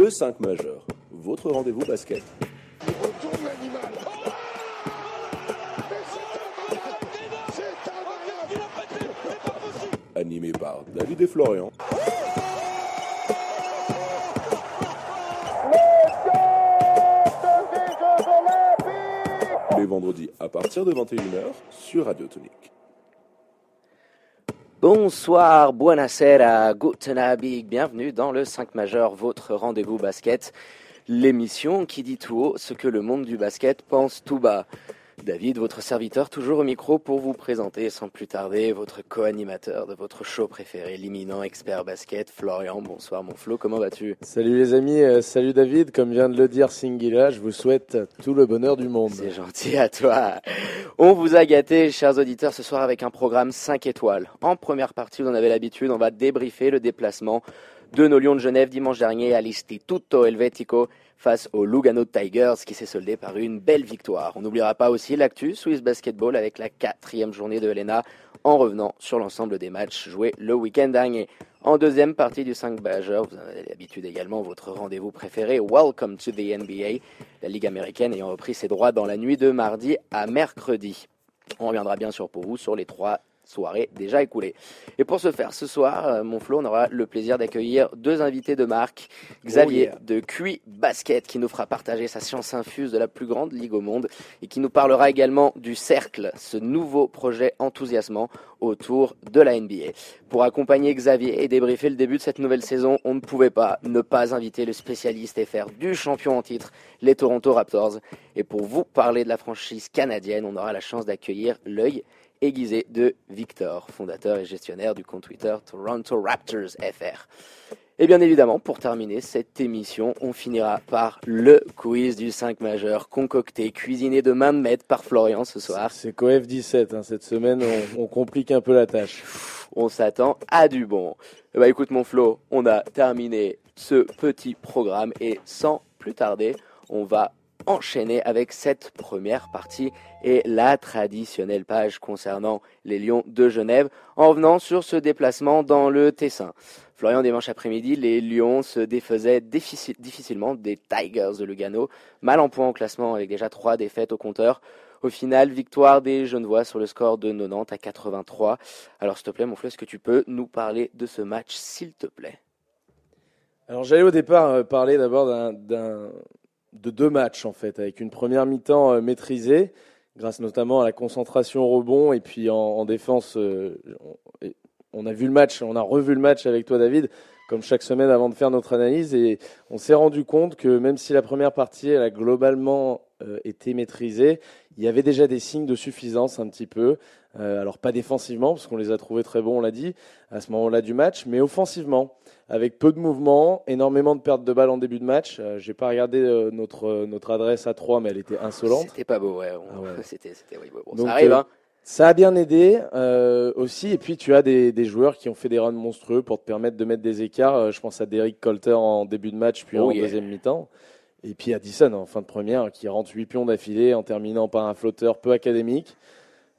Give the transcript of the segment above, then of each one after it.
Le 5 majeur, votre rendez-vous basket. Animé par David et Florian. Les vendredis à partir de 21h sur Radio Tonique. Bonsoir, buonasera, guten Abend, bienvenue dans le 5 majeur, votre rendez-vous basket, l'émission qui dit tout haut ce que le monde du basket pense tout bas. David, votre serviteur, toujours au micro pour vous présenter sans plus tarder votre co-animateur de votre show préféré, l'imminent expert basket, Florian. Bonsoir mon Flo, comment vas-tu? Salut les amis, euh, salut David. Comme vient de le dire Singila, je vous souhaite tout le bonheur du monde. C'est gentil à toi. On vous a gâté, chers auditeurs, ce soir avec un programme 5 étoiles. En première partie, vous en avez l'habitude, on va débriefer le déplacement de nos Lions de Genève dimanche dernier à l'Istituto Helvetico face aux Lugano Tigers qui s'est soldé par une belle victoire. On n'oubliera pas aussi l'actu Swiss Basketball avec la quatrième journée de Helena en revenant sur l'ensemble des matchs joués le week-end dernier. En deuxième partie du 5 majeur, vous avez l'habitude également, votre rendez-vous préféré, Welcome to the NBA, la Ligue américaine ayant repris ses droits dans la nuit de mardi à mercredi. On reviendra bien sûr pour vous sur les trois soirée déjà écoulée. Et pour ce faire, ce soir, euh, mon Flo, on aura le plaisir d'accueillir deux invités de marque. Xavier de QI Basket, qui nous fera partager sa science infuse de la plus grande ligue au monde, et qui nous parlera également du Cercle, ce nouveau projet enthousiasmant autour de la NBA. Pour accompagner Xavier et débriefer le début de cette nouvelle saison, on ne pouvait pas ne pas inviter le spécialiste et faire du champion en titre, les Toronto Raptors. Et pour vous parler de la franchise canadienne, on aura la chance d'accueillir l'œil aiguisé de Victor, fondateur et gestionnaire du compte Twitter Toronto Raptors FR. Et bien évidemment, pour terminer cette émission, on finira par le quiz du 5 majeur, concocté, cuisiné de main de maître par Florian ce soir. C'est COF 17, hein, cette semaine, on, on, complique un peu la tâche. On s'attend à du bon. Bah écoute mon Flo, on a terminé ce petit programme et sans plus tarder, on va enchaîner avec cette première partie et la traditionnelle page concernant les Lions de Genève en venant sur ce déplacement dans le Tessin. Florian, dimanche après-midi, les Lions se défaisaient difficilement des Tigers de Lugano, mal en point au classement avec déjà trois défaites au compteur. Au final, victoire des Genevois sur le score de 90 à 83. Alors s'il te plaît, mon Flo, est-ce que tu peux nous parler de ce match, s'il te plaît? Alors j'allais au départ euh, parler d'abord d'un de deux matchs en fait, avec une première mi-temps euh, maîtrisée, grâce notamment à la concentration rebond et puis en, défense. Euh, on, a vu le match, on a revu le match avec toi David, comme chaque semaine avant de faire notre analyse, et on s'est rendu compte que même si la première partie elle a globalement euh, été maîtrisée, il y avait déjà des signes de suffisance un petit peu. alors pas défensivement, parce qu'on les a trouvés très bons, on l'a dit, à ce moment-là du match, mais offensivement avec peu de mouvements, énormément de pertes de balles en début de match. Je euh, J'ai pas regardé euh, notre, euh, notre adresse à 3, mais elle était insolente. C'était pas beau, ouais. Ah c'était, bon, ça arrive, hein. Ça a bien aidé aussi. Et puis, tu as des, des, joueurs qui ont fait des runs monstrueux pour te permettre de mettre des écarts. je pense à Derek Colter en début de match, puis oh en deuxième mi-temps. Et puis Addison en fin de première, qui rentre 8 pions d'affilée en terminant par un flotteur peu académique.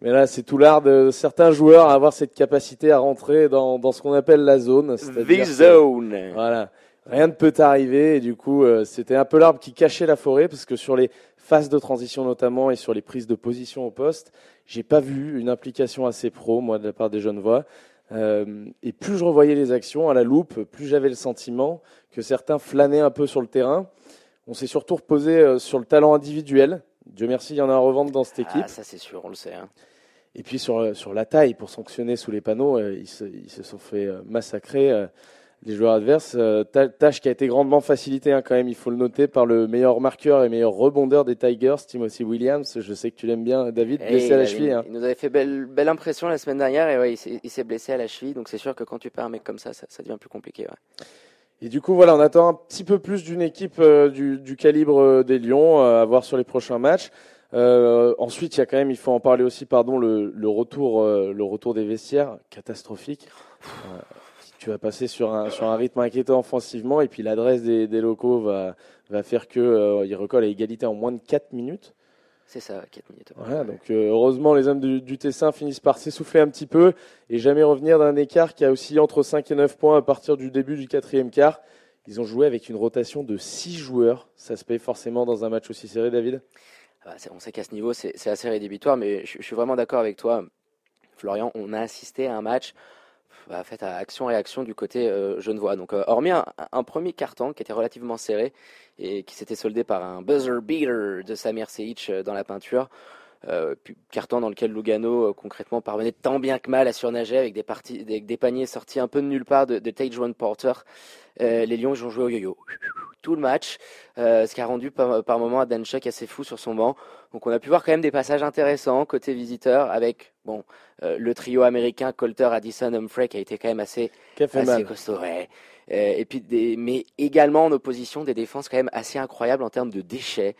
Mais là, c'est tout l'art de certains joueurs à avoir cette capacité à rentrer dans, dans ce qu'on appelle la zone. The zone. voilà. Rien ne peut arriver. Et du coup, euh, c'était un peu l'arbre qui cachait la forêt parce que sur les phases de transition notamment et sur les prises de position au poste, j'ai pas vu une implication assez pro, moi, de la part des jeunes voix. Euh, et plus je revoyais les actions à la loupe, plus j'avais le sentiment que certains flânaient un peu sur le terrain. On s'est surtout reposé euh, sur le talent individuel. Dieu merci, il y en a à revendre dans cette ah, équipe. Ah, ça c'est sûr, on le sait. Hein. Et puis sur, euh, sur la taille, pour sanctionner sous les panneaux, ils, se, ils se sont fait massacrer les joueurs adverses. tâche qui a été grandement facilitée hein, quand même, il faut le noter, par le meilleur marqueur et meilleur rebondeur des Tigers, Timothy Williams. Je sais que tu l'aimes bien, David, blessé à la cheville. Hein. Il nous avait fait belle, belle impression la semaine dernière et ouais, il s'est blessé à la cheville. Donc c'est sûr que quand tu perds un mec comme ça, ça, devient plus compliqué. Ouais. Et du coup, voilà, on attend un petit peu plus d'une équipe du, du, calibre des Lions à voir sur les prochains matchs. Euh, ensuite, il y a quand même, il faut en parler aussi, pardon, le, le retour, euh, le retour des vestiaires, catastrophique. Euh, tu vas passer sur un, sur un rythme inquiétant offensivement, et puis l'adresse des, des, locaux va, va faire que euh, ils recollent à égalité en moins de 4 minutes. C'est ça, 4 minutes. Voilà, donc heureusement, les hommes du, du, Tessin finissent par s'essouffler un petit peu et jamais revenir d'un écart qui a aussi entre 5 et 9 points à partir du début du quatrième quart. Ils ont joué avec une rotation de 6 joueurs. Ça se paye forcément dans un match aussi serré, David? Ah bah, On sait qu'à ce niveau, c'est assez rédhibitoire, mais je, suis vraiment d'accord avec toi, Florian. On a assisté à un match bah, fait à action-réaction du côté euh, genevois. Donc, euh, hormis un, premier carton qui était relativement serré et qui s'était soldé par un buzzer beater de Samir Seyic euh, dans la peinture, euh, carton dans lequel Lugano euh, concrètement parvenait tant bien que mal à surnager avec des, parties, des, paniers sortis un peu de nulle part de, de Tage One Porter. Euh, les Lions ils ont joué au yo-yo tout le match, ce qui a rendu par, par moments Danchuk assez fou sur son banc. Donc on a pu voir quand même des passages intéressants côté visiteur avec bon le trio américain Colter, Addison, Humphrey qui a été quand même assez, assez costaud. et puis des, mais également en opposition des défenses quand même assez incroyables en termes de déchets.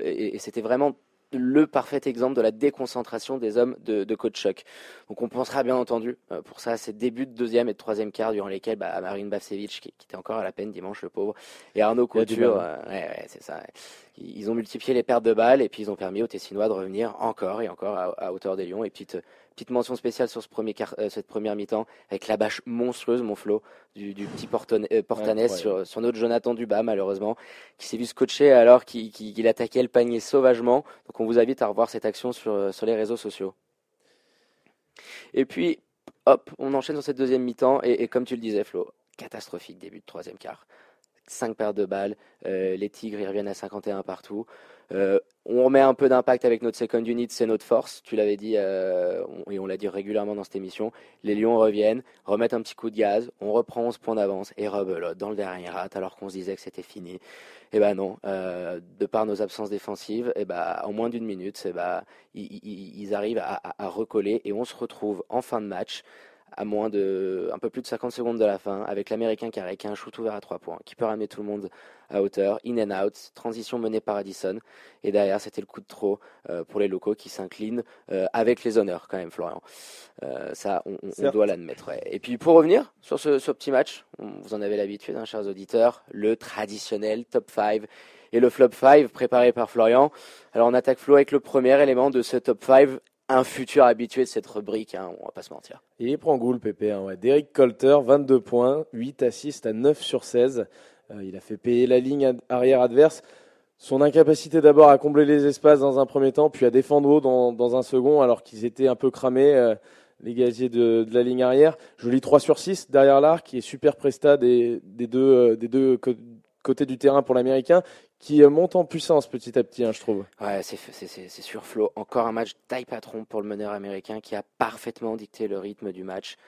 et c'était vraiment le parfait exemple de la déconcentration des hommes de, coach Chuck. Donc on pensera bien entendu euh, pour ça ces débuts de deuxième et de troisième quart durant lesquels bah, Marine Bavsevich qui, était encore à la peine dimanche le pauvre et Arnaud Couture, euh, c'est ça. Ils ont multiplié les pertes de balles et puis ils ont permis aux Tessinois de revenir encore et encore à, hauteur des Lions et petite petite mention spéciale sur ce premier euh, cette première mi-temps avec la bâche monstrueuse, mon flot, du, petit Portanès sur, sur, notre Jonathan Dubas, malheureusement, qui s'est vu scotcher alors qu'il attaquait le panier sauvagement. Donc on vous invite à revoir cette action sur, sur les réseaux sociaux. Et puis, hop, on enchaîne sur cette deuxième mi-temps. Et, comme tu le disais, Flo, catastrophique début de troisième quart. Cinq paires de balles, euh, les Tigres ils reviennent à 51 partout. Euh, on remet un peu d'impact avec notre second unit, c'est notre force. Tu l'avais dit euh, et on l'a dit régulièrement dans cette émission. Les Lions reviennent, remettent un petit coup de gaz, on reprend 11 points d'avance et rebelote dans le dernier rate alors qu'on se disait que c'était fini. Et eh ben non, de par nos absences défensives, et eh ben en moins d'une minute, et eh ben, ils, arrivent à, recoller et on se retrouve en fin de match à moins de un peu plus de 50 secondes de la fin, avec l'Américain carré qui a un shoot ouvert à 3 points, qui peut ramener tout le monde à hauteur, in and out, transition menée par Addison, et derrière c'était le coup de trop euh, pour les locaux qui s'inclinent euh, avec les honneurs quand même, Florian. Euh, ça, on, doit l'admettre. Et puis pour revenir sur ce, petit match, vous en avez l'habitude, hein, chers auditeurs, le traditionnel top 5 et le flop 5 préparé par Florian. Alors on attaque Flo avec le premier élément de ce top 5 un futur habitué de cette rubrique, hein, on va pas se mentir. il prend goût le PP. Derek Colter, 22 points, 8 assists à 9 sur 16. Euh, il a fait payer la ligne arrière adverse. Son incapacité d'abord à combler les espaces dans un premier temps, puis à défendre haut dans, un second, alors qu'ils étaient un peu cramés, euh, les gaziers de, la ligne arrière. Joli 3 sur 6 derrière l'arc, qui est super presta des, deux, euh, des deux côtés du terrain pour l'Américain, qui monte en puissance petit à petit, hein, je trouve. Ouais, c'est sur Flo. Encore un match taille patron pour le meneur américain qui a parfaitement dicté le rythme du match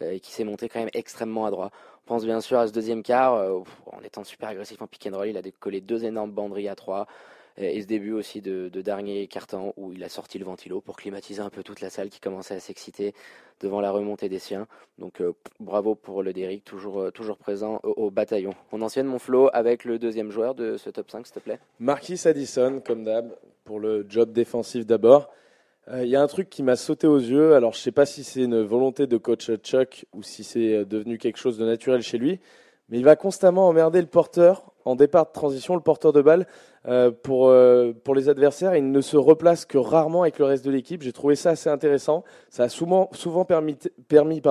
euh, et qui s'est monté quand même extrêmement adroit. On pense bien sûr à ce deuxième quart, euh, en étant super agressif en pick and roll, il a décollé deux énormes banderies à trois. Et ce début aussi de, dernier carton où il a sorti le ventilo pour climatiser un peu toute la salle qui commençait à s'exciter devant la remontée des siens. Donc euh, bravo pour le Derrick, toujours, euh, toujours présent au, bataillon. On enseigne mon flow avec le deuxième joueur de ce top 5, s'il te plaît. Marquis Addison, comme d'hab, pour le job défensif d'abord. Euh, il y a un truc qui m'a sauté aux yeux. Alors, je ne sais pas si c'est une volonté de coach Chuck ou si c'est devenu quelque chose de naturel chez lui, mais il va constamment emmerder le porteur en départ de transition, le porteur de balle, euh, pour, euh, pour les adversaires. Il ne se replace que rarement avec le reste de l'équipe. J'ai trouvé ça assez intéressant. Ça a souvent, souvent permis, permis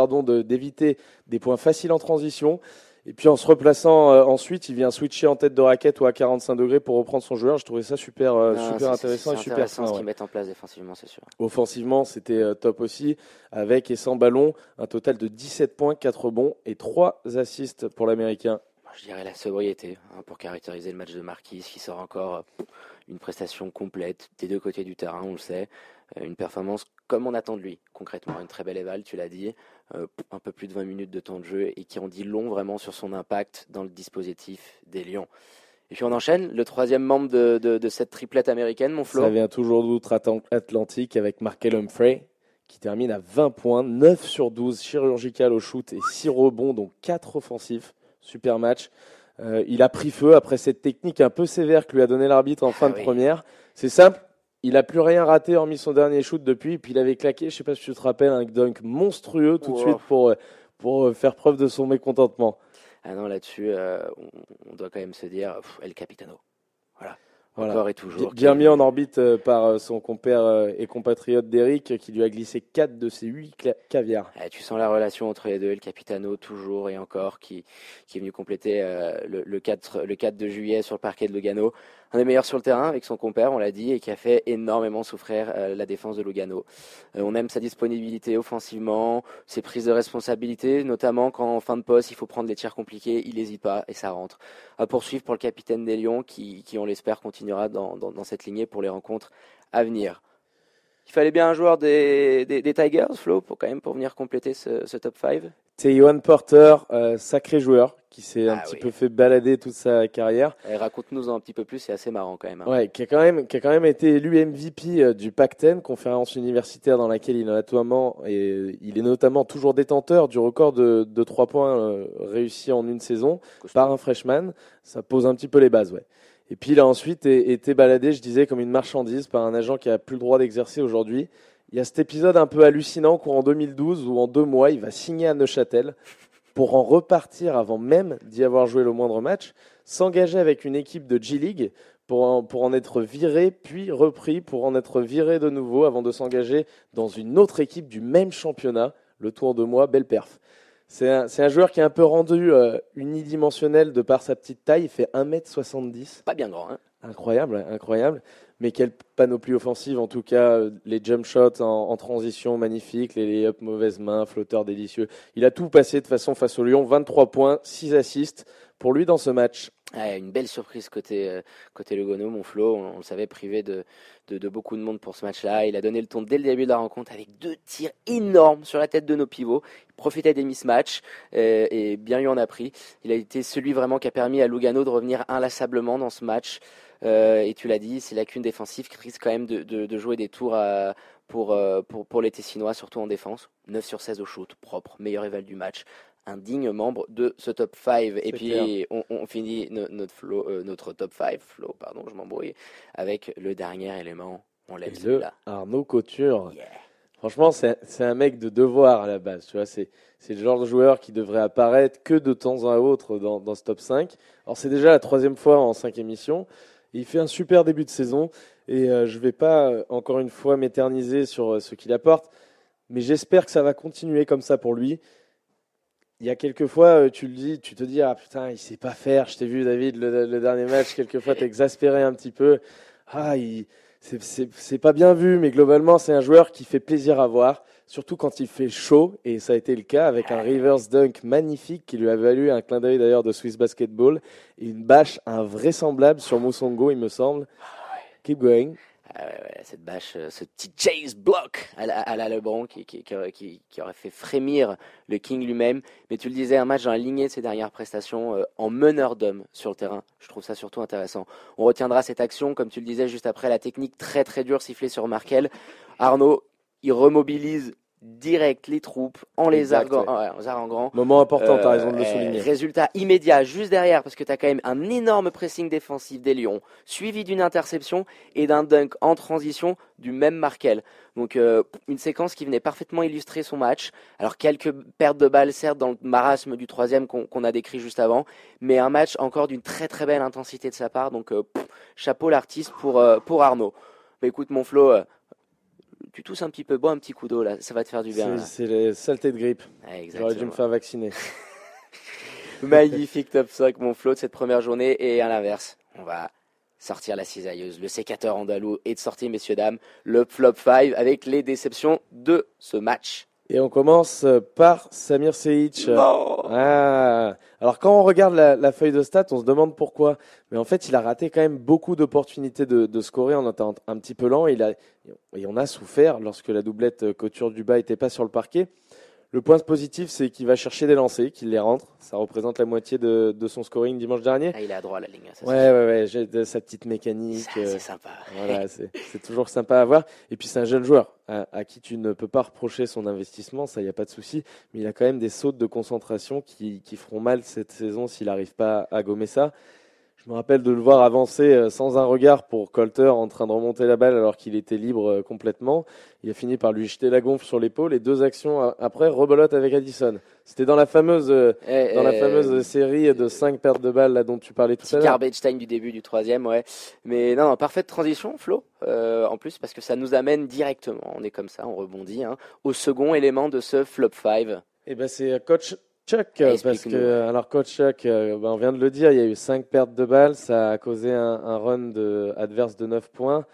d'éviter des points faciles en transition. Et puis en se replaçant euh, ensuite, il vient switcher en tête de raquette ou à 45 degrés pour reprendre son joueur. Je trouvais ça super, super intéressant et super fin. ce qu'ils mettent en place défensivement, c'est sûr. Offensivement, c'était top aussi, avec et sans ballon, un total de 17 points, 4 bons et 3 assists pour l'Américain je dirais la sobriété hein, pour caractériser le match de Marquis qui sort encore euh, une prestation complète des deux côtés du terrain, on le sait. Euh, une performance comme on attend de lui, concrètement. Une très belle éval, tu l'as dit. Euh, un peu plus de 20 minutes de temps de jeu et qui en dit long vraiment sur son impact dans le dispositif des Lions. Et puis on enchaîne, le troisième membre de, cette triplette américaine, mon Flo. Ça vient toujours d'outre-Atlantique avec Markel Humphrey, qui termine à 20 points, 9 sur 12 chirurgical au shoot et 6 rebonds, donc 4 offensifs super match. Euh, il a pris feu après cette technique un peu sévère que lui a donné l'arbitre en fin de ah première. C'est simple, il n'a plus rien raté hormis son dernier shoot depuis. Puis il avait claqué, je ne sais pas si tu te rappelles, un dunk monstrueux tout de suite pour, euh, pour euh, faire preuve de son mécontentement. Ah non, là-dessus, on, doit quand même se dire, El Capitano. Voilà. Encore et toujours. Bien mis en orbite euh, par euh, son compère euh, et compatriote d'Eric qui lui a glissé 4 de ses 8 caviars. tu sens la relation entre les deux, le Capitano toujours et encore qui, qui est venu compléter le, le, 4, le 4 de juillet sur le parquet de Lugano un des meilleurs sur le terrain avec son compère, on l'a dit, et qui a fait énormément souffrir euh, la défense de Lugano. Euh, on aime sa disponibilité offensivement, ses prises de responsabilité, notamment quand en fin de poste il faut prendre les tirs compliqués, il n'hésite pas et ça rentre. À poursuivre pour le capitaine des Lions qui, on l'espère, continuera dans, cette lignée pour les rencontres à venir. Il fallait bien un joueur des, des, Tigers, Flo, pour quand même pour venir compléter ce, top 5. C'est Johan Porter, euh, sacré joueur, qui s'est un ah petit peu fait balader toute sa carrière. Raconte-nous un petit peu plus, c'est assez marrant quand même. Hein. Ouais, qui a quand même, qui a quand même été élu MVP euh, du Pac-10, conférence universitaire dans laquelle il, notamment, et il est notamment toujours détenteur du record de, de 3 points euh, réussis en une saison par un freshman. Ça pose un petit peu les bases, ouais. Et puis il a ensuite été baladé, je disais, comme une marchandise par un agent qui a plus le droit d'exercer aujourd'hui. Il y a cet épisode un peu hallucinant qu'en 2012, où en deux mois, il va signer à Neuchâtel pour en repartir avant même d'y avoir joué le moindre match, s'engager avec une équipe de G-League pour en, pour en être viré, puis repris pour en être viré de nouveau avant de s'engager dans une autre équipe du même championnat, le tour de moi, belle perf. C'est un, un, joueur qui est un peu rendu euh, unidimensionnel de par sa petite taille, il fait 1m70. Pas bien grand, hein Incroyable, incroyable mais quelle panoplie offensive, en tout cas, les jump shots en, transition magnifiques, les lay-up mauvaises mains, flotteurs délicieux. Il a tout passé de façon face au Lyon, 23 points, 6 assists pour lui dans ce match. une belle surprise côté, euh, côté Lugano, mon Flo, on, le savait privé de, de, beaucoup de monde pour ce match-là. Il a donné le ton dès le début de la rencontre avec deux tirs énormes sur la tête de nos pivots. Il profitait des mismatchs euh, et bien lui en a pris. Il a été celui vraiment qui a permis à Lugano de revenir inlassablement dans ce match. Euh, et tu l'as dit, c'est lacune défensive qui risque quand même de, jouer des tours pour, euh, pour, pour les Tessinois, surtout en défense. 9 sur 16 au shoot, propre, meilleur éval du match. Un digne membre de ce top 5. Et puis, on, finit notre, flow, euh, notre top 5, flow, pardon, je m'embrouille, avec le dernier élément. On l'a le Arnaud Couture. Franchement, c'est un mec de devoir à la base. Tu vois, c'est le genre de joueur qui devrait apparaître que de temps à autre dans, dans ce top 5. Alors, c'est déjà la troisième fois en cinq émissions. Il fait un super début de saison et euh, je ne vais pas euh, encore une fois m'éterniser sur euh, ce qu'il apporte, mais j'espère que ça va continuer comme ça pour lui. Il y a quelques fois, tu le dis, tu te dis ah putain, il sait pas faire. Je t'ai vu David le, dernier match, quelquefois t'es exaspéré un petit peu. Ah, il, c'est pas bien vu, mais globalement c'est un joueur qui fait plaisir à voir surtout quand il fait chaud, et ça a été le cas avec un reverse dunk magnifique qui lui a valu un clin d'œil d'ailleurs de Swiss Basketball, et une bâche invraisemblable sur Moussongo, il me semble. Keep going. Ah cette bâche, euh, ce petit chase block à la, LeBron qui, qui, qui, aurait fait frémir le King lui-même. Mais tu le disais, un match dans la lignée de ses dernières prestations euh, en meneur d'homme sur le terrain. Je trouve ça surtout intéressant. On retiendra cette action, comme tu le disais juste après, la technique très très dure sifflée sur Markel. Arnaud, il remobilise direct les troupes en les arrangant. Moment important, tu as raison de le euh, souligner. Résultat immédiat juste derrière, parce que tu as quand même un énorme pressing défensif des Lions, suivi d'une interception et d'un dunk en transition du même Markel. Donc euh, une séquence qui venait parfaitement illustrer son match. Alors quelques pertes de balles, certes, dans le marasme du troisième qu'on a décrit juste avant, mais un match encore d'une très très belle intensité de sa part. Donc euh, chapeau l'artiste pour, pour Arnaud. Bah, écoute mon Flo, tu tousses un petit peu, bois un petit coup d'eau là, ça va te faire du bien. C'est les saletés de grippe. J'aurais dû me faire vacciner. Magnifique top 5, mon flot de cette première journée. Et à l'inverse, on va sortir la cisailleuse, le sécateur andalou et de sortir, messieurs, dames, le flop 5 avec les déceptions de ce match. Et on commence par Samir Seic. Ah. Alors quand on regarde la, feuille de stats, on se demande pourquoi. Mais en fait, il a raté quand même beaucoup d'opportunités de, scorer en étant un petit peu lent. Il a, et on a souffert lorsque la doublette Couture-Duba n'était pas sur le parquet. Le point positif, c'est qu'il va chercher des lancers, qu'il les rentre. Ça représente la moitié de, son scoring dimanche dernier. Ah, il est à droit la ligne. Ça, ouais, ouais, ouais, J'ai sa petite mécanique. C'est euh, sympa. Voilà, c'est toujours sympa à voir. Et puis c'est un jeune joueur à, qui tu ne peux pas reprocher son investissement, ça, il n'y a pas de souci. Mais il a quand même des sautes de concentration qui, qui feront mal cette saison s'il n'arrive pas à gommer ça Je me rappelle de le voir avancer euh, sans un regard pour Colter en train de remonter la balle alors qu'il était libre euh, complètement. Il a fini par lui jeter la gonfle sur l'épaule et deux actions après rebelote avec Addison. C'était dans la fameuse euh, Eh, dans la eh, fameuse série de cinq pertes de balles là dont tu parlais tout à l'heure. garbage time du début du troisième, ouais. Mais non, non, parfaite transition, Flo, euh, en plus, parce que ça nous amène directement, on est comme ça, on rebondit, hein, au second élément de ce flop 5. Eh ben c'est coach Chuck euh, parce que alors coach Chuck, euh, ben, on vient de le dire, il y a eu cinq pertes de balles, ça a causé un, un run de adverse de 9 points.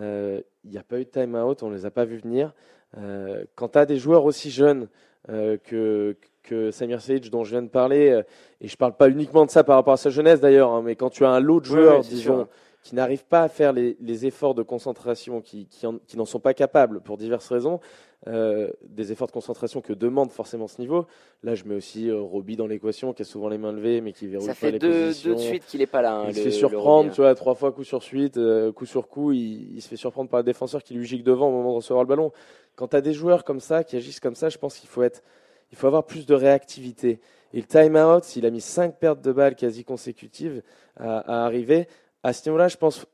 Euh, Il n'y a pas eu de time-out, on ne les a pas vus venir. Euh, quand tu as des joueurs aussi jeunes euh, que, que Samir Sage dont je viens de parler, et je parle pas uniquement de ça par rapport à sa jeunesse d'ailleurs, hein, mais quand tu as un lot de joueurs, disons, sûr. qui n'arrivent pas à faire les, les efforts de concentration, qui, qui n'en sont pas capables pour diverses raisons, euh, des efforts de concentration que demande forcément ce niveau. Là, je mets aussi euh, Roby dans l'équation, qui a souvent les mains levées, mais qui verrouille Ça pas fait les deux, positions. deux de suite qu'il est pas là. hein, Il se fait surprendre, hein. tu vois, trois fois coup sur suite, euh, coup sur coup, il, il se fait surprendre par le défenseur qui lui gicle devant au moment de recevoir le ballon. Quand tu as des joueurs comme ça, qui agissent comme ça, je pense qu'il faut être, il faut avoir plus de réactivité. Et le time-out, s'il a mis cinq pertes de balles quasi consécutives à, à arriver, à ce niveau-là, je pense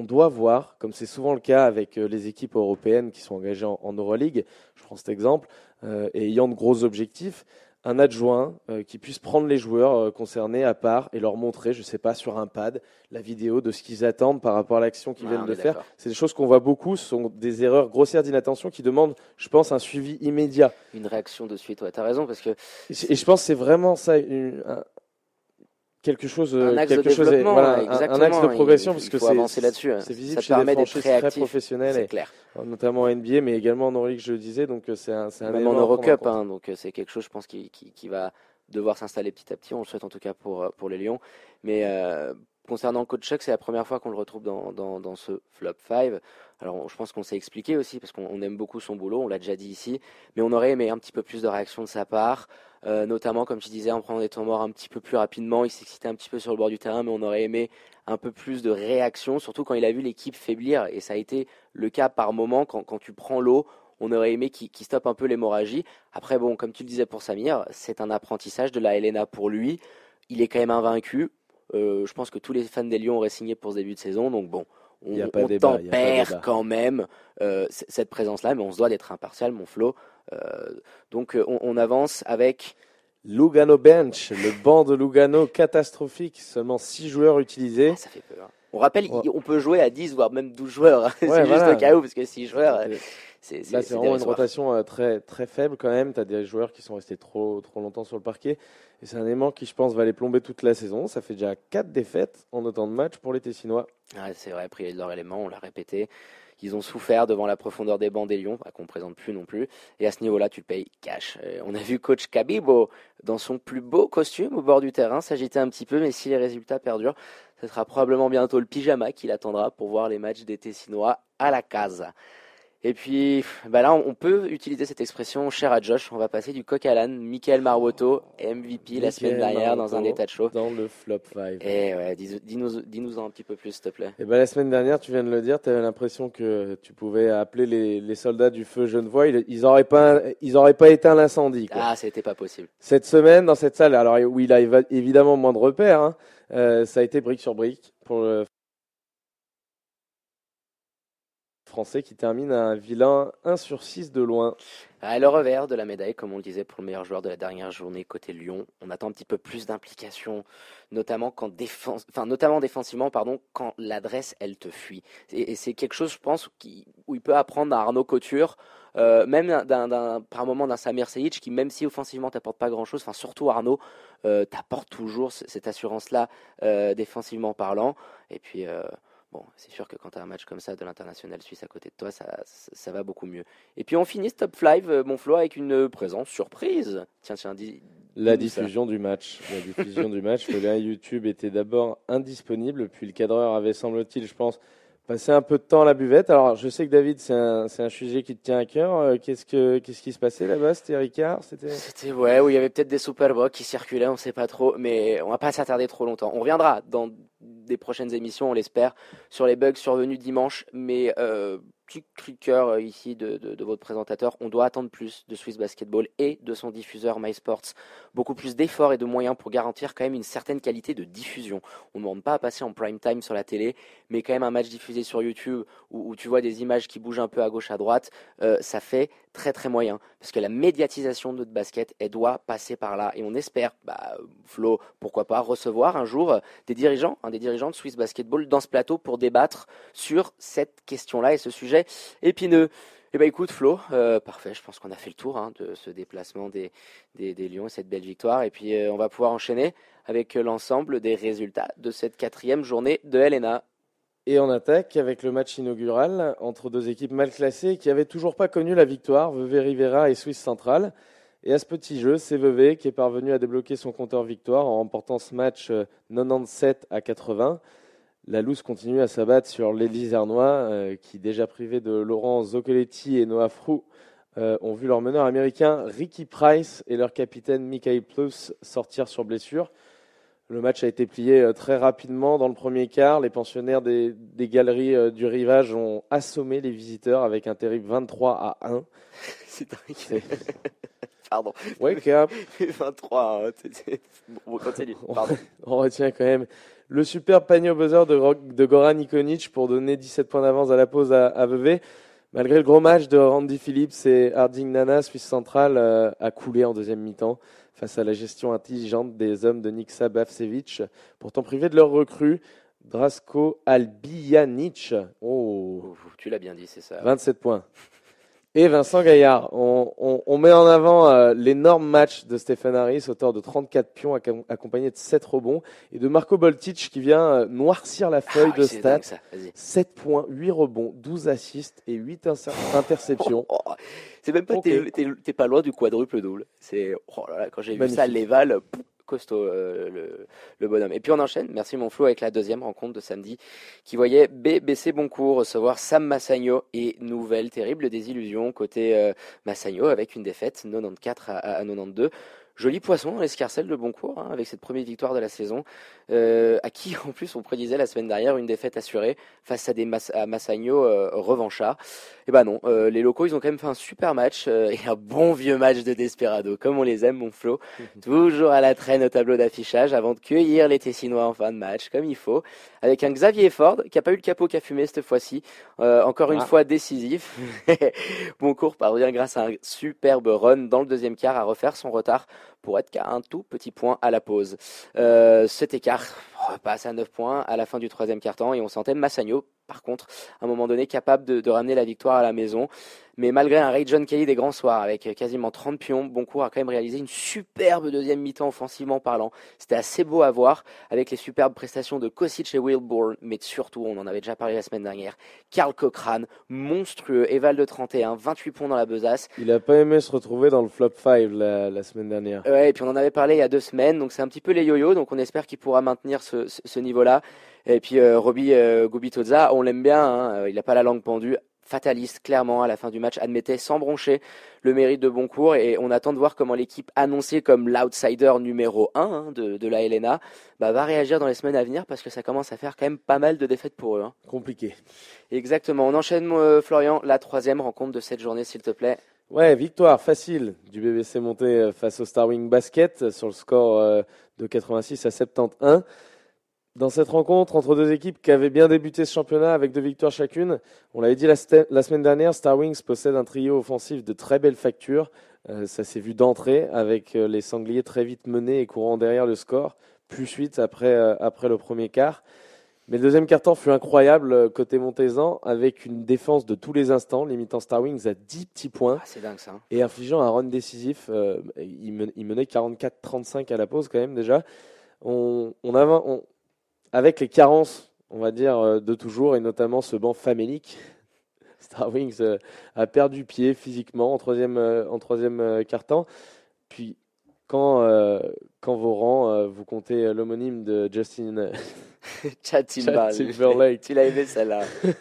on doit voir, comme c'est souvent le cas avec euh, les équipes européennes qui sont engagées en, en Euroleague, je prends cet exemple, euh, et ayant de gros objectifs, un adjoint euh, qui puisse prendre les joueurs euh, concernés à part et leur montrer, je ne sais pas, sur un pad, la vidéo de ce qu'ils attendent par rapport à l'action qu'ils viennent de faire. C'est des choses qu'on voit beaucoup, ce sont des erreurs grossières d'inattention qui demandent, je pense, un suivi immédiat. Une réaction de suite, ouais, t'as raison, parce que Et je pense que c'est vraiment ça, une- un- quelque chose, Un euh, axe de quelque chose, développement, voilà, un- axe de progression, Il- parce que c'est avancer là-dessus, hein. C'est visible Ça permet d'être très c'est et- clair. notamment en NBA, mais également en Euroleague, je le disais, donc euh, c'est un, un Même en Eurocup, hein, donc euh, c'est quelque chose, je pense, qui, qui, qui va devoir s'installer petit à petit. On le souhaite en tout cas pour, pour les Lions. Mais euh, concernant coach Chuck, c'est la première fois qu'on le retrouve dans, dans, dans ce flop 5. Alors je pense qu'on s'est expliqué aussi, parce qu'on on aime beaucoup son boulot, on l'a déjà dit ici, mais on aurait aimé un petit peu plus de réaction de sa part. Euh, notamment, comme tu disais, en prenant des temps morts un petit peu plus rapidement, il s'excitait un petit peu sur le bord du terrain, mais on aurait aimé un peu plus de réaction, surtout quand il a vu l'équipe faiblir, et ça a été le cas par moment quand, quand tu prends l'eau, on aurait aimé qu'il stoppe un peu l'hémorragie. Après, bon, comme tu le disais pour Samir, c'est un apprentissage de la Helena pour lui. Il est quand même invaincu. Euh, je pense que tous les fans des Lions auraient signé pour ce début de saison. Donc bon, on, Il y a pas on débat, il y a pas tempère quand même euh, cette présence-là, mais on se doit d'être impartial, mon Flo. Euh, donc euh, on, on avance avec Lugano Bench, le banc de Lugano catastrophique, seulement 6 joueurs utilisés. Ah, ça fait peur. On rappelle, Ouais. on peut jouer à 10 voire même 12 joueurs. hein. c'est Ouais, juste voilà. au cas où, parce que 6 joueurs, c'est Là, c'est vraiment une rotation euh, très, très faible quand même. Tu as des joueurs qui sont restés trop, trop longtemps sur le parquet. Et c'est un élément qui, je pense, va les plomber toute la saison. Ça fait déjà 4 défaites en autant de matchs pour les Tessinois. Ouais, c'est vrai, pris leur élément, on l'a répété. Ils ont souffert devant la profondeur des bancs des Lions, qu'on ne présente plus non plus. Et à ce niveau-là, tu le payes cash. Euh, on a vu coach Kabibo dans son plus beau costume au bord du terrain s'agiter un petit peu, mais si les résultats perdurent, ce sera probablement bientôt le pyjama qui l'attendra pour voir les matchs des Tessinois à la casa. Et puis, bah là, on peut utiliser cette expression chère à Josh. On va passer du coq à l'âne. Michael Marwoto, MVP la semaine dernière dans un état de chaud. Dans le flop 5. Et ouais, dis- dis-nous dis-nous en un petit peu plus, s'il te plaît. Et ben, la semaine dernière, tu viens de le dire, tu avais l'impression que tu pouvais appeler les, les soldats du feu Genevois. Ils, ils auraient pas, ils auraient pas éteint l'incendie. Ah, c'était pas possible. Cette semaine, dans cette salle, alors où il a évidemment moins de repères, hein, euh, ça a été brique sur brique pour le français qui termine à un vilain 1 sur 6 de loin. À le revers de la médaille, comme on le disait pour le meilleur joueur de la dernière journée côté Lyon, on attend un petit peu plus d'implication, notamment quand défense, enfin notamment défensivement, pardon, quand l'adresse elle te fuit. Et, c'est quelque chose, je pense, où il peut apprendre à Arnaud Couture, euh, même d'un- par moment d'un Samir Seyic, qui même si offensivement t'apporte pas grand chose, enfin surtout Arnaud, euh, t'apporte toujours cette assurance-là euh, défensivement parlant. Et puis euh, Bon, c'est sûr que quand tu as un match comme ça de l'international suisse à côté de toi, ça, ça, ça va beaucoup mieux. Et puis on finit ce top 5, euh, mon Flo, avec une présence surprise. Tiens, tiens, dis. La ça. diffusion du match. La diffusion du match. Le lien YouTube était d'abord indisponible, puis le cadreur avait, semble-t-il, je pense, passé un peu de temps à la buvette. Alors, je sais que David, c'est un, c'est un sujet qui te tient à cœur. Euh, Qu'est-ce, que, qu'est-ce qui se passait là-bas? C'était Ricard? C'était... C'était, ouais, où il y avait peut-être des Superbox qui circulaient, on sait pas trop, mais on va pas s'attarder trop longtemps. On reviendra dans des prochaines émissions, on l'espère, sur les bugs survenus dimanche, mais euh, petit cœur euh, ici de, votre présentateur. On doit attendre plus de Swiss Basketball et de son diffuseur MySports. Beaucoup plus d'efforts et de moyens pour garantir quand même une certaine qualité de diffusion. On ne demande pas à passer en prime time sur la télé, mais quand même un match diffusé sur YouTube où, tu vois des images qui bougent un peu à gauche, à droite, euh, ça fait très très moyen. Parce que la médiatisation de notre basket, elle doit passer par là. Et on espère, bah, Flo, pourquoi pas, recevoir un jour des dirigeants, un des dirigeants de Swiss Basketball dans ce plateau pour débattre sur cette question-là et ce sujet épineux. Eh bien écoute Flo, euh, parfait, je pense qu'on a fait le tour hein, de ce déplacement des, des, Lions et cette belle victoire. Et puis euh, on va pouvoir enchaîner avec l'ensemble des résultats de cette quatrième journée de LNA. Et on attaque avec le match inaugural entre deux équipes mal classées qui n'avaient toujours pas connu la victoire, Vevey Rivera et Suisse Central. Et à ce petit jeu, c'est Vevey qui est parvenu à débloquer son compteur victoire en remportant ce match 97 euh, à 80. La loose continue à s'abattre sur l'Élise Ernois, euh, qui, déjà privé de Laurent Zoccoletti et Noah Frou, euh, ont vu leur meneur américain Ricky Price et leur capitaine Michael Plus sortir sur blessure. Le match a été plié euh, très rapidement dans le premier quart. Les pensionnaires des, galeries du rivage ont assommé les visiteurs avec un terrible 23 à 1. C'est dingue. Pardon. Wake up. 23. Hein, on continue. Pardon. On retient quand même le super panier au buzzer de, Goran Nikonic pour donner 17 points d'avance à la pause à, à Vevey. Malgré le gros match de Randy Phillips et Harding Nana, Suisse centrale euh, a coulé en deuxième mi-temps face à la gestion intelligente des hommes de Niksa Bavsevic, pourtant privés de leur recrue. Drasko Albijanic. Oh, tu l'as bien dit, c'est ça. 27 points et Vincent Gaillard. On, met en avant euh, l'énorme match de Stéphane Harris, auteur de 34 pions accompagné de 7 rebonds, et de Marco Boltic qui vient euh, noircir la feuille ah de stats. 7 points, 8 rebonds, 12 assists et 8 interceptions. Oh, oh, oh. c'est même pas, t'es pas loin du quadruple double. C'est, oh là là, quand j'ai vu ça, l'éval, costaud euh, le, bonhomme. Et puis on enchaîne, merci mon Flo, avec la deuxième rencontre de samedi qui voyait BBC Boncourt recevoir Sam Massagno et nouvelle terrible désillusion côté euh, Massagno avec une défaite 94 à, à 92. Joli poisson dans l'escarcelle de Boncourt, hein, avec cette première victoire de la saison, euh, à qui en plus on prédisait la semaine dernière une défaite assurée face à des Massagno euh, revanchards. Et eh ben non, euh, les locaux ils ont quand même fait un super match et un bon vieux match de Desperado, comme on les aime mon Flo, toujours à la traîne au tableau d'affichage avant de cueillir les Tessinois en fin de match, comme il faut, avec un Xavier Ford qui a pas eu le capot qu'a fumé cette fois-ci, encore une ah. fois décisif. Boncourt parvient grâce à un superbe run dans le deuxième quart à refaire son retard pour être qu'à un tout petit point à la pause. Euh, cet écart passe à 9 points à la fin du troisième quart-temps et on sentait Massagno, par contre, à un moment donné, capable de, ramener la victoire à la maison. Mais malgré un Ray John Kelly des grands soirs avec quasiment 30 pions, Boncourt a quand même réalisé une superbe deuxième mi-temps offensivement parlant. C'était assez beau à voir avec les superbes prestations de Kosic et Wilborn, mais surtout, on en avait déjà parlé la semaine dernière, Karl Cochrane, monstrueux, Eval de 31, 28 points dans la besace. Il n'a pas aimé se retrouver dans le flop 5 la, semaine dernière. Ouais, et puis on en avait parlé il y a deux semaines, donc c'est un petit peu les yo-yo, donc on espère qu'il pourra maintenir ce, ce, niveau-là. Et puis euh, Roby euh, Gubitoza, on l'aime bien, hein, euh, il n'a pas la langue pendue, fataliste, clairement, à la fin du match, admettait sans broncher le mérite de Boncourt. Et on attend de voir comment l'équipe annoncée comme l'outsider numéro 1 hein, de, la LNA bah, va réagir dans les semaines à venir parce que ça commence à faire quand même pas mal de défaites pour eux. Hein. Compliqué. Exactement. On enchaîne, Florian, la troisième rencontre de cette journée, s'il te plaît. Ouais, victoire facile du BBC monté face au Starwing Basket sur le score de 86 à 71. Dans cette rencontre entre deux équipes qui avaient bien débuté ce championnat avec deux victoires chacune, on l'avait dit la, semaine dernière, Star Wings possède un trio offensif de très belle facture. Euh, ça s'est vu d'entrée avec euh, les Sangliers très vite menés et courant derrière le score, plus suite après, euh, après le premier quart. Mais le deuxième quart-temps fut incroyable côté Montezan avec une défense de tous les instants, limitant Star Wings à 10 petits points. Ah, c'est dingue ça. Hein. Et infligeant un run décisif. il, menait 44-35 à la pause quand même déjà. On, on, avait, on, avec les carences, on va dire, euh, de toujours, et notamment ce banc famélique. Star Wings euh, a perdu pied physiquement en troisième, euh, en troisième quart-temps. Puis, quand, quand vos rangs, vous comptez l'homonyme de Justin Timberlake. Tu l'as aimé celle-là.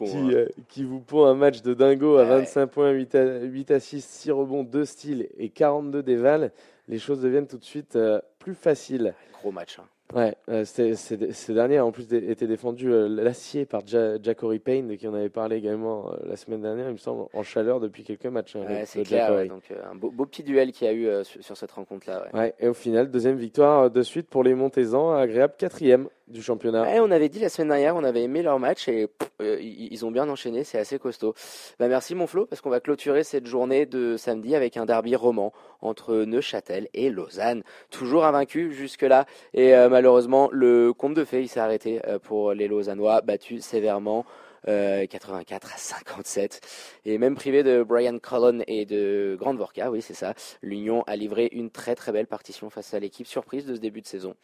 qui, hein. qui, vous pond un match de dingo à 25 points, 8, à, 8 assists, 6 rebonds, 2 styles et 42 dévales. Les choses deviennent tout de suite plus faciles. Gros match. Hein Ouais, euh, ces derniers ont en plus été défendus euh, l'acier par ja Jacory Payne, de qui on avait parlé également euh, la semaine dernière, il me semble, en chaleur depuis quelques matchs. Hein, ouais, c'est clair, donc un beau, beau, petit duel qu'il y a eu sur, cette rencontre-là. Ouais. et au final, deuxième victoire de suite pour les Montezans, agréable quatrième du championnat. on avait dit la semaine dernière, on avait aimé leur match et ils ont bien enchaîné, c'est assez costaud. Bah, merci mon Flo, parce qu'on va clôturer cette journée de samedi avec un derby roman entre Neuchâtel et Lausanne. Toujours invaincu jusque-là et malheureusement, le compte de fait, s'est arrêté euh, pour les Lausannois, battus sévèrement. 84 euh, à 57 et même privé de Brian Cullen et de Grande Vorka, oui c'est ça. L'Union a livré une très très belle partition face à l'équipe surprise de ce début de saison.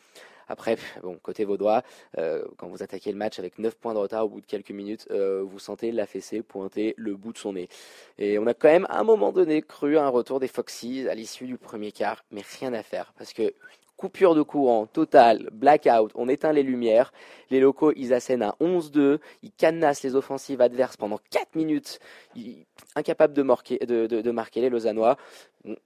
Après, bon, côté vaudois, euh, quand vous attaquez le match avec 9 points de retard au bout de quelques minutes, vous sentez la fessée pointer le bout de son nez. Et on a quand même à un moment donné cru à un retour des Foxys à l'issue du premier quart, mais rien à faire parce que coupure de courant total, blackout, on éteint les lumières. Les locaux, ils assènent à 11-2, ils cadenassent les offensives adverses pendant 4 minutes, incapables de marquer, les Lausannois.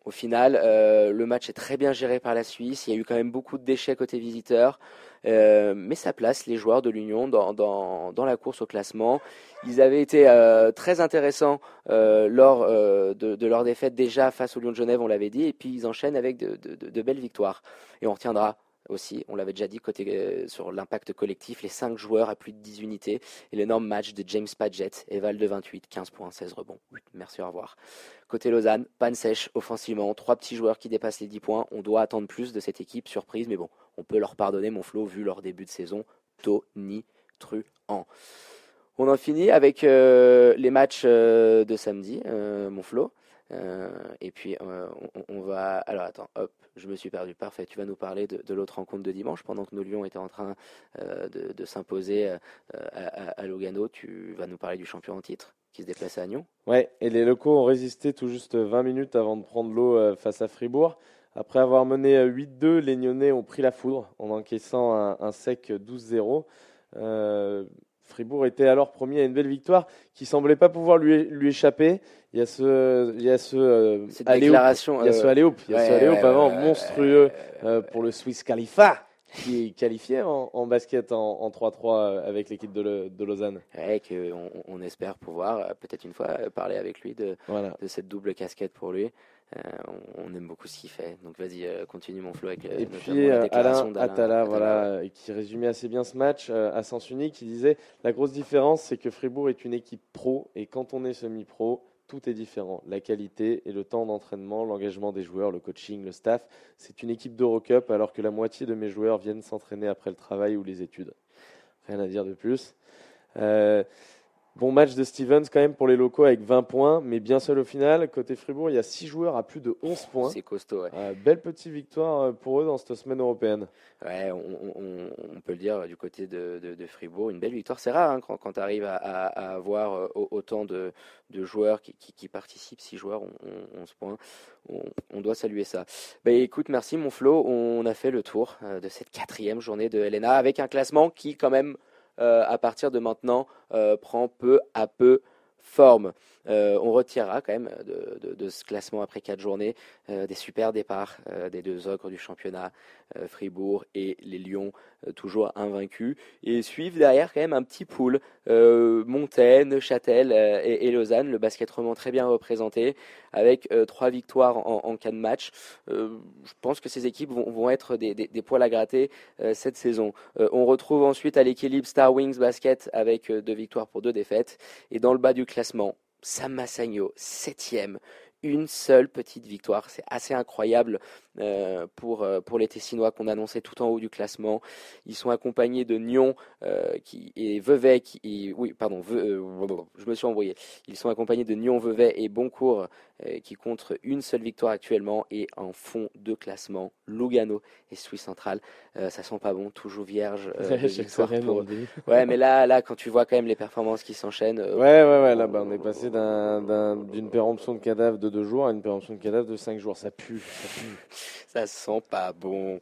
au final, euh, le match est très bien géré par la Suisse, il y a eu quand même beaucoup de déchets côté visiteurs. Euh, mais ça place les joueurs de l'Union dans, la course au classement. Ils avaient été euh, très intéressants lors de, de, leur défaite déjà face au Lyon de Genève, on l'avait dit, et puis ils enchaînent avec de belles victoires. Et on retiendra aussi, on l'avait déjà dit côté sur l'impact collectif, les 5 joueurs à plus de 10 unités et l'énorme match de James Padgett, Eval de 28, 15 points, 16 rebonds. Merci, au revoir. Côté Lausanne, panne sèche offensivement, trois petits joueurs qui dépassent les 10 points. On doit attendre plus de cette équipe, surprise, mais bon, on peut leur pardonner mon flot vu leur début de saison tonitruant. On en finit avec euh, les matchs euh, de samedi, euh, mon flot. Et puis on, va. Alors attends, hop, je me suis perdu. Parfait. Tu vas nous parler de, l'autre rencontre de dimanche pendant que nos Lions étaient en train de, s'imposer à, à, Lugano. Tu vas nous parler du champion en titre qui se déplace à Agnon. Ouais, et les locaux ont résisté tout juste 20 minutes avant de prendre l'eau face à Fribourg. Après avoir mené 8-2, les Nyonnais ont pris la foudre en encaissant un, sec 12-0. Euh, Fribourg était alors promis à une belle victoire qui semblait pas pouvoir lui, lui échapper. Il y a ce, il y a ce euh, déclaration, il y a ce Aléoup, il y a ce avant monstrueux euh, pour le Swiss Khalifa qui est qualifié en, basket en 3-3 avec l'équipe de, de, Lausanne. Ouais, on, on, espère pouvoir peut-être une fois parler avec lui de, de cette double casquette pour lui. Euh, on, aime beaucoup ce qu'il fait. Donc vas-y, euh, continue mon flow avec euh, Et puis Alain Attala, voilà, qui résumait assez bien ce match à sens unique, qui disait la grosse différence, c'est que Fribourg est une équipe pro et quand on est semi-pro, tout est différent. La qualité et le temps d'entraînement, l'engagement des joueurs, le coaching, le staff. C'est une équipe d'Eurocup alors que la moitié de mes joueurs viennent s'entraîner après le travail ou les études. Rien à dire de plus. Bon match de Stevens quand même pour les locaux avec 20 points, mais bien seul au final. Côté Fribourg, il y a 6 joueurs à plus de 11 points. C'est costaud, ouais. Euh, belle petite victoire euh, pour eux dans cette semaine européenne. Ouais, on, peut le dire du côté de, Fribourg. Une belle victoire. C'est rare hein, quand, tu arrives à, avoir euh, autant de, joueurs qui, participent. 6 joueurs, 11 points. On, doit saluer ça. Bah, écoute, merci mon Flo. On a fait le tour de cette quatrième journée de LNA avec un classement qui quand même euh, à partir de maintenant, euh, prend peu à peu forme. Euh, on retirera quand même de, ce classement après quatre journées des super départs des deux ogres du championnat, Fribourg et les Lions, toujours invaincus, et suivent derrière quand même un petit pool, Montaigne, Châtel et, Lausanne, le basket roman très bien représenté, avec trois victoires en, cas de match. je pense que ces équipes vont, être des, des, poils à gratter cette saison. on retrouve ensuite à l'équilibre Star Wings Basket avec deux victoires pour deux défaites, et dans le bas du classement, Sam Massagno, septième, une seule petite victoire. C'est assez incroyable euh, pour, euh, pour les Tessinois qu'on annonçait tout en haut du classement. Ils sont accompagnés de Nyon euh, qui, et Vevey. Qui, oui, pardon, je me suis envoyé. Ils sont accompagnés de Nyon, Vevey et Boncourt qui comptent une seule victoire actuellement et en fond de classement, Lugano et Suisse Centrale. ça sent pas bon, toujours vierge. pour... Ouais, mais là, là, quand tu vois quand même les performances qui s'enchaînent. ouais, ouais, ouais, là, bah, on est passé d'une péremption de cadavre de deux jours à une péremption de cadavre de cinq jours. Ça pue, ça sent pas bon.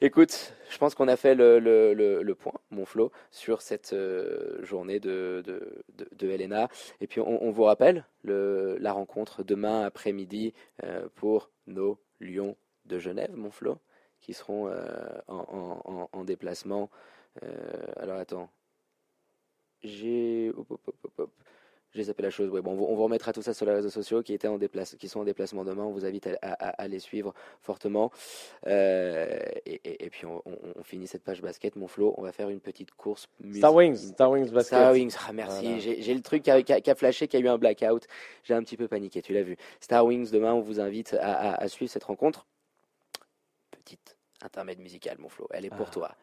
Écoute, je pense qu'on a fait le, le, le, point, mon Flo, sur cette euh, journée de, de, de, Helena. Et puis on, vous rappelle le, la rencontre demain après-midi euh, pour nos Lions de Genève, mon Flo qui seront en, déplacement. alors attends, j'ai j'ai zappé la chose. Ouais, bon, on vous remettra tout ça sur les réseaux sociaux qui, étaient en qui sont en déplacement demain. On vous invite à, les suivre fortement. Euh, et, puis, on, finit cette page basket. Mon Flo, on va faire une petite course. Star Wings, Star Wings basket. Star Wings, ah, merci. J'ai le truc qui a, flashé, qui a eu un blackout. J'ai un petit peu paniqué, tu l'as vu. Star Wings, demain, on vous invite à, suivre cette rencontre. Petite intermède musical, mon Flo. Elle est pour ah. toi.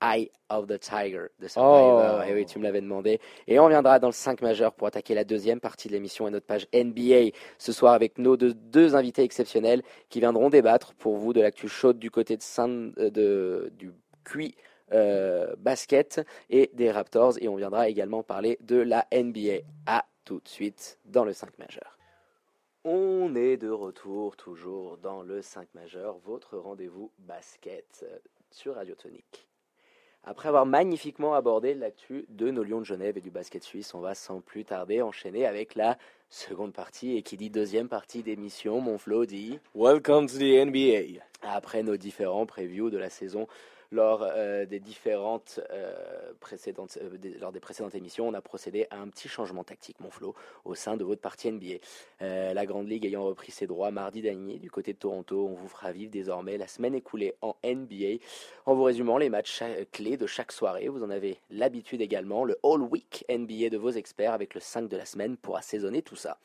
Eye of the Tiger de Survivor. Et oh. eh oui, tu me l'avais demandé. Et on viendra dans le 5 majeur pour attaquer la deuxième partie de l'émission à notre page NBA ce soir avec nos deux, invités exceptionnels qui viendront débattre pour vous de l'actu chaude du côté de, Saint, euh, de du QI euh, basket et des Raptors. Et on viendra également parler de la NBA. À tout de suite dans le 5 majeur. On est de retour toujours dans le 5 majeur, votre rendez-vous basket sur Radio Tonique. Après avoir magnifiquement abordé l'actu de nos Lions de Genève et du basket suisse, on va sans plus tarder enchaîner avec la seconde partie. Et qui dit deuxième partie d'émission, mon Flo dit Welcome to the NBA. Après nos différents previews de la saison lors euh, des différentes euh, précédentes, euh, des, précédentes émissions, on a procédé à un petit changement tactique, mon Flo, au sein de votre partie NBA. la Grande Ligue ayant repris ses droits mardi dernier du côté de Toronto, on vous fera vivre désormais la semaine écoulée en NBA en vous résumant les matchs clés de chaque soirée. Vous en avez l'habitude également, le All Week NBA de vos experts avec le 5 de la semaine pour assaisonner tout ça.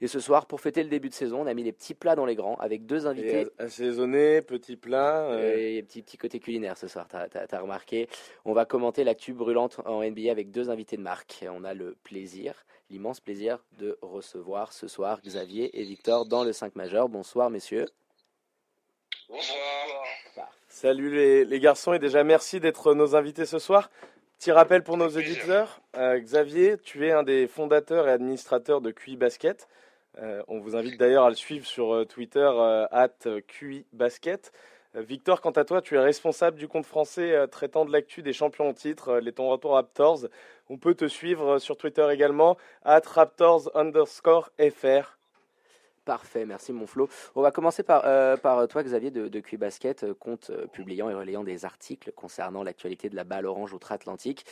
Et ce soir, pour fêter le début de saison, on a mis les petits plats dans les grands avec deux invités. assaisonnés, petits plats. Euh... Et petit, petit côté culinaire ce soir, tu as, remarqué. On va commenter l'actu brûlante en NBA avec deux invités de marque. On a le plaisir, l'immense plaisir de recevoir ce soir Xavier et Victor dans le 5 majeur. Bonsoir messieurs. Bonsoir. Salut les, les, garçons et déjà merci d'être nos invités ce soir. Petit rappel pour nos auditeurs, euh, Xavier, tu es un des fondateurs et administrateurs de QI Basket. Euh, on vous invite d'ailleurs à le suivre sur euh, Twitter, euh, at QI Basket. Victor, quant à toi, tu es responsable du compte français traitant de l'actu des champions en titre, les Toronto Raptors. On peut te suivre sur Twitter également, at Raptors underscore FR. Parfait, merci mon Flo. On va commencer par, euh, par toi Xavier de, de Basket, euh, compte euh, publiant et relayant des articles concernant l'actualité de la balle orange outre-Atlantique.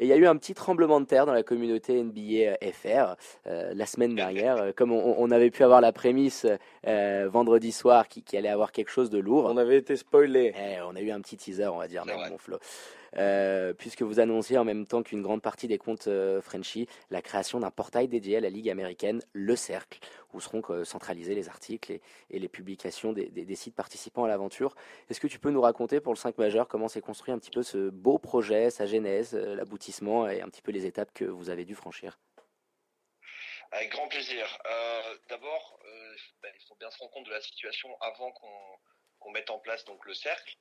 Et il y a eu un petit tremblement de terre dans la communauté NBA FR la semaine dernière. Comme on, avait pu avoir la prémisse vendredi soir qui, qui, allait avoir quelque chose de lourd. On avait été spoilé. Eh, on a eu un petit teaser, on va dire, même mon Flo. Euh, puisque vous annonciez en même temps qu'une grande partie des comptes euh, Frenchy la création d'un portail dédié à la Ligue américaine, Le Cercle, où seront euh, centralisés les articles et, les publications des, sites participants à l'aventure. Est-ce que tu peux nous raconter pour le 5 majeur comment s'est construit un petit peu ce beau projet, sa genèse, l'aboutissement et un petit peu les étapes que vous avez dû franchir? Avec grand plaisir. D'abord, ben, il faut bien se rendre compte de la situation avant qu'on qu'on mette en place donc le cercle.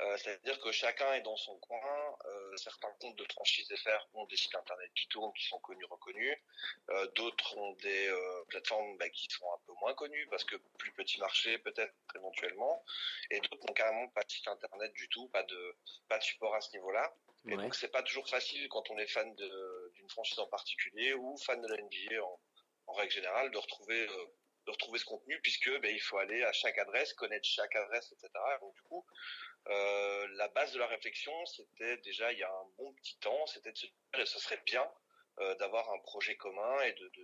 Euh, c'est-à-dire que chacun est dans son coin. Euh, certains comptes de franchise FR ont des sites internet qui tournent, qui sont connus, reconnus. Euh, d'autres ont des plateformes bah, qui sont un peu moins connues parce que plus petit marché peut-être éventuellement. Et d'autres n'ont carrément pas de site internet du tout, pas de pas de support à ce niveau-là. Et donc c'est pas toujours facile quand on est fan d'une franchise en particulier ou fan de la NBA en, en règle générale de retrouver de retrouver ce contenu puisque ben, il faut aller à chaque adresse, connaître chaque adresse, etc. Donc du coup, euh, la base de la réflexion, c'était déjà il y a un bon petit temps, c'était de se dire, ce serait bien euh, d'avoir un projet commun et de, de,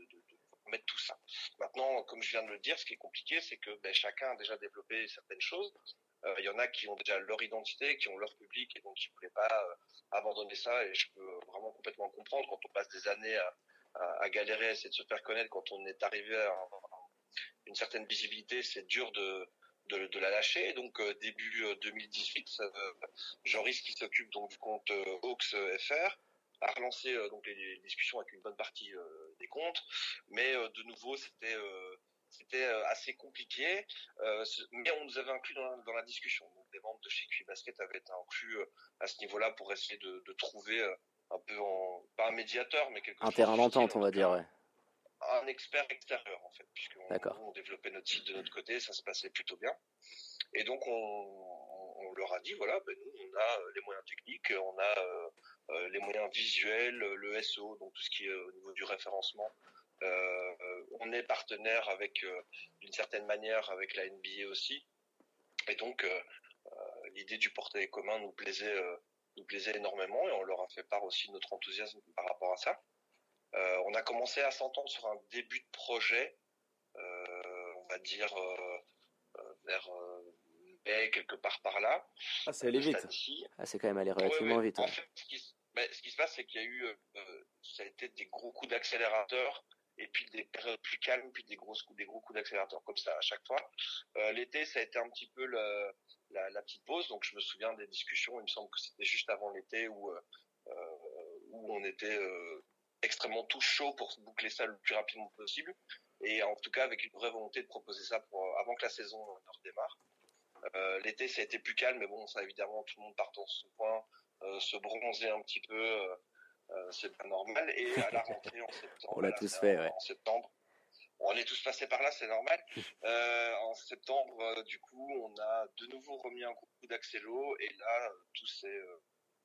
mettre tout ça. Maintenant, comme je viens de le dire, ce qui est compliqué, c'est que ben, chacun a déjà développé certaines choses. Euh, il y en a qui ont déjà leur identité, qui ont leur public et donc qui ne voulaient pas abandonner ça. Et je peux vraiment complètement comprendre quand on passe des années à, à, à galérer, à essayer de se faire connaître, quand on est arrivé à, une certaine visibilité, c'est dur de, de, la lâcher. Donc euh, début 2018, euh, Joris qui s'occupe donc du compte euh, Hawks FR a relancé donc les, discussions avec une bonne partie des comptes, mais de nouveau c'était c'était assez compliqué, mais on nous avait inclus dans la, discussion. Donc les membres de chez QI Basket avaient été inclus à ce niveau-là pour essayer de, de trouver un peu en, pas un médiateur, mais quelque un terrain d'entente, on va dire, ouais un expert extérieur en fait, puisqu'on on développait notre site de notre côté, ça se passait plutôt bien. Et donc on, on leur a dit voilà, ben nous on a euh, les moyens techniques, on a euh, euh, les moyens visuels, le SEO, donc tout ce qui est au niveau du référencement. Euh, on est partenaire avec d'une certaine manière avec la NBA aussi. Et donc l'idée du portail commun nous plaisait, nous plaisait énormément et on leur a fait part aussi de notre enthousiasme par rapport à ça. On a commencé à s'entendre sur un début de projet, on va dire vers mai, quelque part par là. Ah, c'est allé vite. Ah, c'est quand même allé relativement vite. En fait, ce qui, se passe, c'est qu'il y a eu, ça a été des gros coups d'accélérateur et puis des périodes plus calmes, puis des grosses coups, des gros coups d'accélérateur comme ça à chaque fois. Euh, L'été, ça a été un petit peu le, la, la, petite pause, donc je me souviens des discussions. Il me semble que c'était juste avant l'été où euh, euh où on était euh, extrêmement tout chaud pour boucler ça le plus rapidement possible, et en tout cas avec une vraie volonté de proposer ça pour avant que la saison ne redémarre. Euh, L'été, ça a été plus calme, mais bon, ça évidemment tout le monde part dans son coin, se bronzer un petit peu euh, c'est pas normal. Et à la rentrée en septembre, on l'a tous fait, en septembre, on est tous passés par là, c'est normal. Euh, en septembre, euh, du coup, on a de nouveau remis un coup d'accélo et là, tout s'est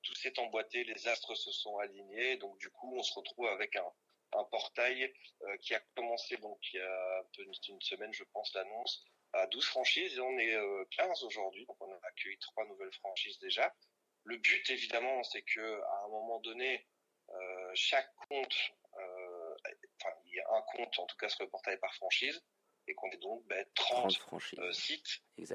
tout s'est emboîté, les astres se sont alignés, donc du coup, on se retrouve avec un, portail qui a commencé donc il y a une semaine, je pense, l'annonce à 12 franchises. Et on est 15 aujourd'hui, donc on a accueilli trois nouvelles franchises déjà. Le but, évidemment, c'est que à un moment donné, euh, chaque compte, euh, enfin, il y a un compte, en tout cas sur le portail par franchise, et qu'on ait donc ben, 30, euh, sites qui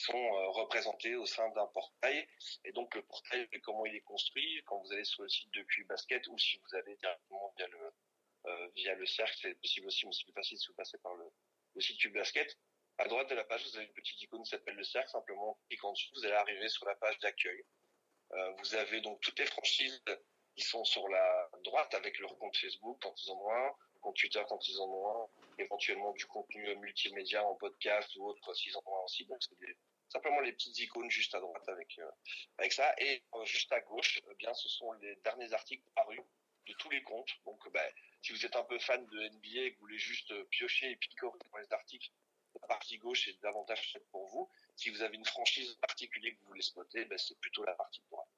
sont représentés au sein d'un portail. Et donc le portail, comment il est construit, quand vous allez sur le site de QI Basket ou si vous allez directement via le, via le cercle, c'est possible aussi, mais c'est plus facile si vous passez par le, le site QI Basket. À droite de la page, vous avez une petite icône qui s'appelle le cercle. Simplement, cliquez en dessous, vous allez arriver sur la page d'accueil. vous avez donc toutes les franchises ils sont sur la droite avec leur compte Facebook quand ils en ont un, compte Twitter quand ils en ont un, éventuellement du contenu multimédia en podcast ou autre s'ils en ont aussi. Donc c'est simplement les petites icônes juste à droite avec euh, avec ça et euh, juste à gauche, eh bien ce sont les derniers articles parus de tous les comptes. Donc ben, si vous êtes un peu fan de NBA et que vous voulez juste piocher et picorer dans les articles, la partie gauche est davantage faite pour vous. Si vous avez une franchise particulière que vous voulez spotter, ben, c'est plutôt la partie droite.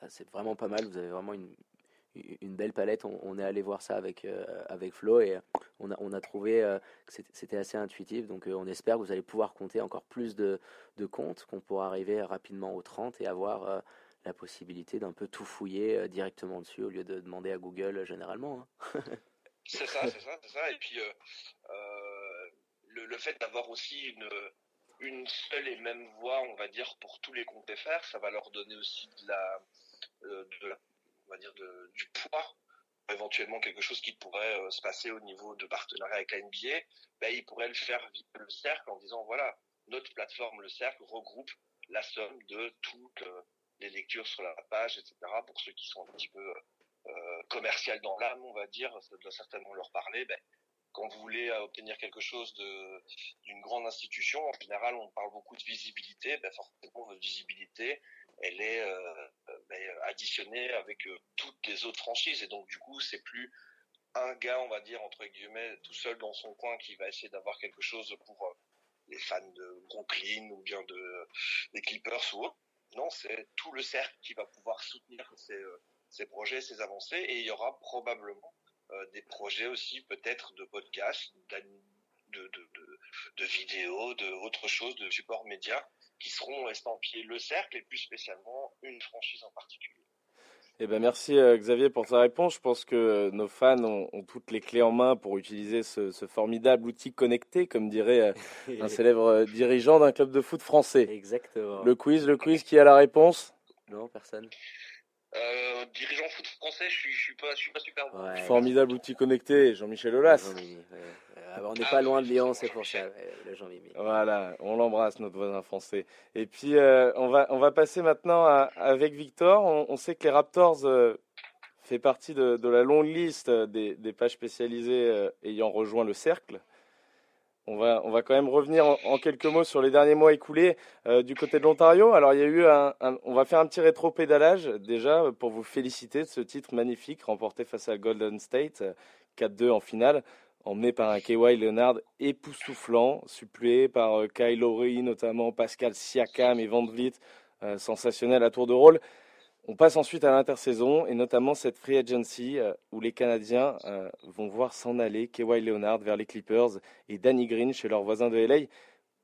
Ah, c'est vraiment pas mal. Vous avez vraiment une, une belle palette. On, est allé voir ça avec, euh, avec Flo et on a, trouvé euh, que c'était assez intuitif. Donc euh, on espère que vous allez pouvoir compter encore plus de, comptes, qu'on pourra arriver rapidement aux 30 et avoir la possibilité d'un peu tout fouiller directement dessus au lieu de demander à Google généralement. Hein. c'est ça, c'est ça, c'est ça. Et puis le, fait d'avoir aussi une seule et même voix, on va dire, pour tous les comptes FR, ça va leur donner aussi de la, euh, on va dire du poids éventuellement quelque chose qui pourrait euh, se passer au niveau de partenariat avec la NBA, ben, ils pourraient le faire via le cercle en disant voilà, notre plateforme, le cercle, regroupe la somme de toutes euh, les lectures sur la page, etc. Pour ceux qui sont un petit peu euh, commercial dans l'âme, on va dire, ça doit certainement leur parler. Ben, quand vous voulez obtenir quelque chose d'une grande institution, en général, on parle beaucoup de visibilité. Ben forcément, votre visibilité, elle est euh, ben, additionnée avec euh, toutes les autres franchises. Et donc, du coup, c'est plus un gars, on va dire, entre guillemets, tout seul dans son coin qui va essayer d'avoir quelque chose pour euh, les fans de Brooklyn ou bien de, des Clippers ou. Non, c'est tout le cercle qui va pouvoir soutenir ces, projets, ces avancées. Et il y aura probablement des projets aussi, peut-être de podcasts, de, de, de, de vidéos, de autre chose, de support média qui seront estampillés le cercle et plus spécialement une franchise en particulier. Eh ben merci euh, Xavier pour ta réponse. Je pense que nos fans ont, toutes les clés en main pour utiliser ce, formidable outil connecté, comme dirait euh, un célèbre euh, dirigeant d'un club de foot français. Exactement. Le quiz, le quiz, qui a la réponse? Non, personne. Euh, dirigeant foot français, je suis, je suis pas, je suis pas super. Formidable outil connecté, Jean-Michel Aulas. Ah, on n'est pas loin de Lyon, c'est pour ça, le Jean-Mimi. Voilà, on l'embrasse, notre voisin français. Et puis, euh, on, va, on va passer maintenant avec Victor. On, sait que les Raptors euh, fait partie de, la longue liste des, pages spécialisées euh, ayant rejoint le cercle. On va, quand même revenir en, quelques mots sur les derniers mois écoulés du côté de l'Ontario. Alors, il y a eu on va faire un petit rétro-pédalage déjà pour vous féliciter de ce titre magnifique remporté face à Golden State, 4-2 en finale emmené par un KY Leonard époustouflant, suppléé par euh, Kyle Lowry, notamment Pascal Siakam et Van Vliet, euh, sensationnel à tour de rôle. On passe ensuite à l'intersaison et notamment cette free agency euh, où les Canadiens vont voir s'en aller KY Leonard vers les Clippers et Danny Green chez leurs voisins de LA.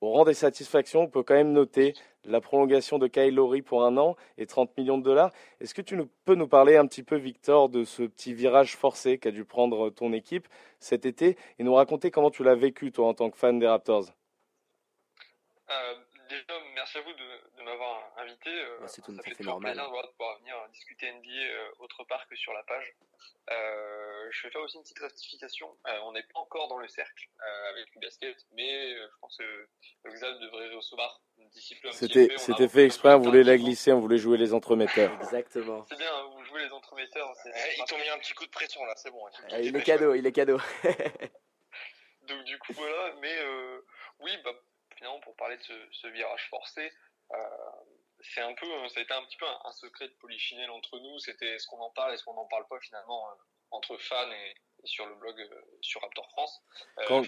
au rang des satisfactions, on peut quand même noter la prolongation de Kyle Lowry pour un an et 30 millions de dollars. Est-ce que tu peux nous parler un petit peu, Victor, de ce petit virage forcé qu'a dû prendre ton équipe cet été et nous raconter comment tu l'as vécu, toi, en tant que fan des Raptors? Euh, Déjà, merci à vous de, m'avoir invité. Euh, bah, c'est tout ça fait, fait normal. plaisir de pouvoir venir discuter NBA euh, autre part que sur la page. Euh, je vais faire aussi une petite rectification. on n'est pas encore dans le cercle avec le basket, mais je pense que le Xav devrait recevoir d'ici peu C'était, c'était fait exprès, on voulait la glisser, on voulait jouer les entremetteurs. Exactement. C'est bien, hein, vous jouez les entremetteurs. ils t'ont mis un petit coup de pression là, c'est bon. Ah, il est cadeau, il est cadeau. Donc du coup voilà, mais oui, bah, finalement pour parler de ce, virage forcé, euh, c'est un peu, ça a été un petit peu un, secret de polichinelle entre nous. C'était est-ce qu'on en parle, est-ce qu'on n'en parle pas finalement euh, entre fans et, sur le blog euh, sur Raptor France.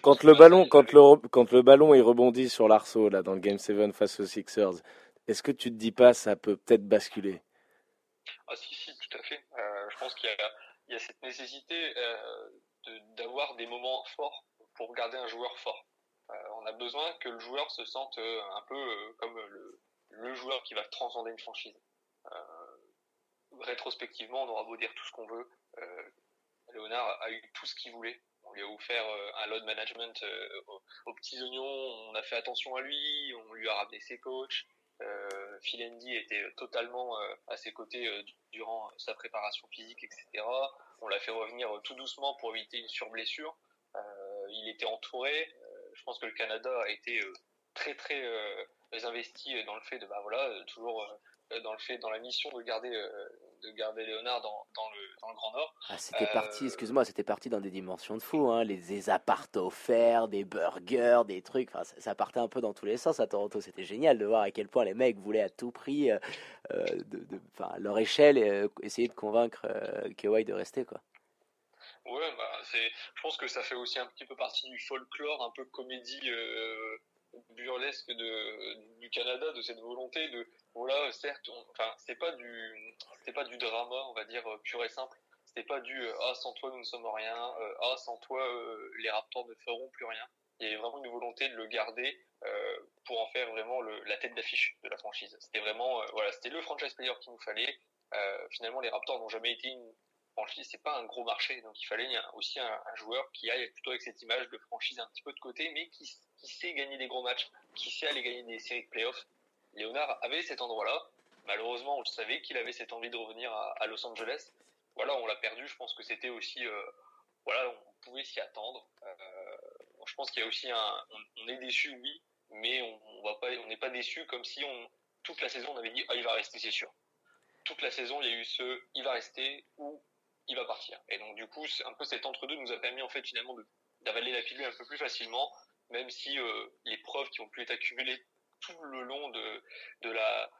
quand, le ballon, quand le quand le ballon est rebondi sur l'arceau là dans le Game 7 face aux Sixers, est-ce que tu te dis pas ça peut peut-être basculer? Ah si si tout à fait. je pense qu'il y, y a, cette nécessité d'avoir des moments forts pour garder un joueur fort. Euh, on a besoin que le joueur se sente euh, un peu euh, comme le, joueur qui va transcender une franchise. rétrospectivement, on aura beau dire tout ce qu'on veut, Léonard a eu tout ce qu'il voulait. On lui a offert un load management aux, petits oignons, on a fait attention à lui, on lui a ramené ses coachs. Euh, Philendi était totalement à ses côtés durant sa préparation physique, etc. On l'a fait revenir tout doucement pour éviter une surblessure. il était entouré je pense que le Canada a été euh, très très euh, investi dans le fait de bah voilà toujours euh, dans le fait dans la mission de garder de garder Léonard dans, dans, le, dans le Grand Nord. Ah, c'était parti, excuse-moi, c'était parti dans des dimensions de fou, hein, les, les offerts, des burgers, des trucs, enfin, ça, partait un peu dans tous les sens à Toronto. C'était génial de voir à quel point les mecs voulaient à tout prix, de, de, à leur échelle, essayer de convaincre Kawhi de rester. quoi. Ouais, bah, c'est, je pense que ça fait aussi un petit peu partie du folklore, un peu comédie euh, burlesque de, du Canada, de cette volonté de, voilà, certes, enfin, c'est pas du, c'est pas du drama, on va dire euh, pur et simple. C'était pas du, euh, ah, sans toi nous ne sommes rien, ah, sans toi les Raptors ne feront plus rien. Il y avait vraiment une volonté de le garder pour en faire vraiment le, la tête d'affiche de la franchise. C'était vraiment, voilà, c'était le franchise player qu'il nous fallait. finalement, les Raptors n'ont jamais été une franchise, c'est pas un gros marché, donc il fallait aussi un, joueur qui aille plutôt avec cette image de franchise un petit peu de côté, mais qui, sait gagner des gros matchs, qui sait aller gagner des séries de playoffs. Léonard avait cet endroit-là. Malheureusement, on le savait qu'il avait cette envie de revenir à, Los Angeles. Voilà, on l'a perdu. Je pense que c'était aussi, euh, voilà, on pouvait s'y attendre. Euh, je pense qu'il y a aussi un, on, est déçu, oui, mais on, on va pas, on n'est pas déçu comme si on toute la saison on avait dit ah il va rester, c'est sûr. Toute la saison, il y a eu ce il va rester ou il va partir. Et donc du coup, un peu cet entre-deux nous a permis en fait finalement d'avaler la pilule un peu plus facilement, même si euh, les preuves qui ont pu être accumulées tout le long de, de la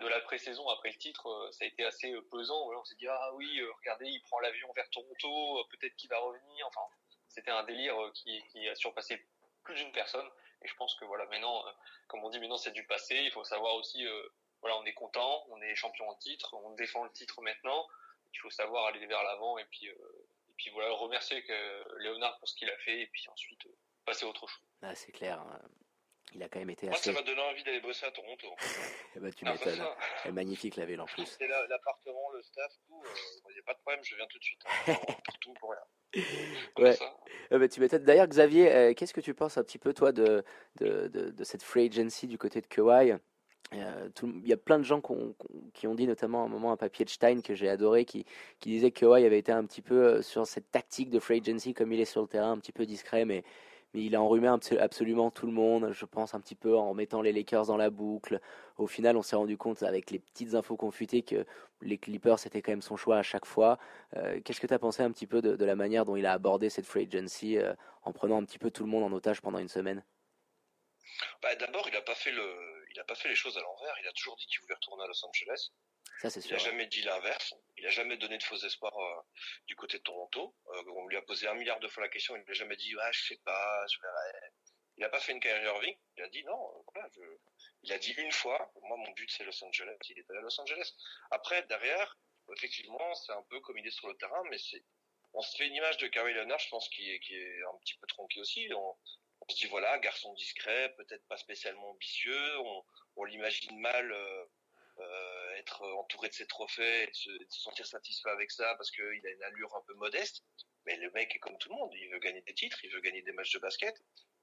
de la pré-saison après le titre, euh, ça a été assez euh, pesant. on s'est dit ah oui, regardez, il prend l'avion vers Toronto, peut-être qu'il va revenir. Enfin, c'était un délire qui, qui a surpassé plus d'une personne. Et je pense que voilà, maintenant, comme on dit, maintenant c'est du passé. Il faut savoir aussi, voilà, on est content, on est champion en titre, on défend le titre maintenant il faut savoir aller vers l'avant et puis, euh, et puis voilà, remercier que Léonard pour ce qu'il a fait et puis ensuite euh, passer à autre chose. Ah, c'est clair. Hein. Il a quand même été Moi, assez... ça m'a donné envie d'aller bosser à Toronto. eh ben, tu m'étonnes. C'est magnifique la ville en plus. C'est l'appartement, le staff, tout. Il euh, n'y a pas de problème, je viens tout de suite. Hein, pour tout, pour rien. Ouais. Eh ben, tu m'étonnes. D'ailleurs, Xavier, qu'est-ce que tu penses un petit peu, toi, de, de, de, de cette free agency du côté de Kawhi euh, il y a plein de gens qui ont dit, notamment à un moment un papier de Stein que j'ai adoré, qui, disait que Kawhi avait été un petit peu euh, sur cette tactique de free agency comme il est sur le terrain, un petit peu discret, mais, mais il a enrhumé absolument tout le monde, je pense un petit peu en mettant les Lakers dans la boucle. Au final, on s'est rendu compte avec les petites infos confutées que les Clippers c'était quand même son choix à chaque fois. Euh, qu'est-ce que tu as pensé un petit peu de, la manière dont il a abordé cette free agency en prenant un petit peu tout le monde en otage pendant une semaine? Bah, D'abord, il n'a pas fait le il n'a pas fait les choses à l'envers. Il a toujours dit qu'il voulait retourner à Los Angeles. Ça, c'est sûr. Il n'a jamais dit l'inverse. Il n'a jamais donné de faux espoirs euh, du côté de Toronto. Euh, on lui a posé un milliard de fois la question. Il n'a jamais dit, ah, je sais pas, je verrai. Il n'a pas fait une carrière Irving. Il a dit non. Euh, voilà, je... Il a dit une fois, moi, mon but, c'est Los Angeles. Il est allé à Los Angeles. Après, derrière, effectivement, c'est un peu comme il est sur le terrain, mais c'est, on se fait une image de Kawhi Leonard, je pense, qui est, qui est un petit peu tronqué aussi. On, on se dit voilà, garçon discret, peut-être pas spécialement ambitieux, on, l'imagine mal être entouré de ses trophées et de se, sentir satisfait avec ça parce qu'il a une allure un peu modeste. Mais le mec est comme tout le monde, il veut gagner des titres, il veut gagner des matchs de basket.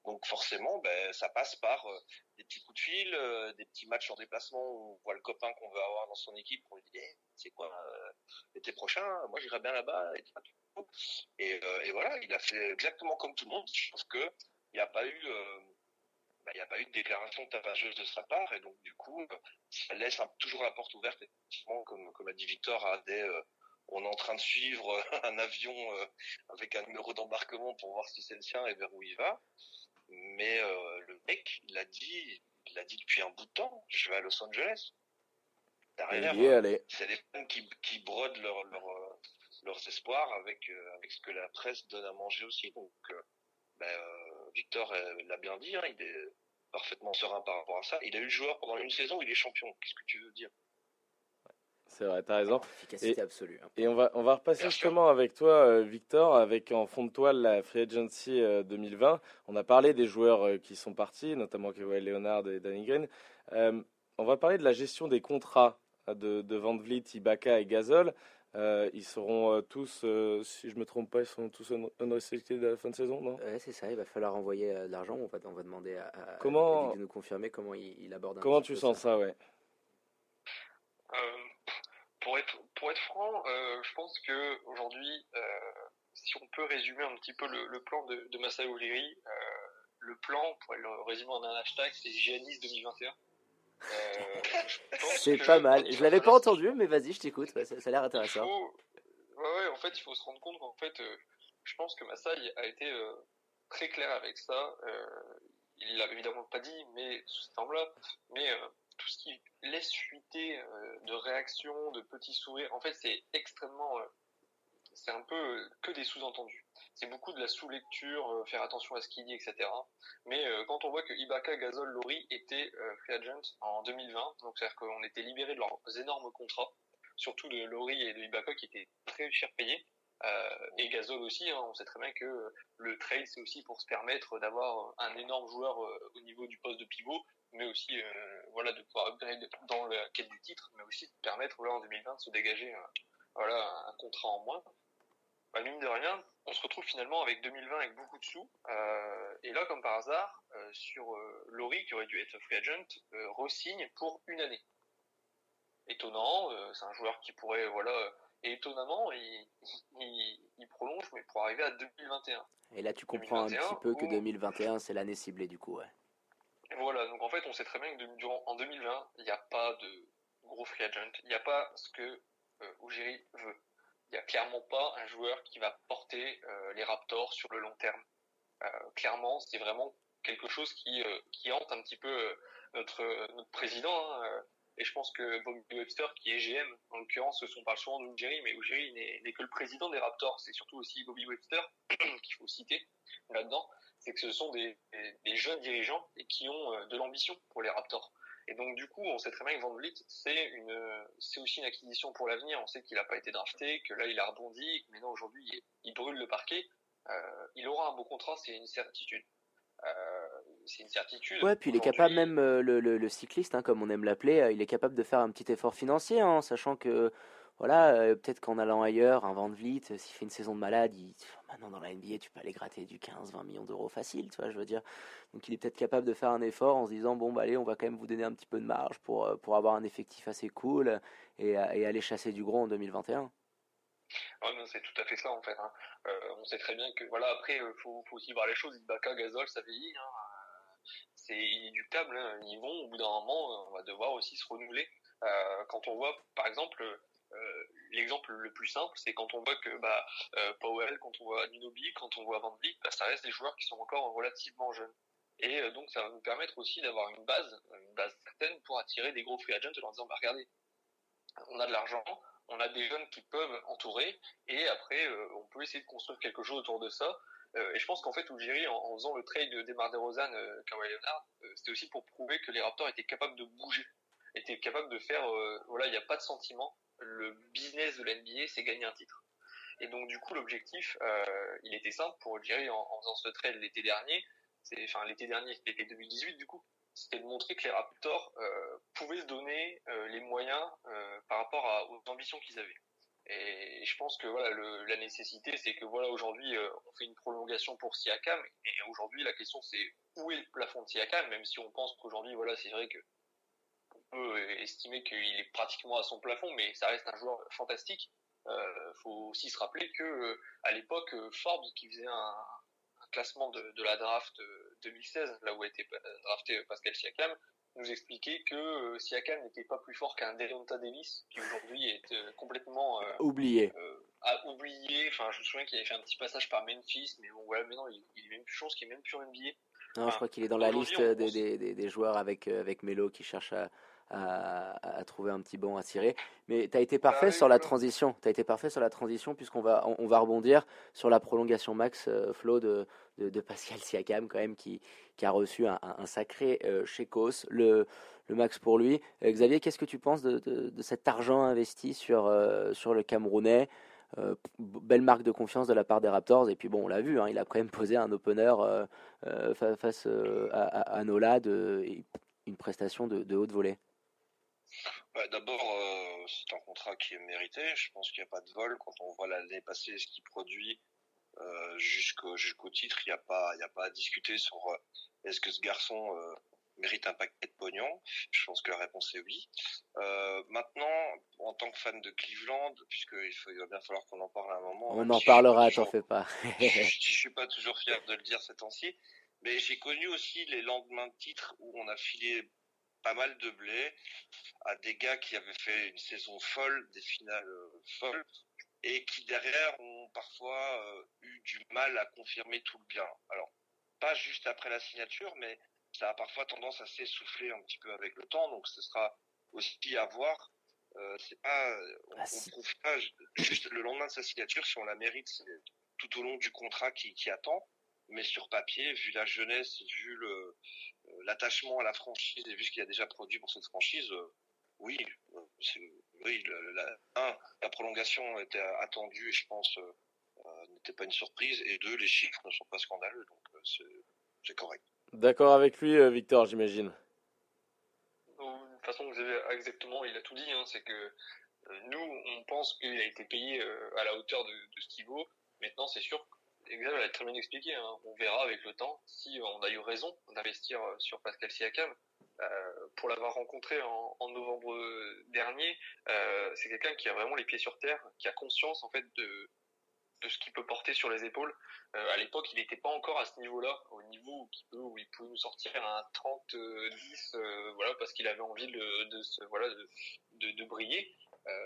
Donc forcément, ben, ça passe par euh, des petits coups de fil, euh, des petits matchs en déplacement où on voit le copain qu'on veut avoir dans son équipe, on lui dit eh, c'est quoi euh, l'été prochain, moi j'irai bien là-bas. Et, et, voilà, il a fait exactement comme tout le monde. Je pense que il n'y a pas eu il n'y a pas eu de déclaration tapageuse de sa part et donc du coup ça laisse toujours la porte ouverte effectivement comme comme a dit Victor à des on est en train de suivre un avion avec un numéro d'embarquement pour voir si c'est le sien et vers où il va. Mais euh, le mec, il a dit, il a dit depuis un bout de temps, je vais à Los Angeles. Derrière, euh, c'est les fans qui, qui brodent leur, leur, euh, leurs espoirs avec, avec ce que la presse donne à manger aussi. Donc, ben, Victor l'a bien dit, hein, il est parfaitement serein par rapport à ça. Il a eu le joueur pendant une saison, il est champion. Qu'est-ce que tu veux dire? C'est vrai, t'as raison. Efficacité et, absolue. Hein. Et on va, on va repasser justement avec toi, euh, Victor, avec en fond de toile la Free Agency 2020. Euh, on a parlé des joueurs euh, qui sont partis, notamment Kawhi Leonard et Danny Green. on va parler de la gestion des contrats de, de Van Vliet, Ibaka et Gasol. Ils seront tous, si je me trompe pas, ils seront tous unrestricted à la fin de saison, non? Ouais, c'est ça. Il va falloir envoyer de l'argent. On va, on va demander à, à comment, de nous confirmer comment il, il aborde. comment tu sens ça, ça ouais? Pour être pour être franc, euh, je pense que aujourd'hui, euh, si on peut résumer un petit peu le, le plan de, de Ujiri, euh, le plan, pour le résumer en un hashtag, c'est Giannis 2021. Euh, c'est pas mal. Je l'avais pas entendu, mais vas-y, je t'écoute. ça, ça, a l'air intéressant. Faut, ouais, ouais, en fait, il faut se rendre compte qu'en fait, euh, je pense que Masai a été euh, très clair avec ça. il l'a évidemment pas dit, mais sous cet angle-là. Mais tout ce qui laisse fuiter euh, de réactions, de petits sourires, en fait, c'est extrêmement, euh, c'est un peu euh, que des sous-entendus. C'est beaucoup de la sous-lecture, faire attention à ce qu'il dit, etc. Mais quand on voit que Ibaka, Gasol, Lori étaient free agent en 2020, donc c'est-à-dire qu'on était libérés de leurs énormes contrats, surtout de Lori et de Ibaka qui étaient très cher payés, et Gasol aussi, hein, on sait très bien que le trade c'est aussi pour se permettre d'avoir un énorme joueur au niveau du poste de pivot mais aussi euh, voilà de pouvoir upgrade dans la quête du titre, mais aussi de permettre voilà en 2020 de se dégager euh, voilà un contrat en moins. Bah, mine de rien, on se retrouve finalement avec 2020 avec beaucoup de sous. Euh, et là, comme par hasard, euh, sur euh, Laurie, qui aurait dû être free agent, re-signe pour une année. Étonnant, c'est un joueur qui pourrait, voilà, et étonnamment, il, il, il, prolonge, mais pour arriver à 2021. Et là, tu comprends un petit peu que 2021, c'est l'année ciblée, du coup, ouais. Voilà, donc en fait, on sait très bien que durant, en 2020, il n'y a pas de gros free agent, il n'y a pas ce que Ujiri veut. Il n'y a clairement pas un joueur qui va porter euh, les Raptors sur le long terme. Euh, clairement, c'est vraiment quelque chose qui, euh, qui hante un petit peu notre, notre président. Hein, et je pense que Bobby Webster, qui est GM, en l'occurrence, on parle souvent d'Ujiri, mais Ujiri n'est que le président des Raptors. C'est surtout aussi Bobby Webster qu'il faut citer là-dedans c'est que ce sont des, des, jeunes dirigeants et qui ont de l'ambition pour les Raptors. Et donc du coup, on sait très bien que Van Vliet, c'est une, c'est aussi une acquisition pour l'avenir. On sait qu'il n'a pas été drafté, que là il a rebondi, que maintenant aujourd'hui il, brûle le parquet. Euh, il aura un beau contrat, c'est une certitude. Euh, c'est une certitude. Ouais, puis il est capable même euh, le, le, le, cycliste, hein, comme on aime l'appeler, il est capable de faire un petit effort financier, hein, sachant que voilà, euh, peut-être qu'en allant ailleurs, un Van Vliet, s'il fait une saison de malade, il, maintenant dans la NBA, tu peux aller gratter du 15-20 millions d'euros facile, tu vois, je veux dire. Donc il est peut-être capable de faire un effort en se disant, bon, bah allez, on va quand même vous donner un petit peu de marge pour, euh, pour avoir un effectif assez cool et, aller chasser du gros en 2021. Ouais, c'est tout à fait ça en fait. Hein. Euh, on sait très bien que voilà après il faut, faut, aussi voir les choses. Ibaka, Gasol, ça vieillit. Hein. C'est inéductable. Hein. Ils vont au bout d'un moment, on va devoir aussi se renouveler. Euh, quand on voit par exemple euh, l'exemple le plus simple, c'est quand on voit que bah, euh, Powell, quand on voit Ninobi, quand on voit Van Vliet, bah, ça reste des joueurs qui sont encore relativement jeunes. Et euh, donc ça va nous permettre aussi d'avoir une base, une base certaine pour attirer des gros free agents en leur disant bah regardez, on a de l'argent, on a des jeunes qui peuvent entourer, et après on peut essayer de construire quelque chose autour de ça. et je pense qu'en fait, Ujiri, en, en faisant le trade de Demar DeRozan, Kawhi Leonard, c'était aussi pour prouver que les Raptors étaient capables de bouger, étaient capables de faire, voilà, il n'y a pas de sentiment, le business de l'NBA, c'est gagner un titre. Et donc du coup, l'objectif, euh, il était simple pour Jerry en, faisant ce trade l'été dernier, enfin l'été dernier, l'été 2018 du coup, c'était de montrer que les Raptors euh, pouvaient se donner euh, les moyens par rapport aux ambitions qu'ils avaient. Et je pense que voilà, la nécessité, c'est que voilà, aujourd'hui, on fait une prolongation pour Siakam. Et aujourd'hui, la question, c'est où est le plafond de Siakam, même si on pense qu'aujourd'hui, voilà, c'est vrai que peut estimer qu'il est pratiquement à son plafond, mais ça reste un joueur fantastique. Euh, faut aussi se rappeler que à l'époque, Forbes, qui faisait un, classement de, de, la draft 2016, là où a été drafté Pascal Siakam, nous expliquait que euh, Siakam n'était pas plus fort qu'un Deonta Davis, qui aujourd'hui est euh, complètement euh, oublié. À oublié. Enfin, je me souviens qu'il avait fait un petit passage par Memphis, mais bon, voilà, maintenant il, il est même plus chance qu'il est même plus NBA. Non, je crois qu'il est dans la liste des, des, des, des, joueurs avec, avec Melo qui cherche à, à, à, trouver un petit bon à cirer. Mais tu as été parfait bah sur la transition. Tu as été parfait sur la transition puisqu'on va, on, on, va rebondir sur la prolongation max euh, flow de, de, de, Pascal Siakam quand même qui, qui a reçu un, un sacré euh, chécos, le, le max pour lui. Euh, Xavier, qu'est-ce que tu penses de, de, de, cet argent investi sur, euh, sur le Camerounais? Euh, belle marque de confiance de la part des Raptors. Et puis bon, on l'a vu, hein, il a quand même posé un opener face à, à, à Nola, de, une prestation de, de haute volée. Bah, D'abord, euh, c'est un contrat qui est mérité. Je pense qu'il n'y a pas de vol. Quand on voit l'année passée ce qu'il produit euh, jusqu'au jusqu'au titre, il n'y a pas, y a pas à discuter sur euh, est-ce que ce garçon mérite un paquet de pognon. Je pense que la réponse est oui. Euh, maintenant, en tant que fan de Cleveland, puisqu'il il va bien falloir qu'on en parle à un moment. On en parlera, t'en fais pas. je, je suis pas toujours fier de le dire ces temps-ci, mais j'ai connu aussi les lendemains de titre où on a filé pas mal de blé à des gars qui avaient fait une saison folle, des finales euh, folles, et qui derrière ont parfois euh, eu du mal à confirmer tout le bien. Alors, pas juste après la signature, mais ça a parfois tendance à s'essouffler un petit peu avec le temps, donc ce sera aussi à voir. Euh, c'est pas, on, ah, on prouve pas juste le lendemain de sa signature si on la mérite tout au long du contrat qui, qui attend mais sur papier, vu la jeunesse, vu le l'attachement à la franchise et vu ce qu'il a déjà produit pour cette franchise, euh, oui, oui, la, un, la prolongation était attendue et je pense euh, n'était pas une surprise, et deux, les chiffres ne sont pas scandaleux, donc euh, c'est correct. D'accord avec lui, Victor, j'imagine. De toute façon, vous avez exactement, il a tout dit, hein, c'est que nous, on pense qu'il a été payé à la hauteur de, de ce qu'il vaut. Maintenant, c'est sûr Exact, l'a très bien expliqué. Hein. On verra avec le temps si on a eu raison d'investir euh, sur Pascal Siakam. Euh, pour l'avoir rencontré en, novembre dernier, euh, c'est quelqu'un qui a vraiment les pieds sur terre, qui a conscience en fait de, de ce qu'il peut porter sur les épaules. Euh, à l'époque, il n'était pas encore à ce niveau-là, au niveau où il, pouvait nous sortir un 30-10, euh, voilà, parce qu'il avait envie de, de, se, voilà, de, de, briller.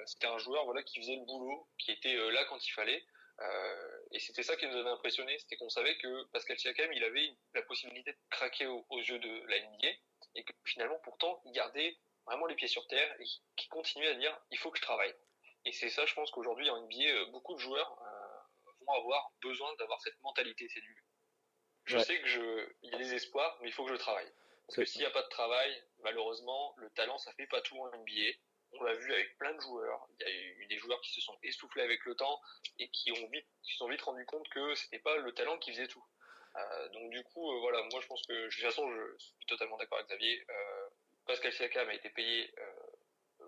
C'était un joueur voilà qui faisait le boulot, qui était là quand il fallait. Et c'était ça qui nous avait impressionné, c'était qu'on savait que Pascal Siakam, il avait la possibilité de craquer aux, aux yeux de la NBA, et que finalement, pourtant, il gardait vraiment les pieds sur terre et qui continuait à dire il faut que je travaille. Et c'est ça, je pense qu'aujourd'hui en NBA, euh, beaucoup de joueurs euh, vont avoir besoin d'avoir cette mentalité. C'est du je ouais. sais que je, il y a des espoirs, mais il faut que je travaille. Parce que s'il n'y a pas de travail, malheureusement, le talent, ça fait pas tout en NBA on l'a vu avec plein de joueurs. Il y a eu des joueurs qui se sont essoufflés avec le temps et qui ont vite, se sont vite rendu compte que c'était pas le talent qui faisait tout. Euh, donc du coup, euh, voilà, moi je pense que de toute façon, je suis totalement d'accord avec Xavier. Euh, Pascal Siakam a été payé,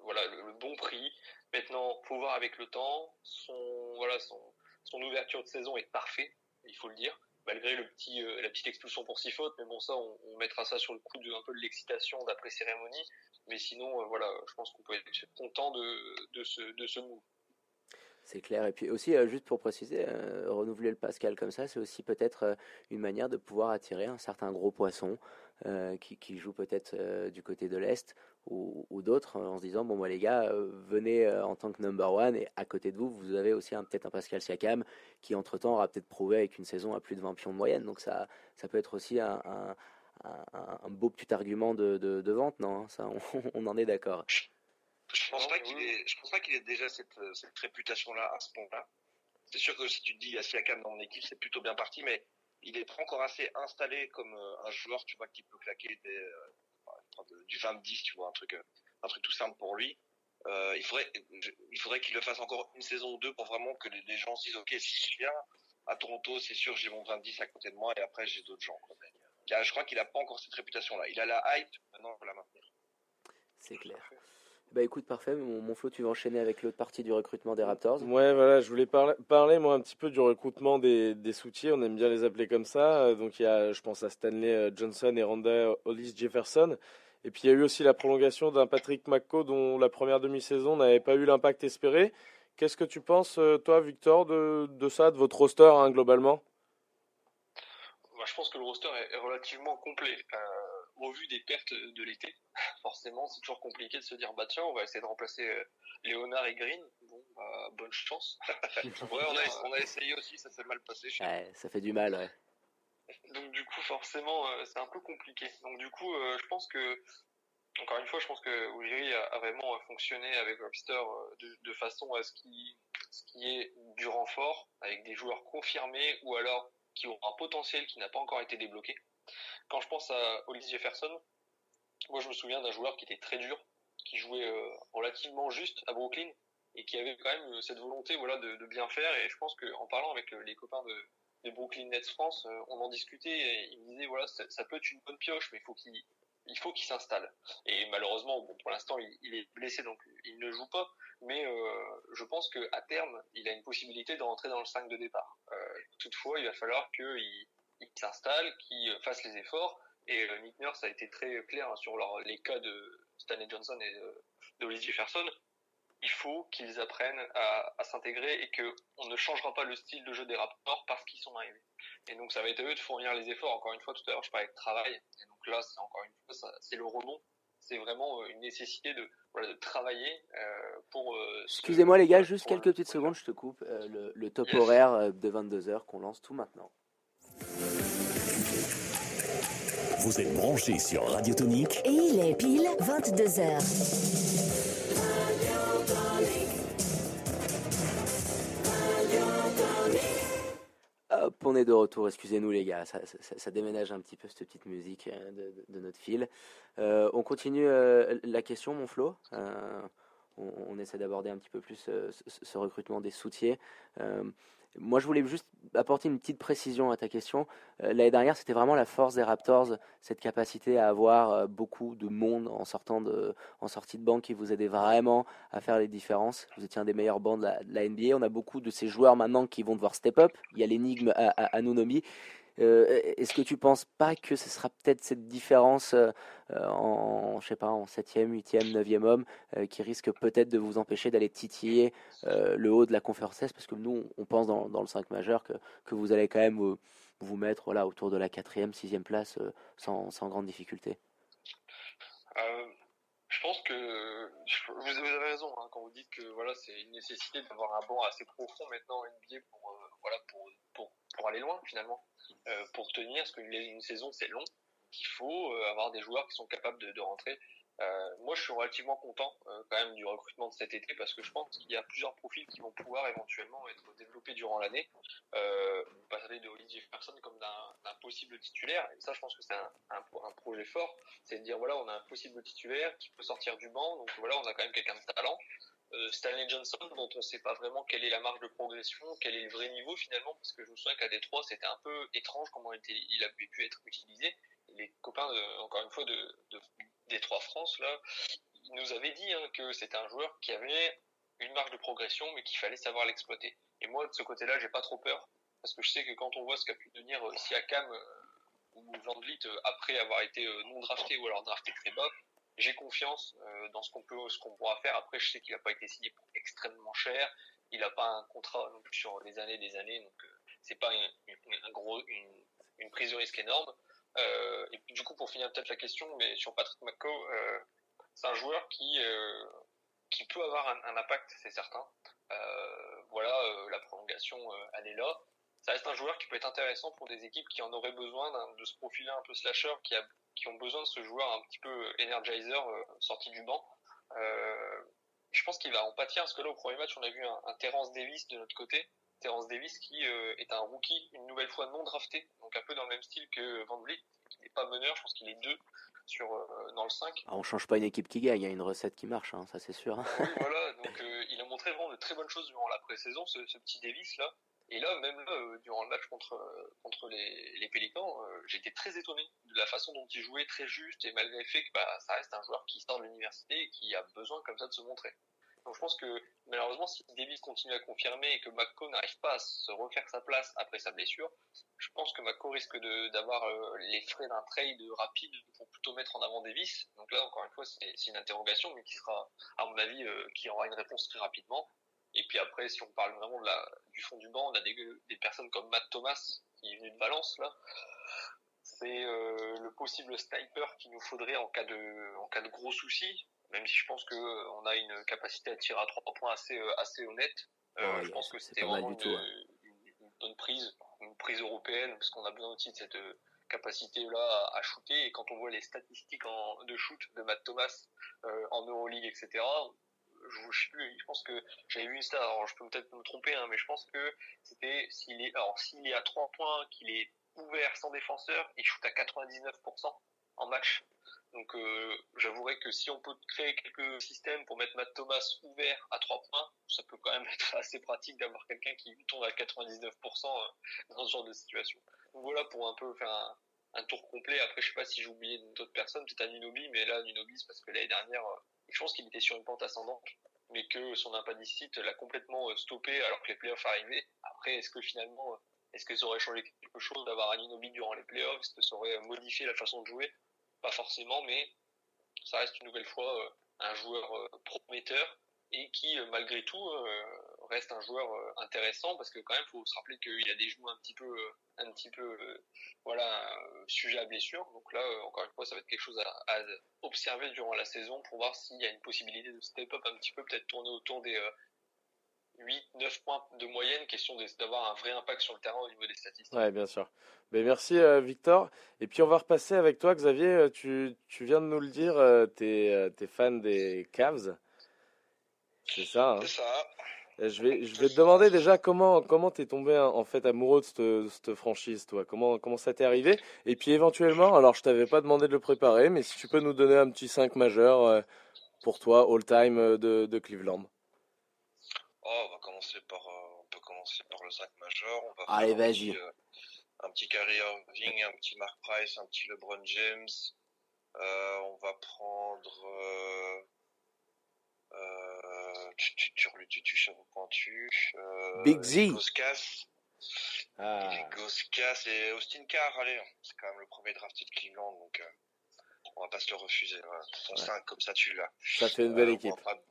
voilà, le, le, bon prix. Maintenant, faut voir avec le temps. Son, voilà, son, son ouverture de saison est parfait, il faut le dire malgré le petit, euh, la petite expulsion pour six fautes, mais bon ça, on, mettra ça sur le coup de un peu de l'excitation d'après cérémonie. Mais sinon, euh, voilà, je pense qu'on peut être content de, ce, de move. C'est clair. Et puis aussi, euh, juste pour préciser, renouveler le Pascal comme ça, c'est aussi peut-être une manière de pouvoir attirer un certain gros poisson qui, joue peut-être du côté de l'Est ou, ou d'autres, en se disant, bon, moi les gars, venez en tant que number one et à côté de vous, vous avez aussi peut-être un Pascal Siakam qui, entre-temps, aura peut-être prouvé avec une saison à plus de 20 pions de moyenne. Donc ça, ça peut être aussi un, un, un, un beau petit argument de, de, de vente, non ça, on, on en est d'accord. Je pense pas qu'il ait, je pense pas qu'il ait déjà cette, cette réputation-là à ce point-là. C'est sûr que si tu te dis, a Siakam dans mon équipe, c'est plutôt bien parti, mais il est pas encore assez installé comme euh, un joueur, tu vois, qui peut claquer des, euh, du 20-10, tu vois, un truc, euh, un truc tout simple pour lui. Euh, il faudrait, il faudrait qu'il le fasse encore une saison ou deux pour vraiment que les, les gens se disent, ok, si je viens à Toronto, c'est sûr, j'ai mon 20-10 à côté de moi et après j'ai d'autres gens. Quoi. je crois qu'il n'a pas encore cette réputation-là. Il a la hype, maintenant il faut la maintenir. C'est clair. Bah écoute, parfait. Mon, mon Flo, tu vas enchaîner avec l'autre partie du recrutement des Raptors. Ouais, voilà, je voulais parler, parler moi un petit peu du recrutement des, des soutiers. On aime bien les appeler comme ça. Euh, Donc il y a, je pense à Stanley euh, Johnson et Randa Hollis Jefferson. Et puis il y a eu aussi la prolongation d'un Patrick McCaw dont la première demi-saison n'avait pas eu l'impact espéré. Qu'est-ce que tu penses, euh, toi, Victor, de, de ça, de votre roster hein, globalement? Bah, je pense que le roster est, est relativement complet. Euh, au vu des pertes de l'été, forcément, c'est toujours compliqué de se dire bah tiens, on va essayer de remplacer euh, Léonard et Green. Bon, bah, bonne chance. ouais, on a, on a essayé aussi, ça s'est mal passé. Chez Ouais, ça fait du mal, ouais. Donc du coup, forcément, euh, c'est un peu compliqué. Donc du coup, euh, je pense que, encore une fois, je pense que Ujiri a, vraiment fonctionné avec Webster euh, de, façon à ce qui, ce qui est du renfort, avec des joueurs confirmés ou alors qui ont un potentiel qui n'a pas encore été débloqué. Quand je pense à Hollis Jefferson, moi je me souviens d'un joueur qui était très dur, qui jouait relativement juste à Brooklyn et qui avait quand même cette volonté voilà de, de bien faire et je pense que en parlant avec les copains de, de Brooklyn Nets France, euh, on en discutait et ils me disaient voilà ça, peut être une bonne pioche mais il faut qu'il il faut qu'il s'installe. Et malheureusement, bon, pour l'instant, il, il, est blessé, donc il ne joue pas. Mais euh, je pense que à terme, il a une possibilité de rentrer dans le 5 de départ. Euh, toutefois, il va falloir qu'il il s'installe, qu'il fasse les efforts. Et euh, Nick Nurse a été très clair sur leur, les cas de Stanley Johnson et de Hollis Jefferson. Il faut qu'ils apprennent à, à s'intégrer et qu'on ne changera pas le style de jeu des Raptors parce qu'ils sont arrivés. Et donc ça va être à eux de fournir les efforts. Encore une fois, tout à l'heure, je parlais de travail. Et donc là, c'est encore une fois, c'est le rebond. C'est vraiment une nécessité de, voilà, de travailler euh, pour. Euh, Excusez-moi les gars, juste quelques petites secondes, je te coupe. Euh, le, le, top Yes. horaire de 22h qu'on lance tout maintenant. Vous êtes branchés sur Radio Tonique Et il est pile 22h. On est de retour, excusez-nous les gars, ça, déménage un petit peu cette petite musique euh, de, notre fil. Euh, on continue euh, la question, mon Flo. On, essaie d'aborder un petit peu plus ce, ce, recrutement des soutiers. Moi, je voulais juste apporter une petite précision à ta question. Euh, L'année dernière, c'était vraiment la force des Raptors, cette capacité à avoir euh, beaucoup de monde en sortant de, en sortie de banque qui vous aidait vraiment à faire les différences. Vous étiez un des meilleurs bancs de la, NBA. On a beaucoup de ces joueurs maintenant qui vont devoir step up. Il y a l'énigme à, à, à. Euh, Est-ce que tu penses pas que ce sera peut-être cette différence euh, en, je sais pas, en septième, huitième, neuvième homme euh, qui risque peut-être de vous empêcher d'aller titiller euh, le haut de la conférence Est? Parce que nous, on pense dans, le 5 majeur que, que vous allez quand même vous, mettre voilà, autour de la quatrième, sixième place euh, sans, sans grande difficulté. Euh, je pense que vous avez raison hein, quand vous dites que voilà c'est une nécessité d'avoir un banc assez profond maintenant en NBA pour euh, voilà pour pour aller loin finalement. Euh, pour tenir parce qu'une saison c'est long qu'il faut euh, avoir des joueurs qui sont capables de, rentrer. Euh, moi je suis relativement content quand même du recrutement de cet été parce que je pense qu'il y a plusieurs profils qui vont pouvoir éventuellement être développés durant l'année. Euh, parler de Olivier Jefferson comme d'un possible titulaire. Et ça je pense que c'est un, projet fort. C'est de dire voilà on a un possible titulaire qui peut sortir du banc. Donc voilà on a quand même quelqu'un de talent euh, Stanley Johnson dont on ne sait pas vraiment quelle est la marge de progression quel est le vrai niveau finalement parce que je me souviens qu'à Détroit c'était un peu étrange comment il, avait pu être utilisé. Les copains de, encore une fois de, de Détroit France là ils nous avaient dit hein, que c'était un joueur qui avait une marge de progression mais qu'il fallait savoir l'exploiter. Et moi de ce côté là j'ai pas trop peur parce que je sais que quand on voit ce qu'a pu devenir euh, Siakam euh, ou Van euh, après avoir été euh, non drafté ou alors drafté très bas j'ai confiance euh, dans ce qu'on pourra faire. Après je sais qu'il n'a pas été signé pour extrêmement cher. Il n'a pas un contrat non plus sur des années des années. Donc euh, c'est pas une, une, prise de risque énorme. Euh, et puis, du coup pour finir peut-être la question mais sur Patrick McCaw euh, c'est un joueur qui qui peut avoir un, un impact c'est certain. Voilà la prolongation elle est là. Ça reste un joueur qui peut être intéressant pour des équipes qui en auraient besoin de ce profil un peu slasher, qui, a, qui ont besoin de ce joueur un petit peu energizer euh, sorti du banc. Euh, je pense qu'il va en pâtir parce que là au premier match on a vu un, un Terence Davis de notre côté. Terence Davis qui euh, est un rookie une nouvelle fois non drafté, donc un peu dans le même style que Van Vliet, qui n'est pas meneur, je pense qu'il est deux sur dans le 5. Ah, on change pas une équipe qui gagne, il y a une recette qui marche, hein, ça c'est sûr. oui, voilà, donc il a montré vraiment de très bonnes choses durant la pré-saison, ce, ce, petit Davis là. Et là, même là, euh, durant le match contre, euh, contre les, les Pélicans, euh, j'étais très étonné de la façon dont il jouait, très juste, et malgré le fait que bah, ça reste un joueur qui sort de l'université et qui a besoin comme ça de se montrer. Donc je pense que malheureusement, si Davis continue à confirmer et que McCo n'arrive pas à se refaire sa place après sa blessure, je pense que McCo risque d'avoir les frais d'un trade rapide pour plutôt mettre en avant Davis. Donc là, encore une fois, c'est une interrogation, mais qui sera, à mon avis, qui aura une réponse très rapidement. Et puis après, si on parle vraiment de la, du fond du banc, on a des, des personnes comme Matt Thomas, qui est venu de Valence, là. C'est euh, le possible sniper qu'il nous faudrait en cas de, en cas de gros soucis. Même si je pense que euh, on a une capacité à tirer à trois points assez, euh, assez honnête. Euh, Ouais, je pense que c'était vraiment tout, une, bonne prise, une prise européenne, parce qu'on a besoin aussi de cette capacité-là à, à shooter. Et quand on voit les statistiques en, de shoot de Matt Thomas en Euroleague, etc., je, je sais plus, je pense que j'avais vu ça, alors je peux peut-être me tromper, hein, mais je pense que c'était s'il est, alors s'il est à trois points, qu'il est ouvert sans défenseur, il shoot à 99% en match. Donc euh, j'avouerais que si on peut créer quelques systèmes pour mettre Matt Thomas ouvert à trois points, ça peut quand même être assez pratique d'avoir quelqu'un qui tombe à 99% euh, dans ce genre de situation. Donc voilà pour un peu faire un, tour complet. Après je sais pas si j'ai oublié d'autres personnes, peut-être Anunobi, mais là Anunobi c'est parce que l'année dernière, euh, je pense qu'il était sur une pente ascendante, mais que son impadicite l'a complètement euh, stoppé alors que les playoffs arrivaient. Après est-ce que finalement, euh, est-ce que ça aurait changé quelque chose d'avoir Anunobi durant les playoffs? Est-ce que ça aurait modifié la façon de jouer? Pas forcément, mais ça reste une nouvelle fois euh, un joueur euh, prometteur et qui, euh, malgré tout, euh, reste un joueur euh, intéressant parce que quand même, faut se rappeler qu'il y a des genoux un petit peu, euh, un petit peu, euh, voilà, sujet à blessure. Donc là, encore une fois, ça va être quelque chose à, à observer durant la saison pour voir s'il y a une possibilité de step up un petit peu, peut-être tourner autour des euh, 8, 9 points de moyenne, question d'avoir un vrai impact sur le terrain au niveau des statistiques. Ouais, bien sûr. Ben, merci Victor. Et puis on va repasser avec toi, Xavier. Tu, tu viens de nous le dire, t'es euh, t'es fan des Cavs. C'est ça. hein? C'est ça. Euh, Je vais, je vais te demander déjà comment comment t'es tombé hein, en fait amoureux de cette, de cette franchise, toi. Comment comment ça t'est arrivé? Et puis éventuellement, alors je t'avais pas demandé de le préparer, mais si tu peux nous donner un petit 5 majeur euh, pour toi all time euh, de, de Cleveland. Oh, on va commencer par, euh, on peut commencer par le 5 majeur. On va Allez, vas-y. petit, euh, un petit Kyrie Irving, un petit Mark Price, un petit LeBron James. Euh, on va prendre, tu, tu, tu, tu, tu, tu, cheveux pointus, euh, Big Z. Goskas, Ah, Goskas et Austin Carr, allez, c'est quand même le premier drafté de Cleveland, donc, euh, on va pas se le refuser, Ouais. 5, comme ça, tu l'as. ça fait une belle Euh, équipe. Ou un, Brad-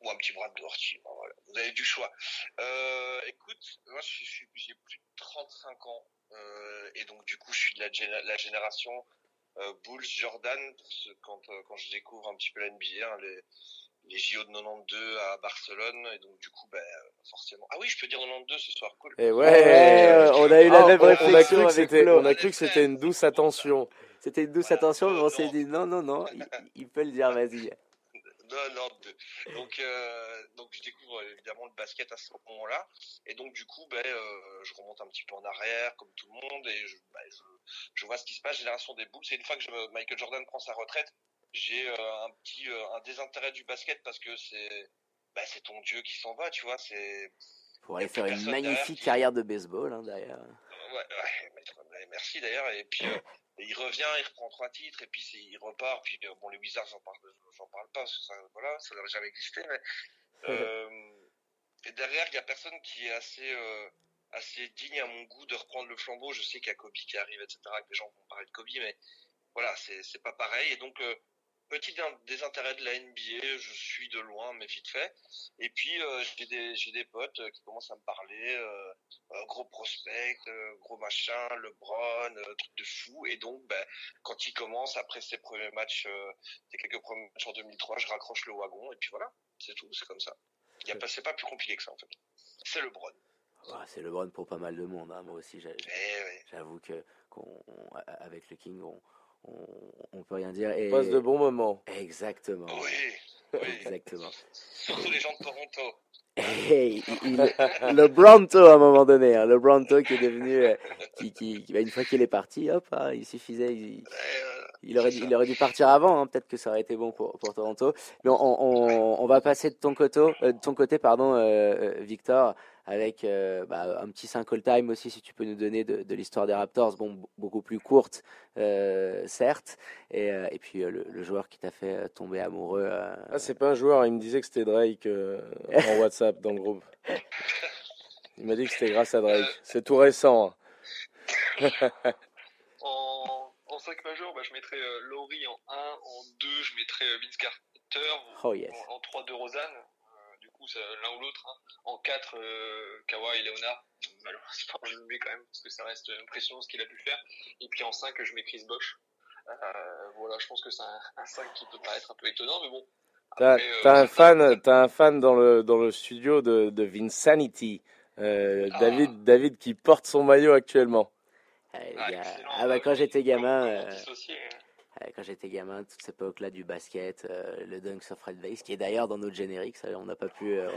ou un petit Brad Doherty. Bon, voilà. Vous avez du choix. Euh, écoute, moi j'ai plus de 35 ans euh, et donc du coup je suis de la, géné- la génération euh, Bulls Jordan quand euh, quand je découvre un petit peu la NBA, hein, les les JO de 92 à Barcelone et donc du coup ben euh, forcément. Ah oui, je peux dire 92 ce soir, cool. Et Ouais, ouais, on a eu la Ah, même on- on a réflexion cru que avec c'était, Flo. on a cru que c'était une douce attention. C'était une douce Voilà. attention, mais on s'est dit non, non, non, il, il peut le dire, vas-y. Non, non, deux. Donc, euh, donc je découvre évidemment le basket à ce moment-là, et donc du coup, ben, euh, je remonte un petit peu en arrière, comme tout le monde, et je, ben, je, je vois ce qui se passe. Génération des Bulls. C'est une fois que je- Michael Jordan prend sa retraite, j'ai euh, un petit un désintérêt du basket parce que c'est ben, c'est ton dieu qui s'en va, tu vois. C'est Pour aller faire une derrière magnifique qui- carrière de baseball, hein, d'ailleurs. ouais, merci d'ailleurs. Et puis euh, et il revient, il reprend trois titres, et puis il repart. Puis euh, bon, les Wizards, j'en parle, j'en parle pas, parce que ça, voilà, ça n'aurait jamais existé. Mais euh, et derrière, il y a personne qui est assez euh, assez digne à mon goût de reprendre le flambeau. Je sais qu'il y a Kobe qui arrive, etc. Que les gens vont parler de Kobe, mais voilà, c'est c'est pas pareil. Et donc petit dé- désintérêt de la NBA, je suis de loin, mais vite fait. Et puis euh, j'ai des j'ai des potes euh, qui commencent à me parler. euh, gros prospect, euh, gros machin, LeBron, truc de fou. Et donc, ben, quand il commence, après ses premiers matchs, ses quelques premiers matchs en 2003, je raccroche le wagon et puis voilà, c'est tout, c'est comme ça. Il y a pas, c'est pas plus compliqué que ça en fait. C'est LeBron. Ouais, c'est le Brown pour pas mal de monde. hein. Moi aussi, Eh j'avoue que qu'on, on- avec le King, on, on, on peut rien dire. Et... On passe de bons moments. Exactement. Oui, oui. Exactement. Surtout les gens de Toronto. Hey, il- il- le Bronto à un moment donné, hein, le Bronto qui est devenu, euh, qui, qui, qui- bah, une fois qu'il est parti, hop, hein, il suffisait, il- il, aurait, dû- ça. il aurait dû partir avant, hein, peut-être que ça aurait été bon pour, pour Toronto. Mais on, on, on va passer de ton côté, euh, de ton côté pardon, euh, euh, Victor, avec euh, bah, un petit 5 all-time aussi, si tu peux nous donner de, de l'histoire des Raptors, bon, beaucoup plus courte, euh, certes, et, euh, et puis euh, le, le joueur qui t'a fait euh, tomber amoureux. euh, Ah, c'est pas un joueur, il me disait que c'était Drake euh, en WhatsApp dans le groupe. Il m'a dit que c'était grâce à Drake. C'est tout récent. hein. En, en 5 majeur, bah, je mettrais euh, Laurie en 1, en 2, je mettrais euh, Vince Carter, Oh yes. en, en 3 de Rosanne, euh, l'un ou l'autre, hein. en 4 euh, Kawhi et Leonard, malheureusement je le mets quand même parce que ça reste impressionnant ce qu'il a pu faire, et puis en 5 je mets Chris Bosch. Euh, voilà, je pense que c'est un, un 5 qui peut paraître un peu étonnant, mais bon. T'as euh, un fan, t'as un fan dans le dans le studio de, de Vinsanity, euh, Ah. David, David qui porte son maillot actuellement. Ah, Ah. Ah bah quand j'étais gamin, hein. Ouais, Quand j'étais gamin, toute cette époque-là du basket, euh, le Dunks of Red Vase, qui est d'ailleurs dans notre générique, on n'a pas pu, euh,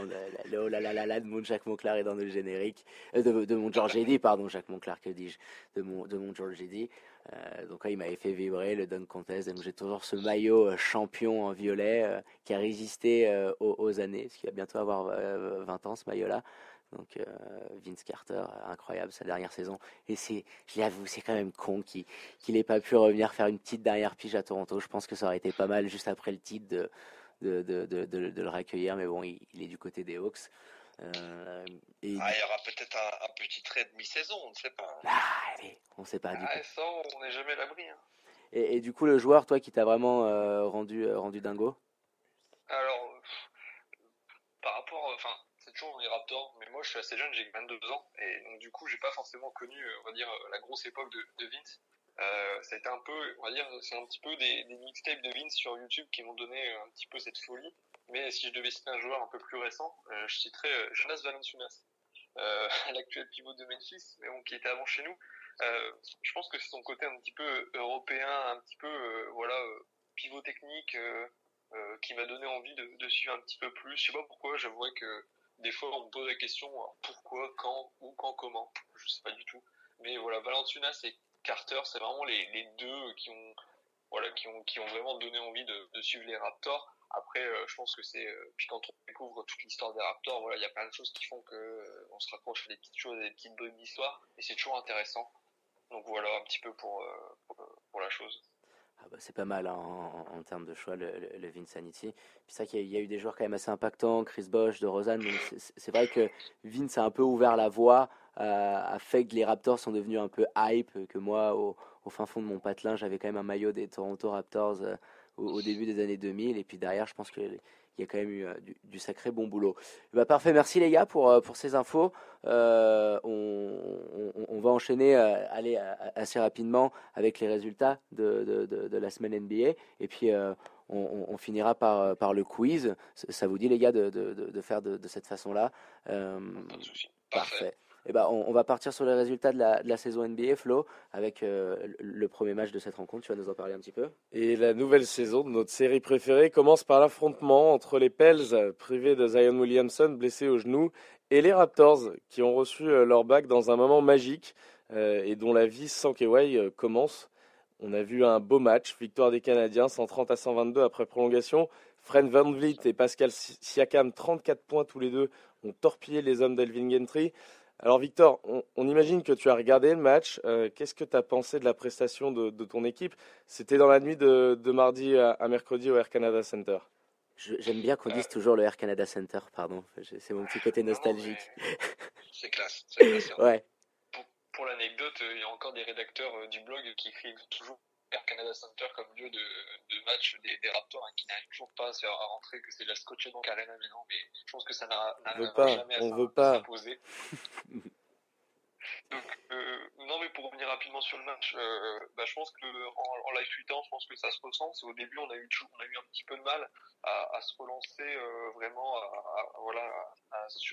le oh là là là là de mon Jacques Monclar est dans notre générique, euh, de, de mon George Eddy, pardon, Jacques Monclar, que dis-je, de mon, de mon George Eddy. Euh, donc ouais, il m'avait fait vibrer le Dunk Contest, j'ai toujours ce maillot euh, champion en violet euh, qui a résisté euh, aux, aux années, parce qu'il va bientôt avoir euh, 20 ans ce maillot-là. Donc euh, Vince Carter, incroyable sa dernière saison. Et c'est, je l'avoue, c'est quand même con qu'il qu'il ait pas pu revenir faire une petite dernière pige à Toronto. Je pense que ça aurait été pas mal juste après le titre de, de, de, de, de- de le recueillir. Mais bon, il, il est du côté des Hawks. Euh, et, Ah, il y aura peut-être un, un petit trade mi-saison, on ne sait pas. Ah, allez, on sait pas du Ah, ça, on n'est jamais l'abri. Hein. Et, et du coup, le joueur, toi, qui t'a vraiment euh, rendu, rendu dingo? Alors, par rapport, enfin, les Raptors, mais moi je suis assez jeune, j'ai que 22 ans, et donc du coup j'ai pas forcément connu, euh, on va dire, euh, la grosse époque de, de Vince. Euh, ça a été un peu, on va dire, c'est un petit peu des, des mixtapes de Vince sur YouTube qui m'ont donné un petit peu cette folie. Mais si je devais citer un joueur un peu plus récent, je citerais Jonas Valanciunas, l'actuel pivot de Memphis, mais bon, qui était avant chez nous. Je pense que c'est son côté un petit peu européen, un petit peu, voilà, pivot technique. qui m'a donné envie de, de suivre un petit peu plus. Je sais pas pourquoi, j'avouerais que des fois on me pose la question alors, pourquoi, quand, où, quand, comment. Je sais pas du tout. Mais voilà, Valanciunas et Carter, c'est vraiment les, les deux qui ont, voilà, qui ont, qui ont vraiment donné envie de, suivre les Raptors. Après, euh, je pense que c'est, euh, puis quand on découvre toute l'histoire des Raptors, voilà, il y a plein de choses qui font que euh, on se raccroche à des petites choses, des petites bribes d'histoire, et c'est toujours intéressant. Donc voilà un petit peu pour, pour la chose. Ah bah, c'est pas mal hein, en, termes de choix, le, le, le Vinsanity. Puis c'est vrai qu'il y, a- il y a eu des joueurs quand même assez impactants, Chris Bosh, de Rosanne. c'est- vrai que Vince a un peu ouvert la voie, euh, a fait que les Raptors sont devenus un peu hype, que moi, au, fin fond de mon patelin, j'avais quand même un maillot des Toronto Raptors euh, au, début des années 2000. Et puis derrière, je pense qu'il y a quand même eu euh, du, du sacré bon boulot. Bah, parfait, merci les gars pour, euh, pour ces infos. Euh, on, on- on va enchaîner euh, aller assez rapidement avec les résultats de, de, de, de la semaine NBA. Et puis, euh, on, finira par, par le quiz. Ça vous dit, les gars, de, de, de de faire de, cette façon-là? Parfait. Et ben, on, va partir sur les résultats de la, saison NBA, Flo, avec euh, le, premier match de cette rencontre. Tu vas nous en parler un petit peu Et la nouvelle saison de notre série préférée commence par l'affrontement entre les Pels, privés de Zion Williamson, blessé au genou, et les Raptors, qui ont reçu euh, leur bac dans un moment magique euh, et dont la vie sans Kawhi commence. On a vu un beau match, victoire des Canadiens, 130 à 122 après prolongation. Fred Van Vliet et Pascal Si- Siakam, 34 points tous les deux, ont torpillé les hommes d'Elvin Gentry. Alors Victor, on, on imagine que tu as regardé le match. Euh, Qu'est-ce que tu as pensé de la prestation de, de ton équipe? C'était dans la nuit de, de mardi à, à mercredi au Air Canada Center. Je- J'aime bien qu'on dise toujours le Air Canada Center, pardon. C'est mon petit côté nostalgique. C'est classe. C'est classe. hein. Ouais. Pour, pour l'anecdote, euh, il y a encore des rédacteurs euh, du blog qui écrivent toujours Air Canada Center comme lieu de, de match des, des Raptors hein, qui n'arrivent toujours pas à se faire rentrer que c'est la Scotiabank Arena mais non mais je pense que ça n'arrivera jamais à on veut pas. s'imposer. Donc euh, non mais pour revenir rapidement sur le match, euh, bah, je pense que en, en live tweetant, je pense que ça se ressent. Au début on a eu toujours- on a eu un petit peu de mal à, à se relancer euh, vraiment à, à- voilà à, se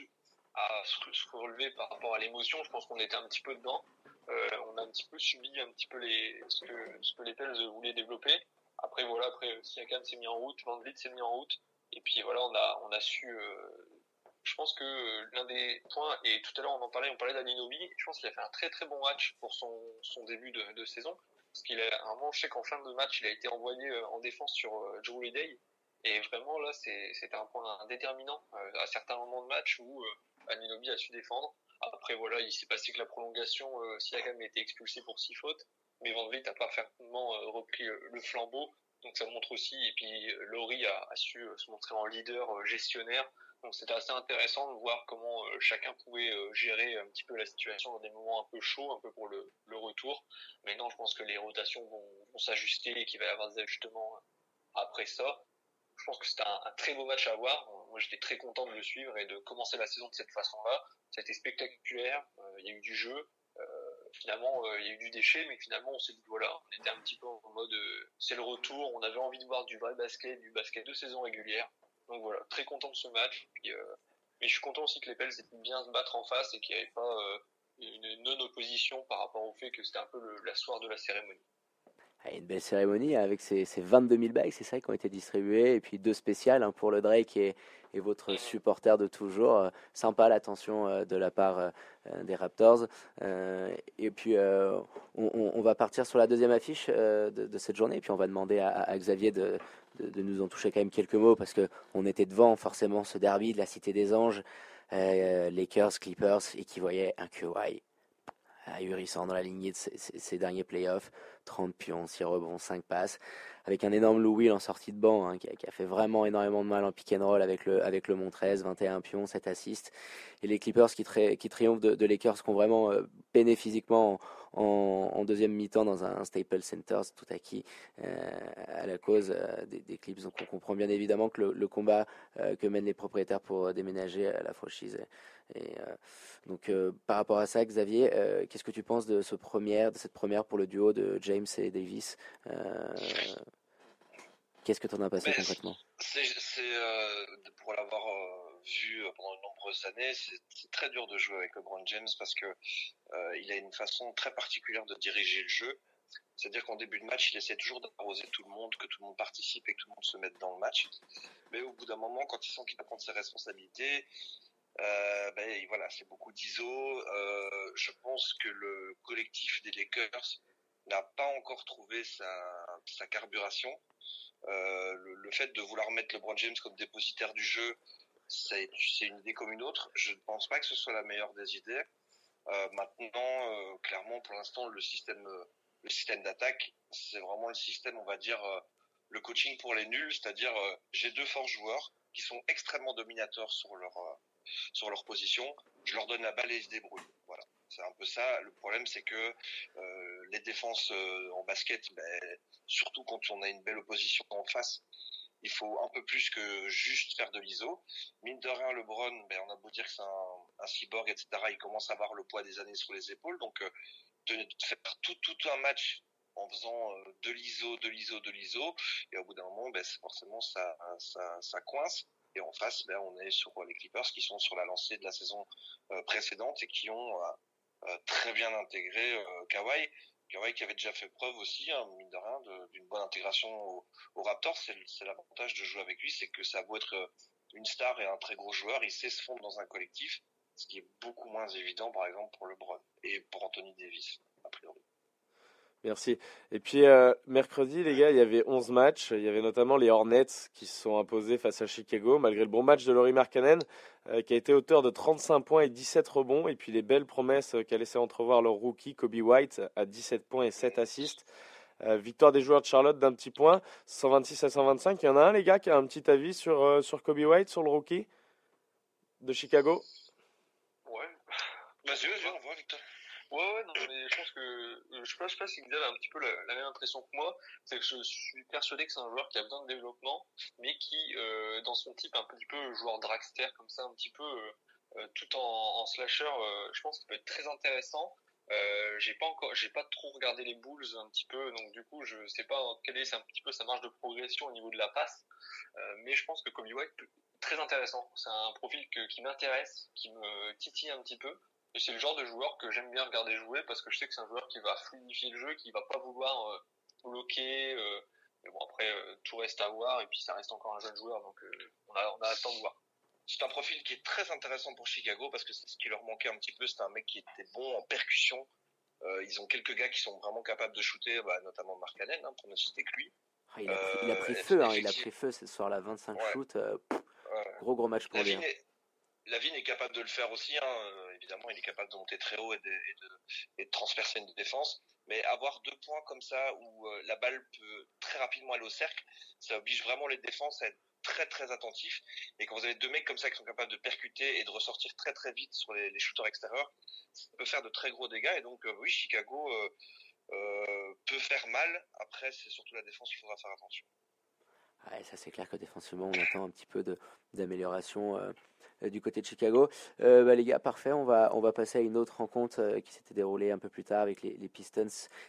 relever par rapport à l'émotion. Je pense qu'on était un petit peu dedans. Euh, on a un petit peu subi un petit peu les, ce que, ce que les Pels voulaient développer. Après, voilà, après, euh, Siakam s'est mis en route, Van Vliet s'est mis en route. Et puis, voilà, on a, on a su, euh, je pense que euh, l'un des points, et tout à l'heure on en parlait, on parlait d'Aninobi, je pense qu'il a fait un très très bon match pour son, son début de, saison. Parce qu'il a, un moment, je sais qu'en fin de match, il a été envoyé en défense sur Joe Holiday. Et vraiment, là, c'était un point déterminant à certains moments de match où Aninobi a su défendre. Après, voilà, il s'est passé que la prolongation, Siakam a été expulsé pour six fautes. Mais Van Vliet a parfaitement repris le flambeau. Donc ça montre aussi, et puis Laurie a, su se montrer en leader gestionnaire donc c'était assez intéressant de voir comment euh, chacun pouvait euh, gérer un petit peu la situation dans des moments un peu chauds, un peu pour le, retour. Maintenant, je pense que les rotations vont, s'ajuster et qu'il va y avoir des ajustements euh, après ça. Je pense que c'était un, un, très beau match à voir. Moi, j'étais très content de le suivre et de commencer la saison de cette façon-là. C'était spectaculaire. il y a eu du jeu. finalement, il y a eu du déchet, mais finalement, on s'est dit voilà, on était un petit peu en mode c'est le retour. On avait envie de voir du vrai basket, du basket de saison régulière. Donc voilà, très content de ce match. Puis, euh, mais je suis content aussi que les Pels aient bien se battre en face et qu'il n'y avait pas euh, une non-opposition par rapport au fait que c'était un peu la soirée de la cérémonie. Ah, une belle cérémonie avec ces, ces 22 000 bagues, c'est ça, qui ont été distribués. Et puis deux spéciales hein, pour le Drake et, votre supporter de toujours. Euh, sympa l'attention euh, de la part euh, des Raptors. Et puis on, va partir sur la deuxième affiche de, cette journée. Et puis on va demander à, Xavier de, nous en toucher quand même quelques mots parce qu'on était devant forcément ce derby de la Cité des Anges. Lakers, Clippers, et qui voyait un QI ahurissant dans la lignée de ces, ces, derniers playoffs. 30 pions, 6 rebonds, 5 passes. Avec un énorme Lou Will en sortie de banc, hein, qui, a, fait vraiment énormément de mal en pick and roll avec le, avec le Montrez, 21 pions, 7 assists. Et les Clippers qui, qui triomphent de, de Lakers, qui ont vraiment euh, peiné physiquement en, en deuxième mi-temps dans un, un Staples Center, tout acquis euh, à la cause euh, des, des, Clips. Donc on comprend bien évidemment que le, le combat euh, que mènent les propriétaires pour déménager la franchise et donc par rapport à ça, Xavier, qu'est-ce que tu penses de ce première, de cette première pour le duo de James et Davis Qu'est-ce que tu en as passé concrètement? C'est pour l'avoir vu pendant de nombreuses années, c'est très dur de jouer avec LeBron James parce que euh, il a une façon très particulière de diriger le jeu. C'est-à-dire qu'en début de match, il essaie toujours d'arroser tout le monde, que tout le monde participe et que tout le monde se mette dans le match. Mais au bout d'un moment, quand il sent qu'il va prendre ses responsabilités, euh, ben, voilà, c'est beaucoup d'ISO. Euh, je pense que le collectif des Lakers n'a pas encore trouvé sa, carburation. Euh, le, le, fait de vouloir mettre LeBron James comme dépositaire du jeu, c'est une idée comme une autre. Je ne pense pas que ce soit la meilleure des idées. Euh, maintenant, euh, clairement, pour l'instant, le système, le système d'attaque, c'est vraiment le système, on va dire, euh, le coaching pour les nuls, c'est-à-dire j'ai deux forts joueurs qui sont extrêmement dominateurs sur leur sur leur position, je leur donne la balle et ils se débrouillent. Voilà. C'est un peu ça. Le problème, c'est que euh, les défenses euh, en basket, ben, surtout quand on a une belle opposition en face, il faut un peu plus que juste faire de l'ISO. Mine de rien, LeBron, ben, on a beau dire que c'est un, cyborg, etc., il commence à avoir le poids des années sur les épaules. Donc, euh, de, faire tout, tout un match en faisant euh, de l'ISO, de l'ISO, de l'ISO, et au bout d'un moment, ben, forcément, ça, ça, coince. Et en face, ben, on est sur les Clippers qui sont sur la lancée de la saison euh, précédente et qui ont très bien intégré Kawhi. Qui avait déjà fait preuve aussi, hein, mine de rien, d'une bonne intégration au, Raptors. C'est l'avantage de jouer avec lui, c'est que ça vaut être euh, une star et un très gros joueur, il sait se fondre dans un collectif, ce qui est beaucoup moins évident, par exemple, pour LeBron et pour Anthony Davis, a priori. Merci. Et puis euh, mercredi, les gars, il y avait 11 matchs. Il y avait notamment les Hornets qui se sont imposés face à Chicago, malgré le bon match de Laurie Markkanen, euh, qui a été auteur de 35 points et 17 rebonds. Et puis les belles promesses qu'a laissé entrevoir leur rookie Kobe White à 17 points et 7 assists. Euh, victoire des joueurs de Charlotte d'un petit point, 126 à 125. Il y en a un, les gars, qui a un petit avis sur, euh, sur Kobe White, sur le rookie de Chicago? Ouais. Vas-y, vas-y, on voit, Victor. Ouais, ouais, non, mais je pense que euh, je sais pas, si Xav a un petit peu la, même impression que moi, c'est que je suis persuadé que c'est un joueur qui a besoin de développement, mais qui, euh, dans son type un petit peu joueur dragster comme ça, un petit peu euh, tout en, slasher, je pense qu'il peut être très intéressant. J'ai pas encore, j'ai pas trop regardé les Bulls un petit peu, donc du coup je sais pas quelle est un petit peu sa marge de progression au niveau de la passe, mais je pense que Kobe White très intéressant. C'est un profil que, qui m'intéresse, qui me titille un petit peu. Et c'est le genre de joueur que j'aime bien regarder jouer parce que je sais que c'est un joueur qui va fluidifier le jeu, qui va pas vouloir euh, bloquer. Euh, mais bon, après, euh, tout reste à voir et puis ça reste encore un jeune joueur, donc euh, on a, on a hâte de voir. C'est un profil qui est très intéressant pour Chicago parce que c'est ce qui leur manquait un petit peu. C'est un mec qui était bon en percussion, ils ont quelques gars qui sont vraiment capables de shooter, bah, notamment Mark Cannon, hein, pour ne citer que lui. Ah, il, a pris, il a pris feu, hein, il a pris feu ce soir-là, 25 Ouais. shoots. pff, gros gros match pour lui. Hein. est, Lavigne est capable de le faire aussi, hein, évidemment, il est capable de monter très haut et de, et de, transpercer une défense. Mais avoir deux points comme ça où euh, la balle peut très rapidement aller au cercle, ça oblige vraiment les défenses à être très très attentifs. Et quand vous avez deux mecs comme ça qui sont capables de percuter et de ressortir très très vite sur les, shooters extérieurs, ça peut faire de très gros dégâts. Et donc euh, oui, Chicago euh, peut faire mal. Après, c'est surtout la défense qu'il faudra faire attention. Ouais, ça c'est clair que défensivement on attend un petit peu d'amélioration du côté de Chicago. Euh, bah, les gars, parfait, on va, on va passer à une autre rencontre euh, qui s'était déroulée un peu plus tard avec les, Pistons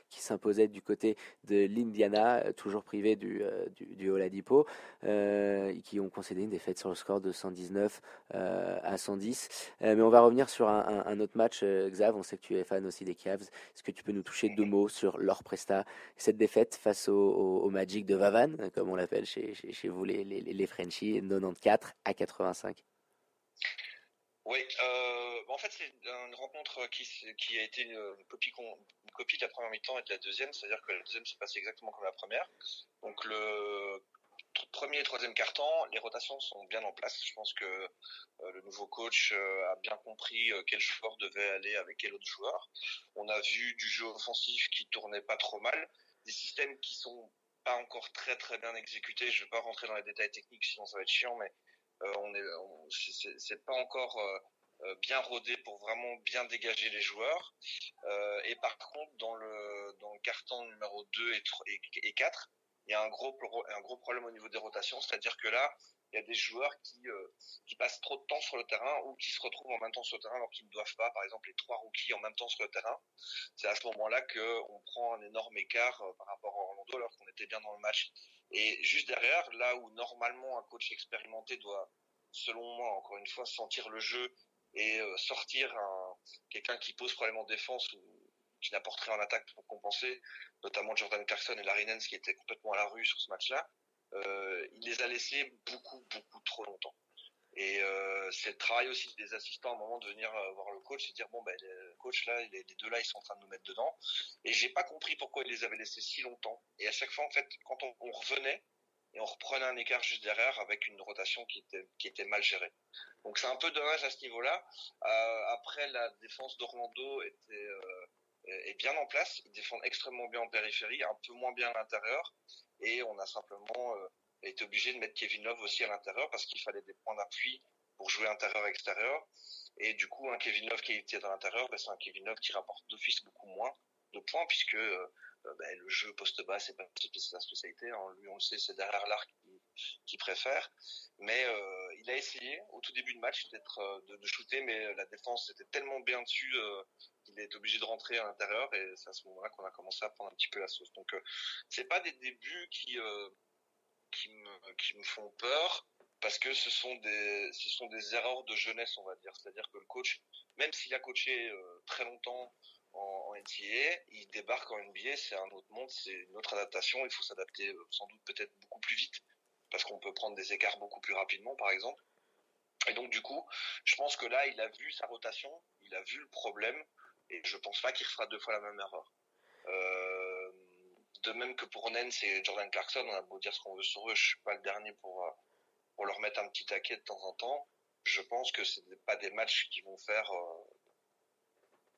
qui s'imposaient du côté de l'Indiana, euh, toujours privé du, euh, du, du Oladipo, euh, qui ont concédé une défaite sur le score de 119 euh, à 110. Euh, mais on va revenir sur un, autre match, euh, Xav, on sait que tu es fan aussi des Cavs. Est-ce que tu peux nous toucher deux mots sur leur presta? Cette défaite face au, Magic de Vavan, euh, comme on l'appelle chez, chez, chez vous les, les, les Frenchies, 94 à 85. Oui, euh, en fait c'est une rencontre qui, a été une, une copie, de la première mi-temps et de la deuxième, c'est-à-dire que la deuxième s'est passée exactement comme la première. Donc le premier et troisième quart-temps, les rotations sont bien en place. Je pense que euh, le nouveau coach euh, a bien compris euh, quel joueur devait aller avec quel autre joueur. On a vu du jeu offensif qui tournait pas trop mal, des systèmes qui sont pas encore très très bien exécutés. Je vais pas rentrer dans les détails techniques, sinon ça va être chiant, mais euh, on est, c'est- pas encore euh, euh, bien rodé pour vraiment bien dégager les joueurs. Euh, et par contre, dans le dans le carton numéro 2 et, tro- et, et 4, il y a un gros un gros problème au niveau des rotations, c'est-à-dire que là, il y a des joueurs qui euh, qui passent trop de temps sur le terrain ou qui se retrouvent en même temps sur le terrain alors qu'ils ne doivent pas. Par exemple, les trois rookies en même temps sur le terrain. C'est à ce moment-là que on prend un énorme écart euh, par rapport à Orlando alors qu'on était bien dans le match. Et juste derrière, là où normalement un coach expérimenté doit, selon moi, encore une fois, sentir le jeu et euh, sortir un, quelqu'un qui pose problème en défense ou qui n'apporte rien en attaque pour compenser, notamment Jordan Clarkson et Larry Nance qui étaient complètement à la rue sur ce match-là, euh, il les a laissés beaucoup, beaucoup trop longtemps. Et euh, c'est le travail aussi des assistants un moment de venir euh, voir le coach et dire bon ben le coach là, les, deux là ils sont en train de nous mettre dedans. Et j'ai pas compris pourquoi ils les avaient laissés si longtemps. Et à chaque fois en fait quand on, revenait et on reprenait un écart juste derrière avec une rotation qui était qui était mal gérée. Donc c'est un peu dommage à ce niveau-là. Euh, après la défense d'Orlando était est bien en place. Ils défendent extrêmement bien en périphérie, un peu moins bien à l'intérieur. Et on a simplement euh, été obligé de mettre Kevin Love aussi à l'intérieur parce qu'il fallait des points d'appui pour jouer intérieur-extérieur. Et du coup, un Kevin Love qui était à l'intérieur, ben, c'est un Kevin Love qui rapporte d'office beaucoup moins de points puisque euh, ben, le jeu poste bas, c'est pas sa spécialité. Hein. Lui, on le sait, c'est derrière l'arc qu'il qui préfère. Mais euh, il a essayé au tout début de match euh, de, shooter, mais la défense était tellement bien dessus euh, qu'il est obligé de rentrer à l'intérieur. Et c'est à ce moment-là qu'on a commencé à prendre un petit peu la sauce. Donc, euh, c'est pas des débuts qui euh, qui me, qui me font peur parce que ce sont des ce sont des erreurs de jeunesse on va dire. C'est-à-dire que le coach même s'il a coaché euh, très longtemps en, en il débarque en NBA c'est un autre monde c'est une autre adaptation. Il faut s'adapter euh, sans doute peut-être beaucoup plus vite parce qu'on peut prendre des écarts beaucoup plus rapidement par exemple. Et donc du coup je pense que là il a vu sa rotation il a vu le problème et je pense pas qu'il refera deux fois la même erreur. Euh, de même que pour Nance et Jordan Clarkson, on a beau dire ce qu'on veut sur eux, je suis pas le dernier pour, euh, pour leur mettre un petit taquet de temps en temps. Je pense que ce n'est pas des matchs qui vont faire, euh,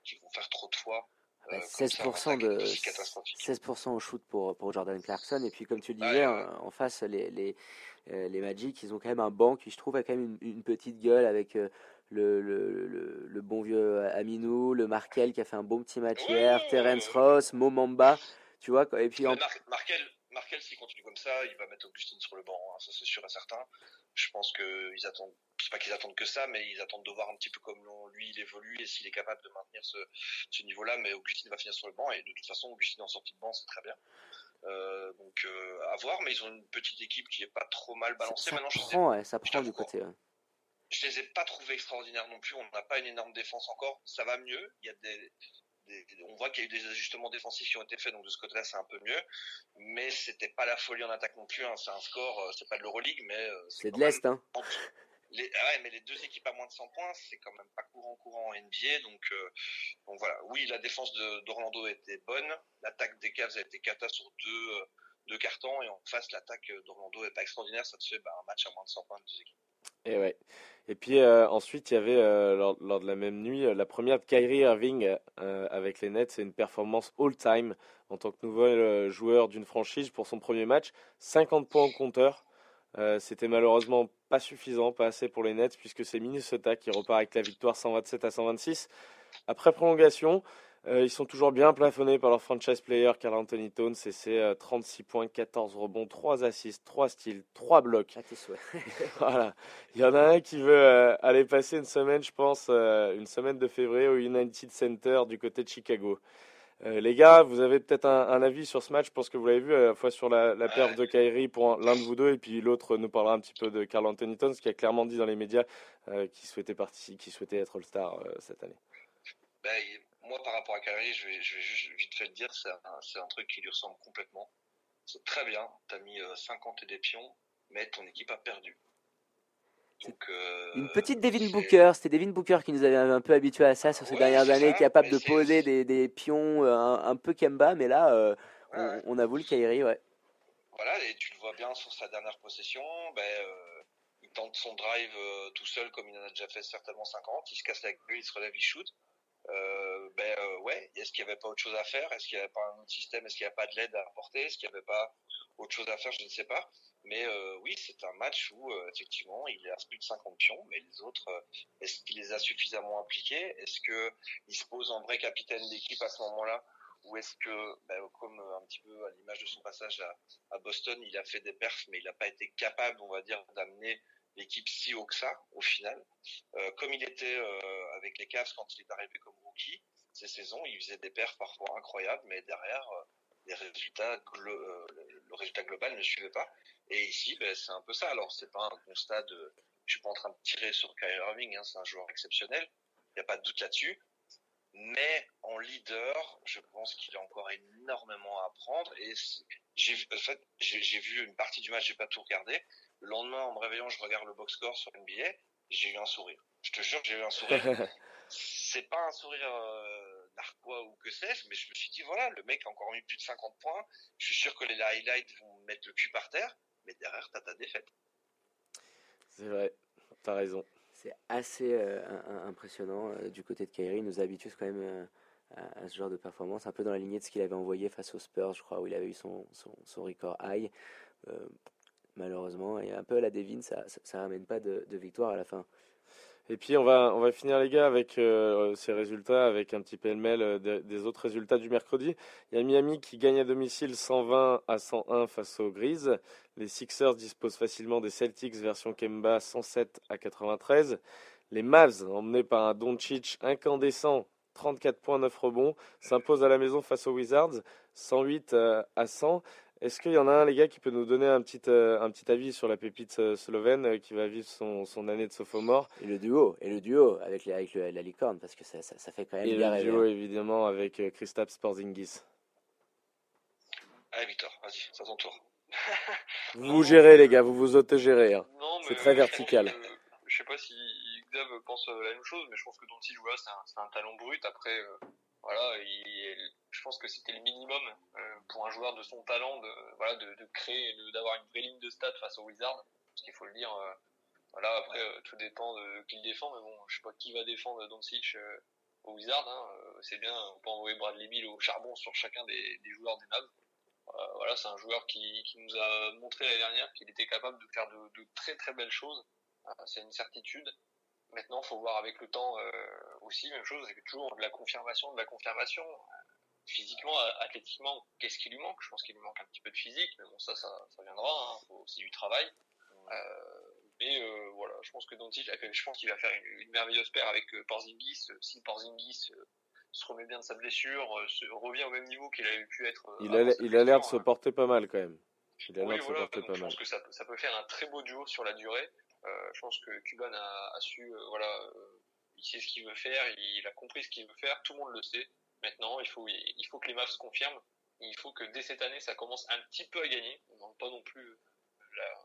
qui vont faire trop de fois. Euh, bah, 16% de 16% au shoot pour pour Jordan Clarkson et puis comme tu le disais ouais, ouais. en face les les euh, les Magic ils ont quand même un banc qui je trouve a quand même une, une petite gueule avec euh, le, le, le, le, bon vieux Aminou, le Markel qui a fait un bon petit match hier, Terence Ross, Momamba, tu vois. Et puis en... Mar Markel, Markel s'il continue comme ça, il va mettre Augustine sur le banc, hein, ça c'est sûr et certain. Je pense qu'ils attendent, c'est pas qu'ils attendent que ça, mais ils attendent de voir un petit peu comme lui il évolue et s'il est capable de maintenir ce, ce niveau-là. Mais Augustine va finir sur le banc et de toute façon Augustine en sortie de banc c'est très bien. Euh, donc euh, à voir, mais ils ont une petite équipe qui est pas trop mal balancée. Ça, ça Maintenant, prend, ouais, ça prend du côté. Ouais je les ai pas trouvés extraordinaires non plus. On n'a pas une énorme défense encore. Ça va mieux. Il y a des, des on voit qu'il y a eu des ajustements défensifs qui ont été faits, donc de ce côté-là, c'est un peu mieux. Mais c'était pas la folie en attaque non plus. Hein. C'est un score, c'est pas de l'Euroleague, mais c'est de l'Est, hein. les, ah ouais, mais les deux équipes à moins de 100 points, c'est quand même pas courant courant en NBA. Donc, euh, donc voilà. Oui, la défense d'Orlando était bonne. L'attaque des Cavs a été cata sur deux, euh, deux cartons. Et en face, l'attaque d'Orlando est pas extraordinaire. Ça te fait bah, un match à moins de 100 points de deux équipes. Et ouais. Et puis euh, ensuite, il y avait euh, lors, de la même nuit euh, la première de Kyrie Irving avec les Nets. C'est une performance all-time en tant que nouvel joueur d'une franchise pour son premier match. 50 points au compteur. C'était malheureusement pas suffisant, pas assez pour les Nets, puisque c'est Minnesota qui repart avec la victoire 127 à 126. Après prolongation, euh, ils sont toujours bien plafonnés par leur franchise player Carl Anthony Towns et c'est euh, 36 points, 14 rebonds, 3 assists, 3 steals, 3 blocs. À tes souhaits. Voilà. Il y en a un qui veut euh, aller passer une semaine, je pense, euh, une semaine de février au United Center du côté de Chicago. Euh, les gars, vous avez peut-être un, un avis sur ce match, je pense que vous l'avez vu, à la fois sur la, la Ouais. de Kyrie pour un- l'un de vous deux, et puis l'autre nous parlera un petit peu de Carl Anthony Towns, qui a clairement dit dans les médias euh, qu'il souhaitait, participer, qu'il souhaitait être All-Star euh, cette année. Ben, il- moi, par rapport à Kyrie, je vais, je vais juste vite fait le dire, c'est un, truc qui lui ressemble complètement. C'est très bien, t'as mis euh, 50 et des pions, mais ton équipe a perdu. Donc, euh, Une petite Devin Booker, c'était Devin Booker qui nous avait un peu habitué à ça sur ces Ouais, dernières années, ça, capable de poser des, des pions euh, un, un peu Kemba, mais là, euh, on, ouais. on avoue le Kyrie, ouais. Voilà, et tu le vois bien sur sa dernière possession, ben, euh, il tente son drive euh, tout seul comme il en a déjà fait certainement 50, il se casse la gueule, il se relève, il shoot. Euh, ben euh, ouais, est-ce qu'il n'y avait pas autre chose à faire? Est-ce qu'il n'y avait pas un autre système? Est-ce qu'il n'y a pas de l'aide à apporter? Est-ce qu'il n'y avait pas autre chose à faire? Je ne sais pas. Mais euh, oui, c'est un match où effectivement il à plus de 50 pions, mais les autres, est-ce qu'il les a suffisamment impliqués Est-ce que il se pose en vrai capitaine d'équipe à ce moment-là? Ou est-ce que, ben, comme un petit peu à l'image de son passage à Boston, il a fait des perfs, mais il n'a pas été capable, on va dire, d'amener l'équipe si haut que ça, au final. Euh, comme il était euh, avec les Cavs quand il est arrivé comme rookie, ces saisons, il faisait des perfs parfois incroyables, mais derrière, euh, les résultats, le, résultat global ne suivait pas. Et ici, ben, c'est un peu ça. Alors, c'est pas un constat de, je suis pas en train de tirer sur Kyrie Irving, hein, c'est un joueur exceptionnel, il n'y a pas de doute là-dessus. Mais en leader, je pense qu'il a encore énormément à apprendre. Et j'ai vu une partie du match, j'ai pas tout regardé. Le lendemain, en me réveillant, je regarde le box score sur NBA, j'ai eu un sourire. Je te jure, j'ai eu un sourire. c'est pas un sourire euh, narquois ou que sais-je, mais je me suis dit, voilà, le mec a encore mis plus de 50 points. Je suis sûr que les highlights vont mettre le cul par terre, mais derrière, t'as ta défaite. C'est vrai, t'as raison. C'est assez euh, impressionnant euh, du côté de Kyrie. Il nous habitue quand même euh, à, à ce genre de performance, un peu dans la lignée de ce qu'il avait envoyé face aux Spurs, je crois, où il avait eu son, son, son record high. Malheureusement, et un peu à la ça, ça, ça ramène pas de, victoire à la fin. Et puis on va, on va finir les gars avec euh, ces résultats, avec un petit pêle-mêle euh, des, des autres résultats du mercredi. Il y a Miami qui gagne à domicile 120 à 101 face aux Grises. Les Sixers disposent facilement des Celtics version Kemba 107 à 93. Les Mavs, emmenés par un Doncic incandescent, 34 points, 9 rebonds, s'imposent à la maison face aux Wizards 108 euh, à 100. Est-ce qu'il y en a un, les gars, qui peut nous donner un petit, euh, un petit avis sur la pépite euh, slovène euh, qui va vivre son, son année de sophomore? Et le duo, et le duo avec, les, avec le- la licorne, parce que ça, ça, ça fait quand même Et bien le rêver. duo, hein. évidemment, avec euh, Kristaps Porzingis. Allez, Victor, vas-y, c'est à ton tour. Vous vous gérez, les gars, vous vous autogérez. hein. Non, mais C'est très vertical. que- je sais pas si Xav pense la même chose, mais je pense que Doncic, voilà, c'est un, c'est un talent brut. Après, euh, voilà, il- je pense que c'était le minimum euh, pour un joueur de son talent de, voilà, de, de créer, d'avoir une vraie ligne de stats face aux Wizards. Parce qu'il faut le dire, euh, voilà, après, euh, tout dépend de qui le défend, mais bon, je sais pas qui va défendre Doncic aux Wizards. Hein, c'est bien, on peut envoyer Bradley Bill au charbon sur chacun des, joueurs des Mavs. Voilà, c'est un joueur qui, qui nous a montré l'année dernière qu'il était capable de faire de, très très belles choses. C'est une certitude. Maintenant, faut voir avec le temps euh, aussi, même chose, c'est toujours de la confirmation, de la confirmation. Euh, Physiquement, a- athlétiquement, qu'est-ce qui lui manque? Je pense qu'il lui manque un petit peu de physique, mais bon, ça, ça, ça viendra. Il faut aussi du travail. Euh, mais euh, voilà, je pense que je pense qu'il va faire une, une merveilleuse paire avec euh, Porzingis. Euh, Si Porzingis euh, se remet bien de sa blessure, euh, se, revient au même niveau qu'il avait pu être. euh, Il a, sa il a l'air de se hein. porter pas mal, quand même. Il a l'air de se porter donc pas je mal. pense que ça, peut- ça peut faire un très beau duo sur la durée. Euh, je pense que Cuban a, a su, euh, voilà, euh, il sait ce qu'il veut faire, il, a compris ce qu'il veut faire, tout le monde le sait. Maintenant, il faut, il faut que les Mavs se confirment. Il faut que dès cette année, ça commence un petit peu à gagner. On ne demande pas non plus la,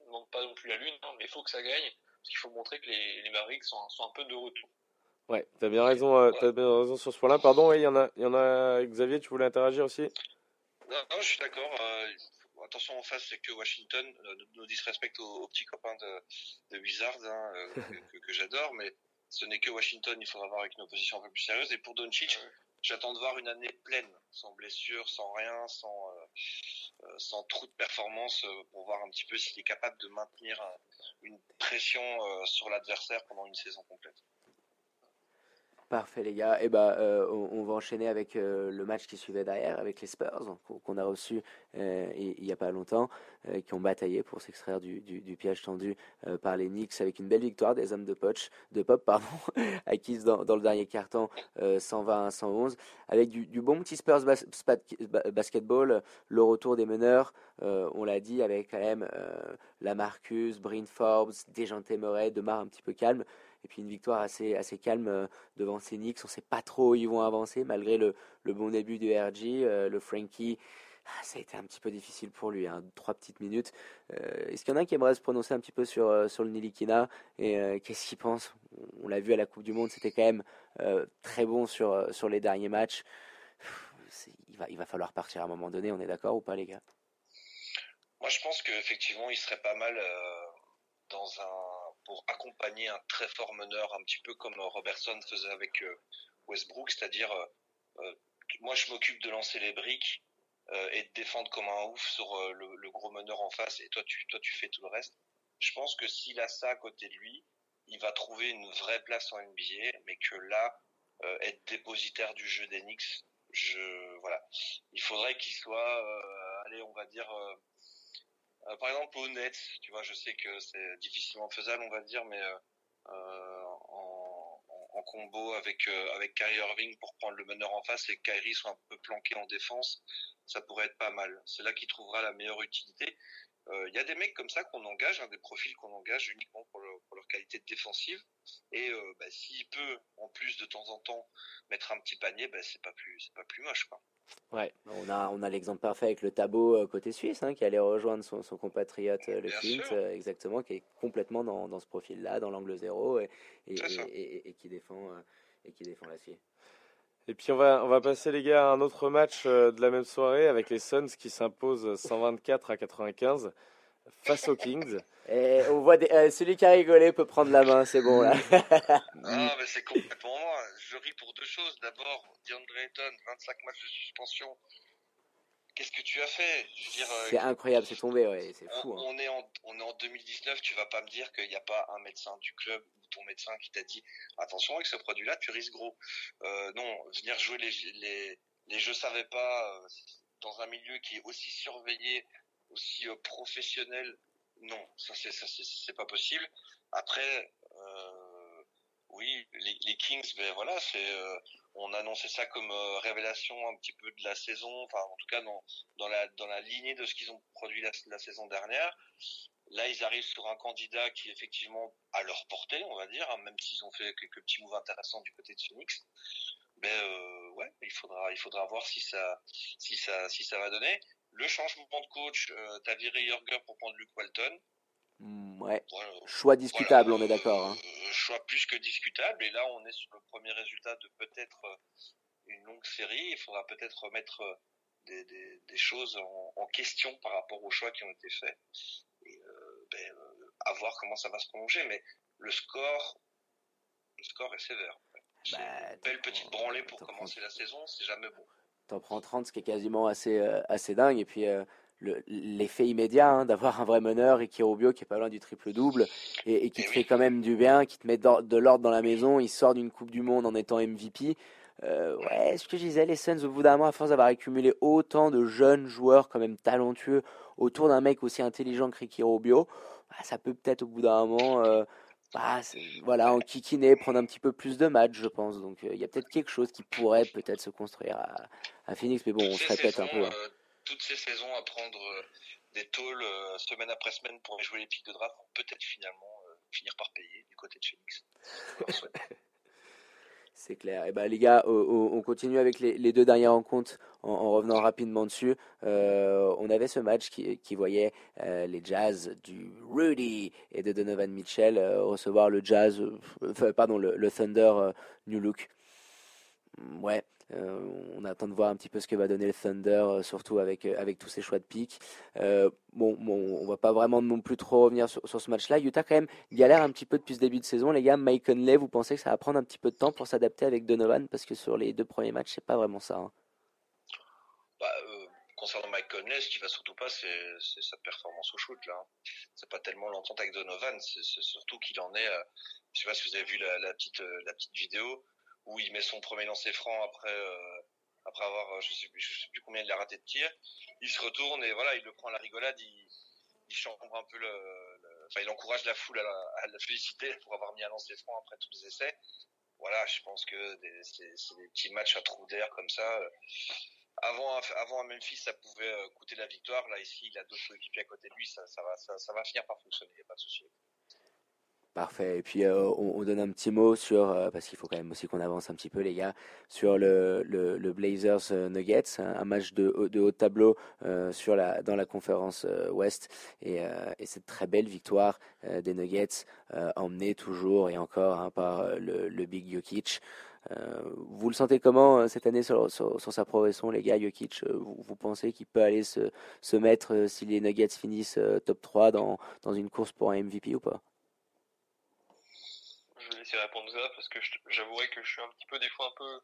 on demande pas non plus la lune, hein, mais il faut que ça gagne parce qu'il faut montrer que les, les Mavericks sont, sont un peu de retour. Ouais, t'as bien raison, euh, t'as bien raison sur ce point-là. Pardon, il y en a, il y en a. Xavier, tu voulais interagir aussi? Non, non, je suis d'accord. euh, attention en face, c'est que Washington euh, nous- disrespecte aux, aux petits copains de, de Wizards, hein, euh, que, j'adore, mais ce n'est que Washington. Il faudra voir avec une opposition un peu plus sérieuse. Et pour Doncic, j'attends de voir une année pleine, sans blessure, sans rien, sans euh, sans trou de performance, pour voir un petit peu s'il est capable de maintenir un- une pression euh, sur l'adversaire pendant une saison complète. Parfait les gars. Et ben, euh, on, va enchaîner avec euh, le match qui suivait derrière, avec les Spurs qu'on qu'on a reçu euh, il il y a pas longtemps, euh, qui ont bataillé pour s'extraire du, piège tendu par les Knicks avec une belle victoire des hommes de Poch, de Pop, pardon, acquise dans, dans le dernier carton euh, 120 à 111, avec du, bon petit Spurs basketball, le retour des meneurs, on l'a dit, avec quand même Lamarcus, Bryn Forbes, Dejounte Murray, Demar un petit peu calme. Et puis une victoire assez, calme euh, devant Knicks. On ne sait pas trop où ils vont avancer malgré le, bon début du RG. euh, le Frankie, ah, ça a été un petit peu difficile pour lui. Hein, trois petites minutes. Euh, Est-ce qu'il y en a un qui aimerait se prononcer un petit peu sur, le Nilikina? Et qu'est-ce qu'il pense? On l'a vu à la Coupe du Monde, c'était quand même très bon sur, les derniers matchs. Il va, falloir partir à un moment donné, on est d'accord ou pas les gars? Moi, je pense qu'effectivement, il serait pas mal dans un pour accompagner un très fort meneur, un petit peu comme euh, Robertson faisait avec euh, Westbrook, c'est-à-dire euh, moi, je m'occupe de lancer les briques et de défendre comme un ouf sur le, gros meneur en face, et toi, tu toi, tu fais tout le reste. Je pense que s'il a ça à côté de lui, il va trouver une vraie place en NBA, mais que là, être dépositaire du jeu d'Enix, je voilà, il faudrait qu'il soit, allez, on va dire. Euh, par exemple au net, tu vois, je sais que c'est difficilement faisable, on va dire, mais euh, euh, en, en- en combo avec euh, avec Kyrie Irving pour prendre le meneur en face et que Kyrie soit un peu planqué en défense, ça pourrait être pas mal. C'est là qu'il trouvera la meilleure utilité. Euh, Il y a des mecs comme ça qu'on engage, hein, des profils qu'on engage uniquement pour, leur- pour leur qualité de défensive. Et euh, bah, s'il peut, en plus de temps en temps, mettre un petit panier, bah, c'est pas plus c'est pas plus moche, quoi. Ouais, on a, on a l'exemple parfait avec le Tabo euh, côté suisse, hein, qui allait rejoindre son, son compatriote euh, le Bien Flint, sûr. euh, exactement, qui est complètement dans, dans ce profil-là, dans l'angle zéro, et, et, C'est ça. et- et- et qui défend, euh, et qui défend l'acier. Et puis on va, on va passer les gars à un autre match euh, de la même soirée avec les Suns qui s'imposent 124 à 95 face aux Kings. Et on voit des- euh, celui qui a rigolé peut prendre la main, c'est bon là. Ah, mais c'est complètement moi. Je ris pour deux choses. D'abord, DeAndre Ayton, 25 matchs de suspension. Qu'est-ce que tu as fait? Je veux dire, euh, C'est incroyable, c'est tombé, ouais, c'est on, fou. hein. on est en, on est en 2019, tu vas pas me dire qu'il n'y a pas un médecin du club ou ton médecin qui t'a dit attention avec ce produit-là, tu risques gros. Euh, non, venir jouer les, les, les je savais pas euh, dans un milieu qui est aussi surveillé, aussi euh, professionnel, non, ça c'est ça c'est c'est pas possible. Après, euh, oui, les, les Kings, ben voilà, c'est euh, on annonçait ça comme euh, révélation un petit peu de la saison, enfin en tout cas dans dans la dans la lignée de ce qu'ils ont produit la, la saison dernière. Là, ils arrivent sur un candidat qui est effectivement à leur portée, on va dire, hein, même s'ils ont fait quelques petits moves intéressants du côté de Phoenix. Ben euh, ouais, il faudra il faudra voir si ça si ça si ça va donner. Le changement de coach, euh, t'as viré Jorger pour prendre Luke Walton. Mm, ouais, Voilà, choix discutable, voilà, on est d'accord. hein. Choix plus que discutable. Et là, on est sur le premier résultat de peut-être euh, une longue série. Il faudra peut-être remettre euh, des, des, des choses en, en question par rapport aux choix qui ont été faits. Et euh, ben, euh, à voir comment ça va se prolonger. Mais le score, le score est sévère. Bah, une belle petite branlée pour commencer la saison. C'est jamais bon. T'en prends 30, ce qui est quasiment assez, euh, assez dingue. Et puis euh, le- l'effet immédiat hein, d'avoir un vrai meneur, Ricky Rubio, qui est pas loin du triple-double, et, et qui Eh te fait quand même du bien, qui te met de l'ordre dans la maison. Il sort d'une Coupe du Monde en étant MVP. Euh, ouais, ce que je disais, les Suns, au bout d'un mois, à force d'avoir accumulé autant de jeunes joueurs quand même talentueux autour d'un mec aussi intelligent que Ricky Rubio, bah, ça peut peut-être au bout d'un moment, euh, bah, voilà, en kikiner, prendre un petit peu plus de matchs, je pense. Donc euh, il y a peut-être quelque chose qui pourrait peut-être se construire à, à Phoenix, mais bon, on se répète un peu. hein. Toutes ces saisons à prendre euh, des tôles euh, semaine après semaine pour jouer les pics de draft vont peut-être finalement euh, finir par payer du côté de Phoenix. C'est clair. Et ben les gars, on continue avec les, deux dernières rencontres en, revenant rapidement dessus. On avait ce match qui, voyait les Jazz du Rudy et de Donovan Mitchell recevoir le Jazz, pardon, le Thunder New Look. Ouais, on attend de voir un petit peu ce que va donner le Thunder, euh, surtout avec, euh, avec tous ces choix de pique. bon, bon, on va pas vraiment non plus trop revenir sur, ce match-là. Utah, quand même, galère un petit peu depuis ce début de saison. Les gars, Mike Conley, vous pensez que ça va prendre un petit peu de temps pour s'adapter avec Donovan? Parce que sur les deux premiers matchs, c'est pas vraiment ça. Hein. Bah, concernant Mike Conley, ce qui va surtout pas, c'est sa performance au shoot. là. C'est pas tellement l'entente avec Donovan, c'est surtout qu'il en est. je sais pas si vous avez vu la, petite, la petite vidéo où il met son premier lancer franc après euh, après avoir euh, je sais je sais plus combien il a raté de tir il se retourne et voilà il le prend à la rigolade il, il chambre un peu le, enfin il encourage la foule à la, féliciter pour avoir mis un lancer franc après tous les essais. Voilà je pense que c'est des petits matchs à trous d'air comme ça. Avant avant à Memphis ça pouvait euh, coûter la victoire. Là ici il a d'autres équipes à côté de lui. Ça ça va ça, ça va finir par fonctionner. Il n'y a pas de souci Parfait. Et puis euh, on, donne un petit mot sur, euh, parce qu'il faut quand même aussi qu'on avance un petit peu les gars, sur le, Blazers euh, Nuggets, un, match de, haut tableau sur la, dans la conférence Ouest et, et, cette très belle victoire des Nuggets emmenée toujours et encore hein, par le, Big Jokic. vous le sentez comment cette année sur, sur, sa progression, les gars Jokic? Vous, vous, pensez qu'il peut aller se, se mettre, si les Nuggets finissent top 3 dans, dans une course pour un MVP ou pas? Je vais laisser répondre ça parce que j'avouerai que je suis un petit peu des fois un peu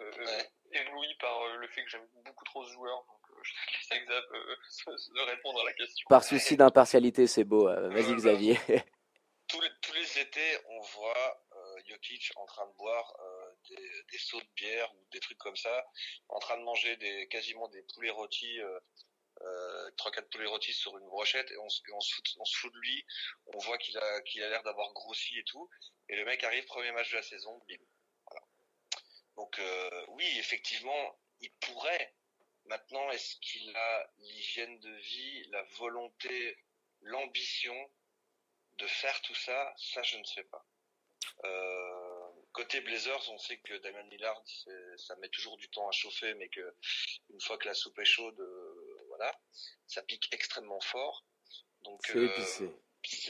euh, ébloui par euh, le fait que j'aime beaucoup trop ce joueur. Donc euh, je laisse Exap de répondre à la question. Par souci d'impartialité, c'est beau. Vas-y Xavier. tous, les, tous les étés, on voit Jokic en train de boire des, des, seaux de bière ou des trucs comme ça, en train de manger des quasiment des poulets rôtis euh, trois quatre poulets rôtis sur une brochette et on, se, on, se fout, de lui. On voit qu'il a qu'il a l'air d'avoir grossi et tout. Et le mec arrive premier match de la saison, bim. Donc euh, oui, effectivement, il pourrait. Maintenant, est-ce qu'il a l'hygiène de vie, la volonté, l'ambition de faire tout ça? Ça, je ne sais pas. Euh, côté Blazers, on sait que Damien Lillard, ça met toujours du temps à chauffer, mais que une fois que la soupe est chaude, ça pique extrêmement fort. Donc euh,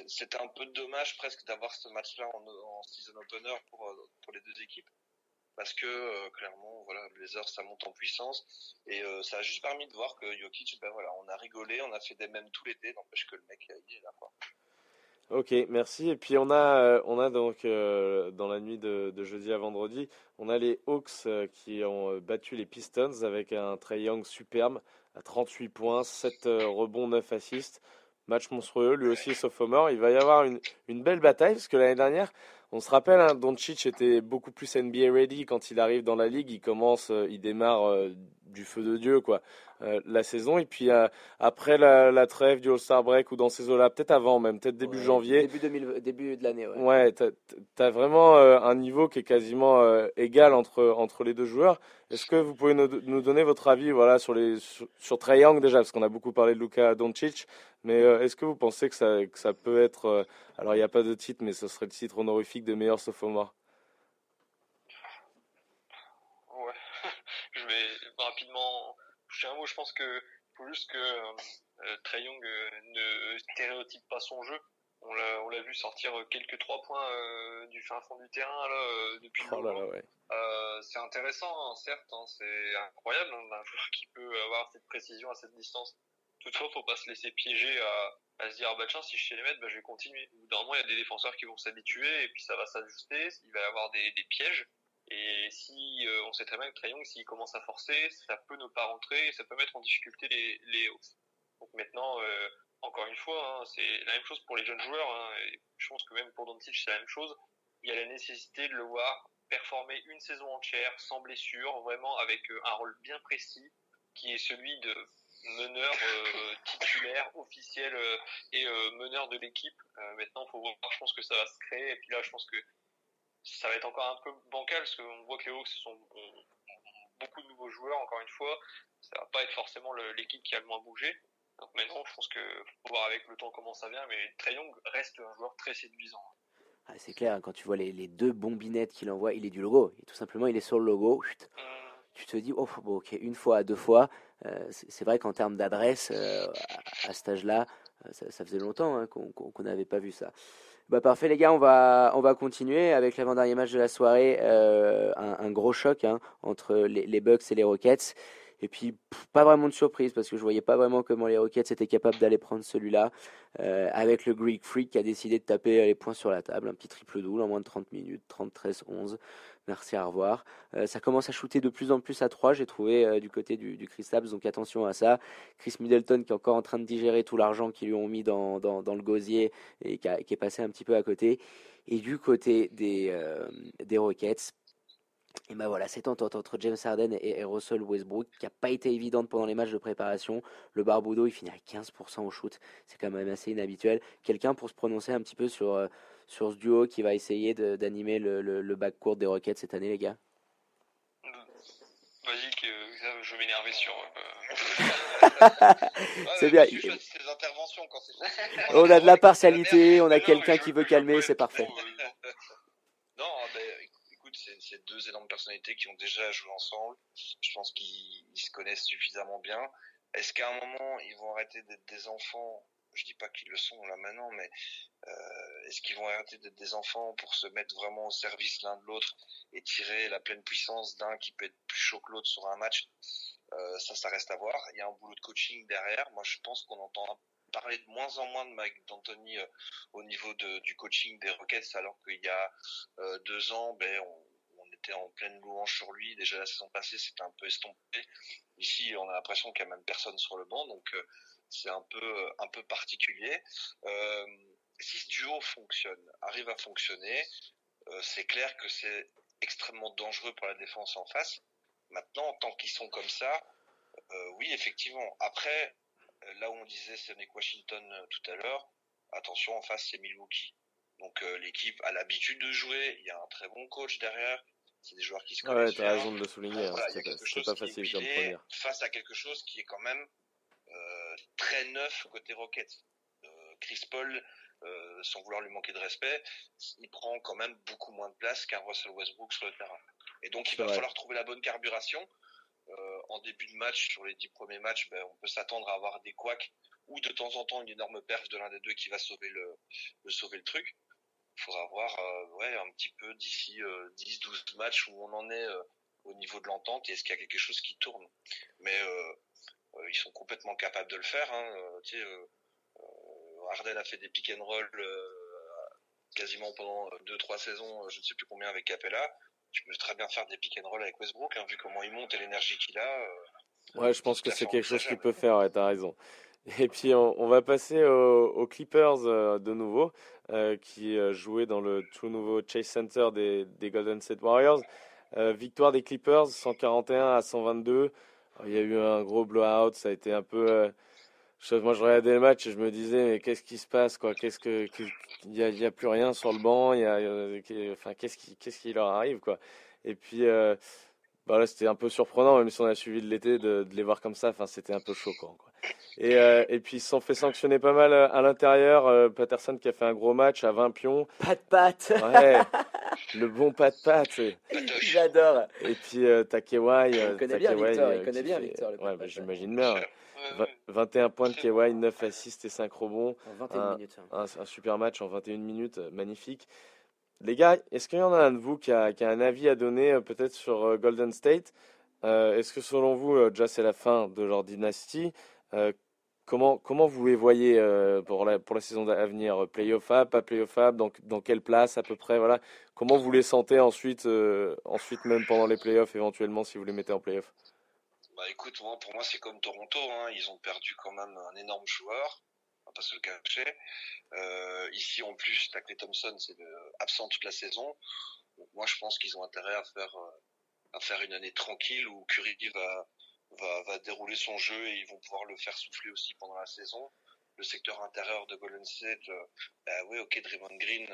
c'était un peu dommage presque d'avoir ce match-là en, season opener pour, euh, pour les deux équipes parce que euh, clairement voilà Blazers ça monte en puissance et ça a juste permis de voir que Jokic ben voilà on a rigolé on a fait des mêmes tout l'été n'empêche que le mec il est là quoi. Ok, merci. Et puis on a, on a donc dans la nuit de, de, jeudi à vendredi, on a les Hawks qui ont battu les Pistons avec un Trae Young superbe à 38 points, 7 euh, rebonds, 9 assists. Match monstrueux, lui aussi sophomore. Il va y avoir une, une belle bataille parce que l'année dernière, on se rappelle, hein, Doncic était beaucoup plus NBA ready quand il arrive dans la ligue. Il commence, euh, il démarre euh, du feu de Dieu, quoi, euh, la saison. Et puis après la, la, trêve du All-Star Break ou dans ces eaux-là, peut-être avant même, peut-être début janvier. Début, début de l'année, ouais. Ouais, t'as as vraiment un niveau qui est quasiment égal entre, entre les deux joueurs. Est-ce que vous pouvez nous, nous, donner votre avis voilà, sur, les, sur, sur Trae Young déjà, parce qu'on a beaucoup parlé de Luka Doncic, mais est-ce que vous pensez que ça, que ça peut être. alors il n'y a pas de titre, mais ce serait le titre honorifique de meilleur sophomore? Ouais, je vais rapidement toucher un mot. Je pense que faut juste que euh, Trey Young euh, ne stéréotype pas son jeu. On l'a, on l'a vu sortir quelques trois points euh, du fin fond du terrain là, euh, depuis oh là là, ouais. euh, c'est intéressant, hein, certes, hein, c'est incroyable hein, d'un joueur qui peut avoir cette précision à cette distance. Toutefois, faut pas se laisser piéger à, à se dire, ah bah tiens, si je sais les mettre, bah, je vais continuer. Normalement, il y a des défenseurs qui vont s'habituer et puis ça va s'ajuster, il va y avoir des, des pièges. Et si euh, on sait très bien que Trae s'il commence à forcer, ça peut ne pas rentrer et ça peut mettre en difficulté les, les Hawks. Donc maintenant, euh, encore une fois, hein, c'est la même chose pour les jeunes joueurs. Hein, je pense que même pour Doncic, c'est la même chose. Il y a la nécessité de le voir performer une saison entière sans blessure, vraiment avec euh, un rôle bien précis, qui est celui de meneur euh, titulaire, officiel euh, et euh, meneur de l'équipe. maintenant, faut voir, je pense que ça va se créer. Et puis là, je pense que ça va être encore un peu bancal parce qu'on voit que les Hawks sont ont beaucoup de nouveaux joueurs. Encore une fois, ça va pas être forcément l'équipe qui a le moins bougé. Donc maintenant, je pense que faut voir avec le temps comment ça vient. Mais Trey Young reste un joueur très séduisant. Ah, c'est clair, hein, quand tu vois les, les deux bombinettes qu'il envoie, il est du logo. Et tout simplement, il est sur le logo. Chut. Hum, Tu te dis, oh, bon, ok, une fois, deux fois. Euh, c'est vrai qu'en termes d'adresse, euh, à, cet âge-là, euh, ça, faisait longtemps hein, qu'on n'avait pas vu ça. Bah, parfait, les gars, on va, on va continuer avec l'avant-dernier match de la soirée. un, gros choc hein, entre les Bucks et les Rockets. Et puis, pas vraiment de surprise parce que je voyais pas vraiment comment les Rockets étaient capables d'aller prendre celui-là. Euh, avec le Greek Freak qui a décidé de taper les points sur la table. Un petit triple-double en moins de 30 minutes, 30-13-11. Merci, au revoir. Euh, ça commence à shooter de plus en plus à 3, j'ai trouvé, euh, du côté du, du Kristaps, donc attention à ça. Chris Middleton qui est encore en train de digérer tout l'argent qu'ils lui ont mis dans, le gosier et qui, est passé un petit peu à côté. Et du côté des, euh, des Rockets, et ben voilà, cette entente entre James Harden et, Russell Westbrook qui n'a pas été évidente pendant les matchs de préparation. Le Barbudo, il finit à 15% au shoot. C'est quand même assez inhabituel. Quelqu'un pour se prononcer un petit peu sur, euh, sur ce duo qui va essayer d'animer le, le, le backcourt des Rockets cette année, les gars? Vas-y, que je vais m'énerver sur. euh, C'est Ouais, bien. monsieur choisit ses interventions quand c'est On a de la partialité, on a Mais quelqu'un mais qui veut calmer, c'est parfait. euh, Non, ben, c'est deux énormes personnalités qui ont déjà joué ensemble. Je pense qu'ils ils se connaissent suffisamment bien. Est-ce qu'à un moment, ils vont arrêter d'être des enfants? Je dis pas qu'ils le sont là maintenant, mais euh, est-ce qu'ils vont arrêter d'être des enfants pour se mettre vraiment au service l'un de l'autre et tirer la pleine puissance d'un qui peut être plus chaud que l'autre sur un match? Euh, Ça, ça reste à voir. Il y a un boulot de coaching derrière. Moi, je pense qu'on entend parler de moins en moins de Mike D'Antoni euh, au niveau du coaching des Rockets, alors qu'il y a euh, deux ans, ben, on était en pleine louange sur lui. Déjà la saison passée, c'était un peu estompé. Ici, on a l'impression qu'il n'y a même personne sur le banc, donc euh, c'est un peu euh, un peu particulier. Euh, si ce duo fonctionne, arrive à fonctionner, c'est clair que c'est extrêmement dangereux pour la défense en face. Maintenant, tant qu'ils sont comme ça, oui, effectivement. Après, là où on disait Sonic Washington tout à l'heure, attention, en face, c'est Milwaukee. Donc l'équipe a l'habitude de jouer, il y a un très bon coach derrière, c'est des joueurs qui se Ouais, connaissent t'as bien. raison de le souligner. hein, Voilà, C'était pas, facile comme première. face à quelque chose qui est quand même euh, très neuf côté Rockets. Euh, Chris Paul, euh, sans vouloir lui manquer de respect, il prend quand même beaucoup moins de place qu'un Russell Westbrook sur le terrain. Et donc il C'est va vrai. falloir trouver la bonne carburation. Euh, en début de match, sur les dix premiers matchs, ben, on peut s'attendre à avoir des couacs ou de temps en temps une énorme perf de l'un des deux qui va sauver le, le sauver le truc. Il faudra voir euh, ouais, un petit peu d'ici euh, 10-12 matchs où on en est euh, au niveau de l'entente et est-ce qu'il y a quelque chose qui tourne. Mais euh, euh, ils sont complètement capables de le faire. Hein. Euh, tu sais, euh, euh, a fait des pick and roll euh, quasiment pendant 2-3 saisons, euh, je ne sais plus combien avec Capella. Tu peux très bien faire des pick and roll avec Westbrook, hein, vu comment il monte et l'énergie qu'il a. euh, Ouais, je pense que c'est quelque chose qu'il peut faire, ouais, t'as raison. Et puis on, va passer aux, Clippers euh, de nouveau, euh, qui euh, jouaient dans le tout nouveau Chase Center des, Golden State Warriors. Victoire des Clippers, 141 à 122. Il y a eu un gros blowout, ça a été un peu. moi, je regardais le match et je me disais, mais qu'est-ce qui se passe, quoi? Qu'est-ce que, il y a, plus rien sur le banc, qu'est-ce qui, qu'est-ce qui leur arrive, quoi? Et puis, bah là, c'était un peu surprenant, même si on a suivi de l'été, de, de les voir comme ça. Enfin, c'était un peu choquant, quoi. Et, euh, et puis, ils se sont fait sanctionner pas mal euh, à l'intérieur. Euh, Patterson qui a fait un gros match à 20 pions. Pas de patte Ouais, le bon pas de patte. J'adore Et puis, euh, euh, Il connaît bien Victor, il connaît bien Victor, Ouais, bah, j'imagine bien. Ouais, Vingt- 21 points de Kawhi, 9 assists et 5 rebonds. En 21 Un- minutes. hein. Un, un super match en 21 minutes, magnifique. Les gars, est-ce qu'il y en a un de vous qui a, un avis à donner euh, peut-être sur euh, Golden State? Euh, Est-ce que selon vous, déjà c'est la fin de leur dynastie? Comment, comment vous les voyez pour, la, pour la saison à venir? Playoff pas Playoff dans, quelle place à peu près? Voilà. Comment vous les sentez ensuite, ensuite même pendant les playoffs éventuellement si vous les mettez en playoff? Bah écoute, pour moi c'est comme Toronto, hein. ils ont perdu quand même un énorme joueur, pas se le cacher. Euh, ici en plus, Clay Thompson c'est absent toute la saison. Donc moi je pense qu'ils ont intérêt à faire euh, à faire une année tranquille où Curry va, va va dérouler son jeu et ils vont pouvoir le faire souffler aussi pendant la saison. Le secteur intérieur de Golden State, euh, bah oui ok Draymond Green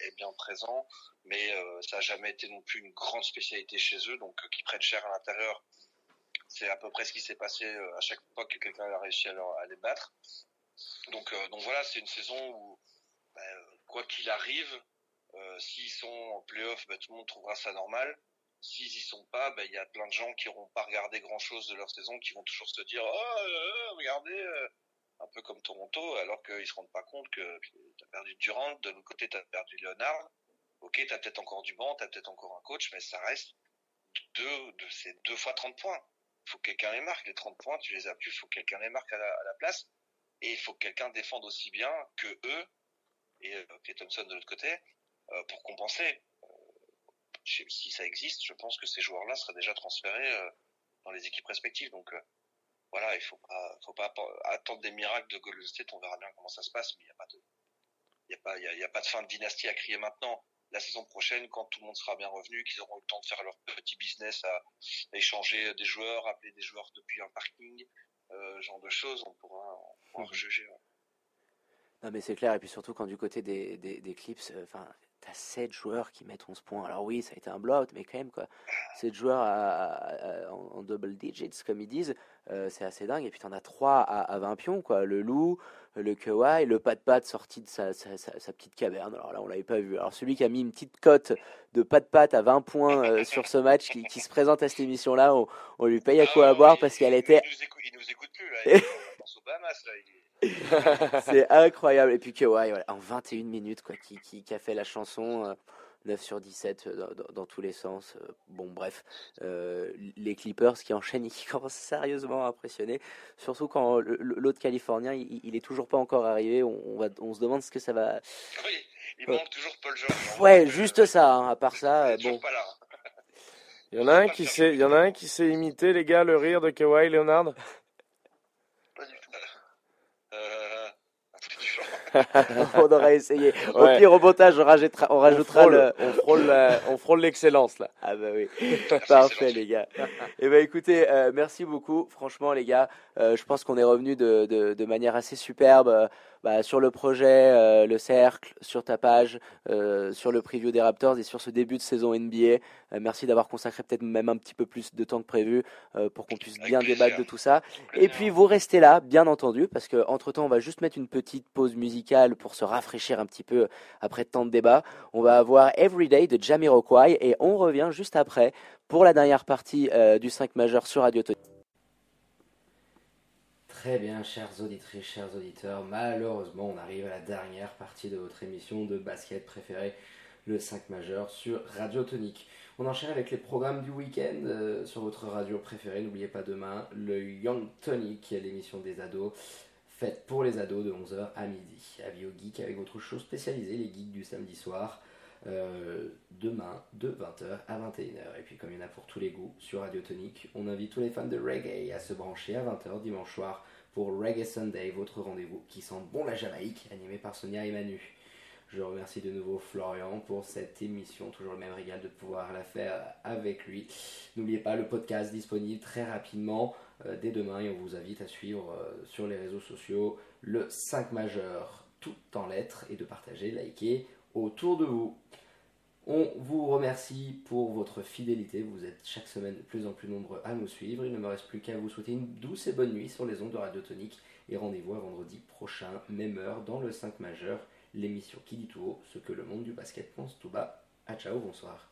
est, bien présent, mais ça a jamais été non plus une grande spécialité chez eux, donc qu'ils prennent cher à l'intérieur c'est à peu près ce qui s'est passé à chaque fois que quelqu'un a réussi à les battre. Donc, euh, donc voilà, c'est une saison où, euh, quoi qu'il arrive, Euh, S'ils sont en playoff, bah, tout le monde trouvera ça normal. S'ils y sont pas, bah, il y a plein de gens qui n'auront pas regardé grand chose de leur saison, qui vont toujours se dire oh euh, regardez, un peu comme Toronto, alors qu'ils se rendent pas compte que tu as perdu Durant, de l'autre côté tu as perdu Leonard. Ok, tu as peut-être encore du banc, tu as peut-être encore un coach, mais ça reste deux, deux fois 30 points. Il faut que quelqu'un les marque. Les 30 points, tu les as plus, il faut que quelqu'un les marque à la place. Et il faut que quelqu'un défende aussi bien que eux, et euh, Clay Thompson de l'autre côté, euh, pour compenser. Euh, si ça existe, je pense que ces joueurs-là seraient déjà transférés euh, dans les équipes respectives. Donc voilà, il faut pas, faut pas attendre des miracles de Golden State. On verra bien comment ça se passe, mais il n'y a pas de, fin de dynastie à crier maintenant. La saison prochaine, quand tout le monde sera bien revenu, qu'ils auront eu le temps de faire leur petit business à, à échanger des joueurs, appeler des joueurs depuis un parking, euh, genre de choses, on pourra, pourra rejuger. ouais. Non, mais c'est clair. Et puis surtout, quand du côté des, des, des Clips, euh, enfin, t'as 7 joueurs qui mettent 11 points. Alors oui, ça a été un blowout, mais quand même, quoi. 7 joueurs à- à- à- en, en double digits, comme ils disent, euh, c'est assez dingue. Et puis t'en as 3 à, à 20 pions, quoi. Le loup, le Kawhi, le pat-pat sorti de sa, sa, sa- sa petite caverne. Alors là, on l'avait pas vu. Alors celui qui a mis une petite cote de pat-pat à 20 points euh, sur ce match, qui, qui se présente à cette émission-là, on, on lui paye à quoi à boire parce qu'elle était Il nous écoute, il nous écoute plus, là. Là. C'est incroyable. Et puis que, ouais, voilà, en 21 minutes, quoi, qui, qui, qui a fait la chanson euh, 9 sur 17 euh, dans, dans- dans tous les sens. Euh, Bon, bref, euh, les Clippers qui enchaînent et qui commencent sérieusement à impressionner. Surtout quand l'autre Californien, il, il est toujours pas encore arrivé. On, on va, on se demande ce que ça va. Oui, il Ouais. manque toujours Paul George. Ouais, juste ça. hein, à part ça, euh, bon. pas là. Il y en a un qui sait, il y en a un qui sait imiter les gars le rire de Kawhi Leonard. Pas du tout. Euh, un truc du genre. on aurait essayé. Au Ouais. pire, au montage, on rajoutera, on On rajoutera frôle, le. on frôle la- on frôle l'excellence là. Ah bah oui, parfait les gars. Et ben écoutez, euh, merci beaucoup. Franchement les gars, euh, je pense qu'on est revenu de, de, de manière assez superbe euh, bah, sur le projet, euh, le cercle, sur ta page, euh, sur le preview des Raptors et sur ce début de saison NBA. Euh, merci d'avoir consacré peut-être même un petit peu plus de temps que prévu euh, pour qu'on puisse bien débattre de tout ça. Et puis vous restez là, bien entendu, parce que entre temps, on va juste mettre une petite pause musicale pour se rafraîchir un petit peu après tant de débats. On va avoir Everyday de Jamiroquai et on revient juste après pour la dernière partie euh, du 5 majeur sur Radio Tony. Très bien, chers auditrices, chers auditeurs, malheureusement, on arrive à la dernière partie de votre émission de basket préférée, le 5 majeur sur Radio Tonique. On enchaîne avec les programmes du week-end euh, sur votre radio préférée. N'oubliez pas demain le Young Tonic, qui est l'émission des ados, faite pour les ados de 11h à midi. Avis aux geeks avec votre show spécialisé, les geeks du samedi soir, euh, demain de 20h à 21h. Et puis comme il y en a pour tous les goûts sur Radio Tonique, on invite tous les fans de reggae à se brancher à 20h dimanche soir pour Reggae Sunday, votre rendez-vous qui sent bon la Jamaïque, animé par Sonia et Manu. Je remercie de nouveau Florian pour cette émission, toujours le même régal de pouvoir la faire avec lui. N'oubliez pas le podcast disponible très rapidement dès demain et on vous invite à suivre euh, sur les réseaux sociaux le 5 majeur tout en lettres et de partager, liker autour de vous. On vous remercie pour votre fidélité. Vous êtes chaque semaine de plus en plus nombreux à nous suivre. Il ne me reste plus qu'à vous souhaiter une douce et bonne nuit sur les ondes de Radio Tonique. Et rendez-vous à vendredi prochain, même heure, dans le 5 majeur, l'émission qui dit tout haut ce que le monde du basket pense tout bas. À ciao, bonsoir.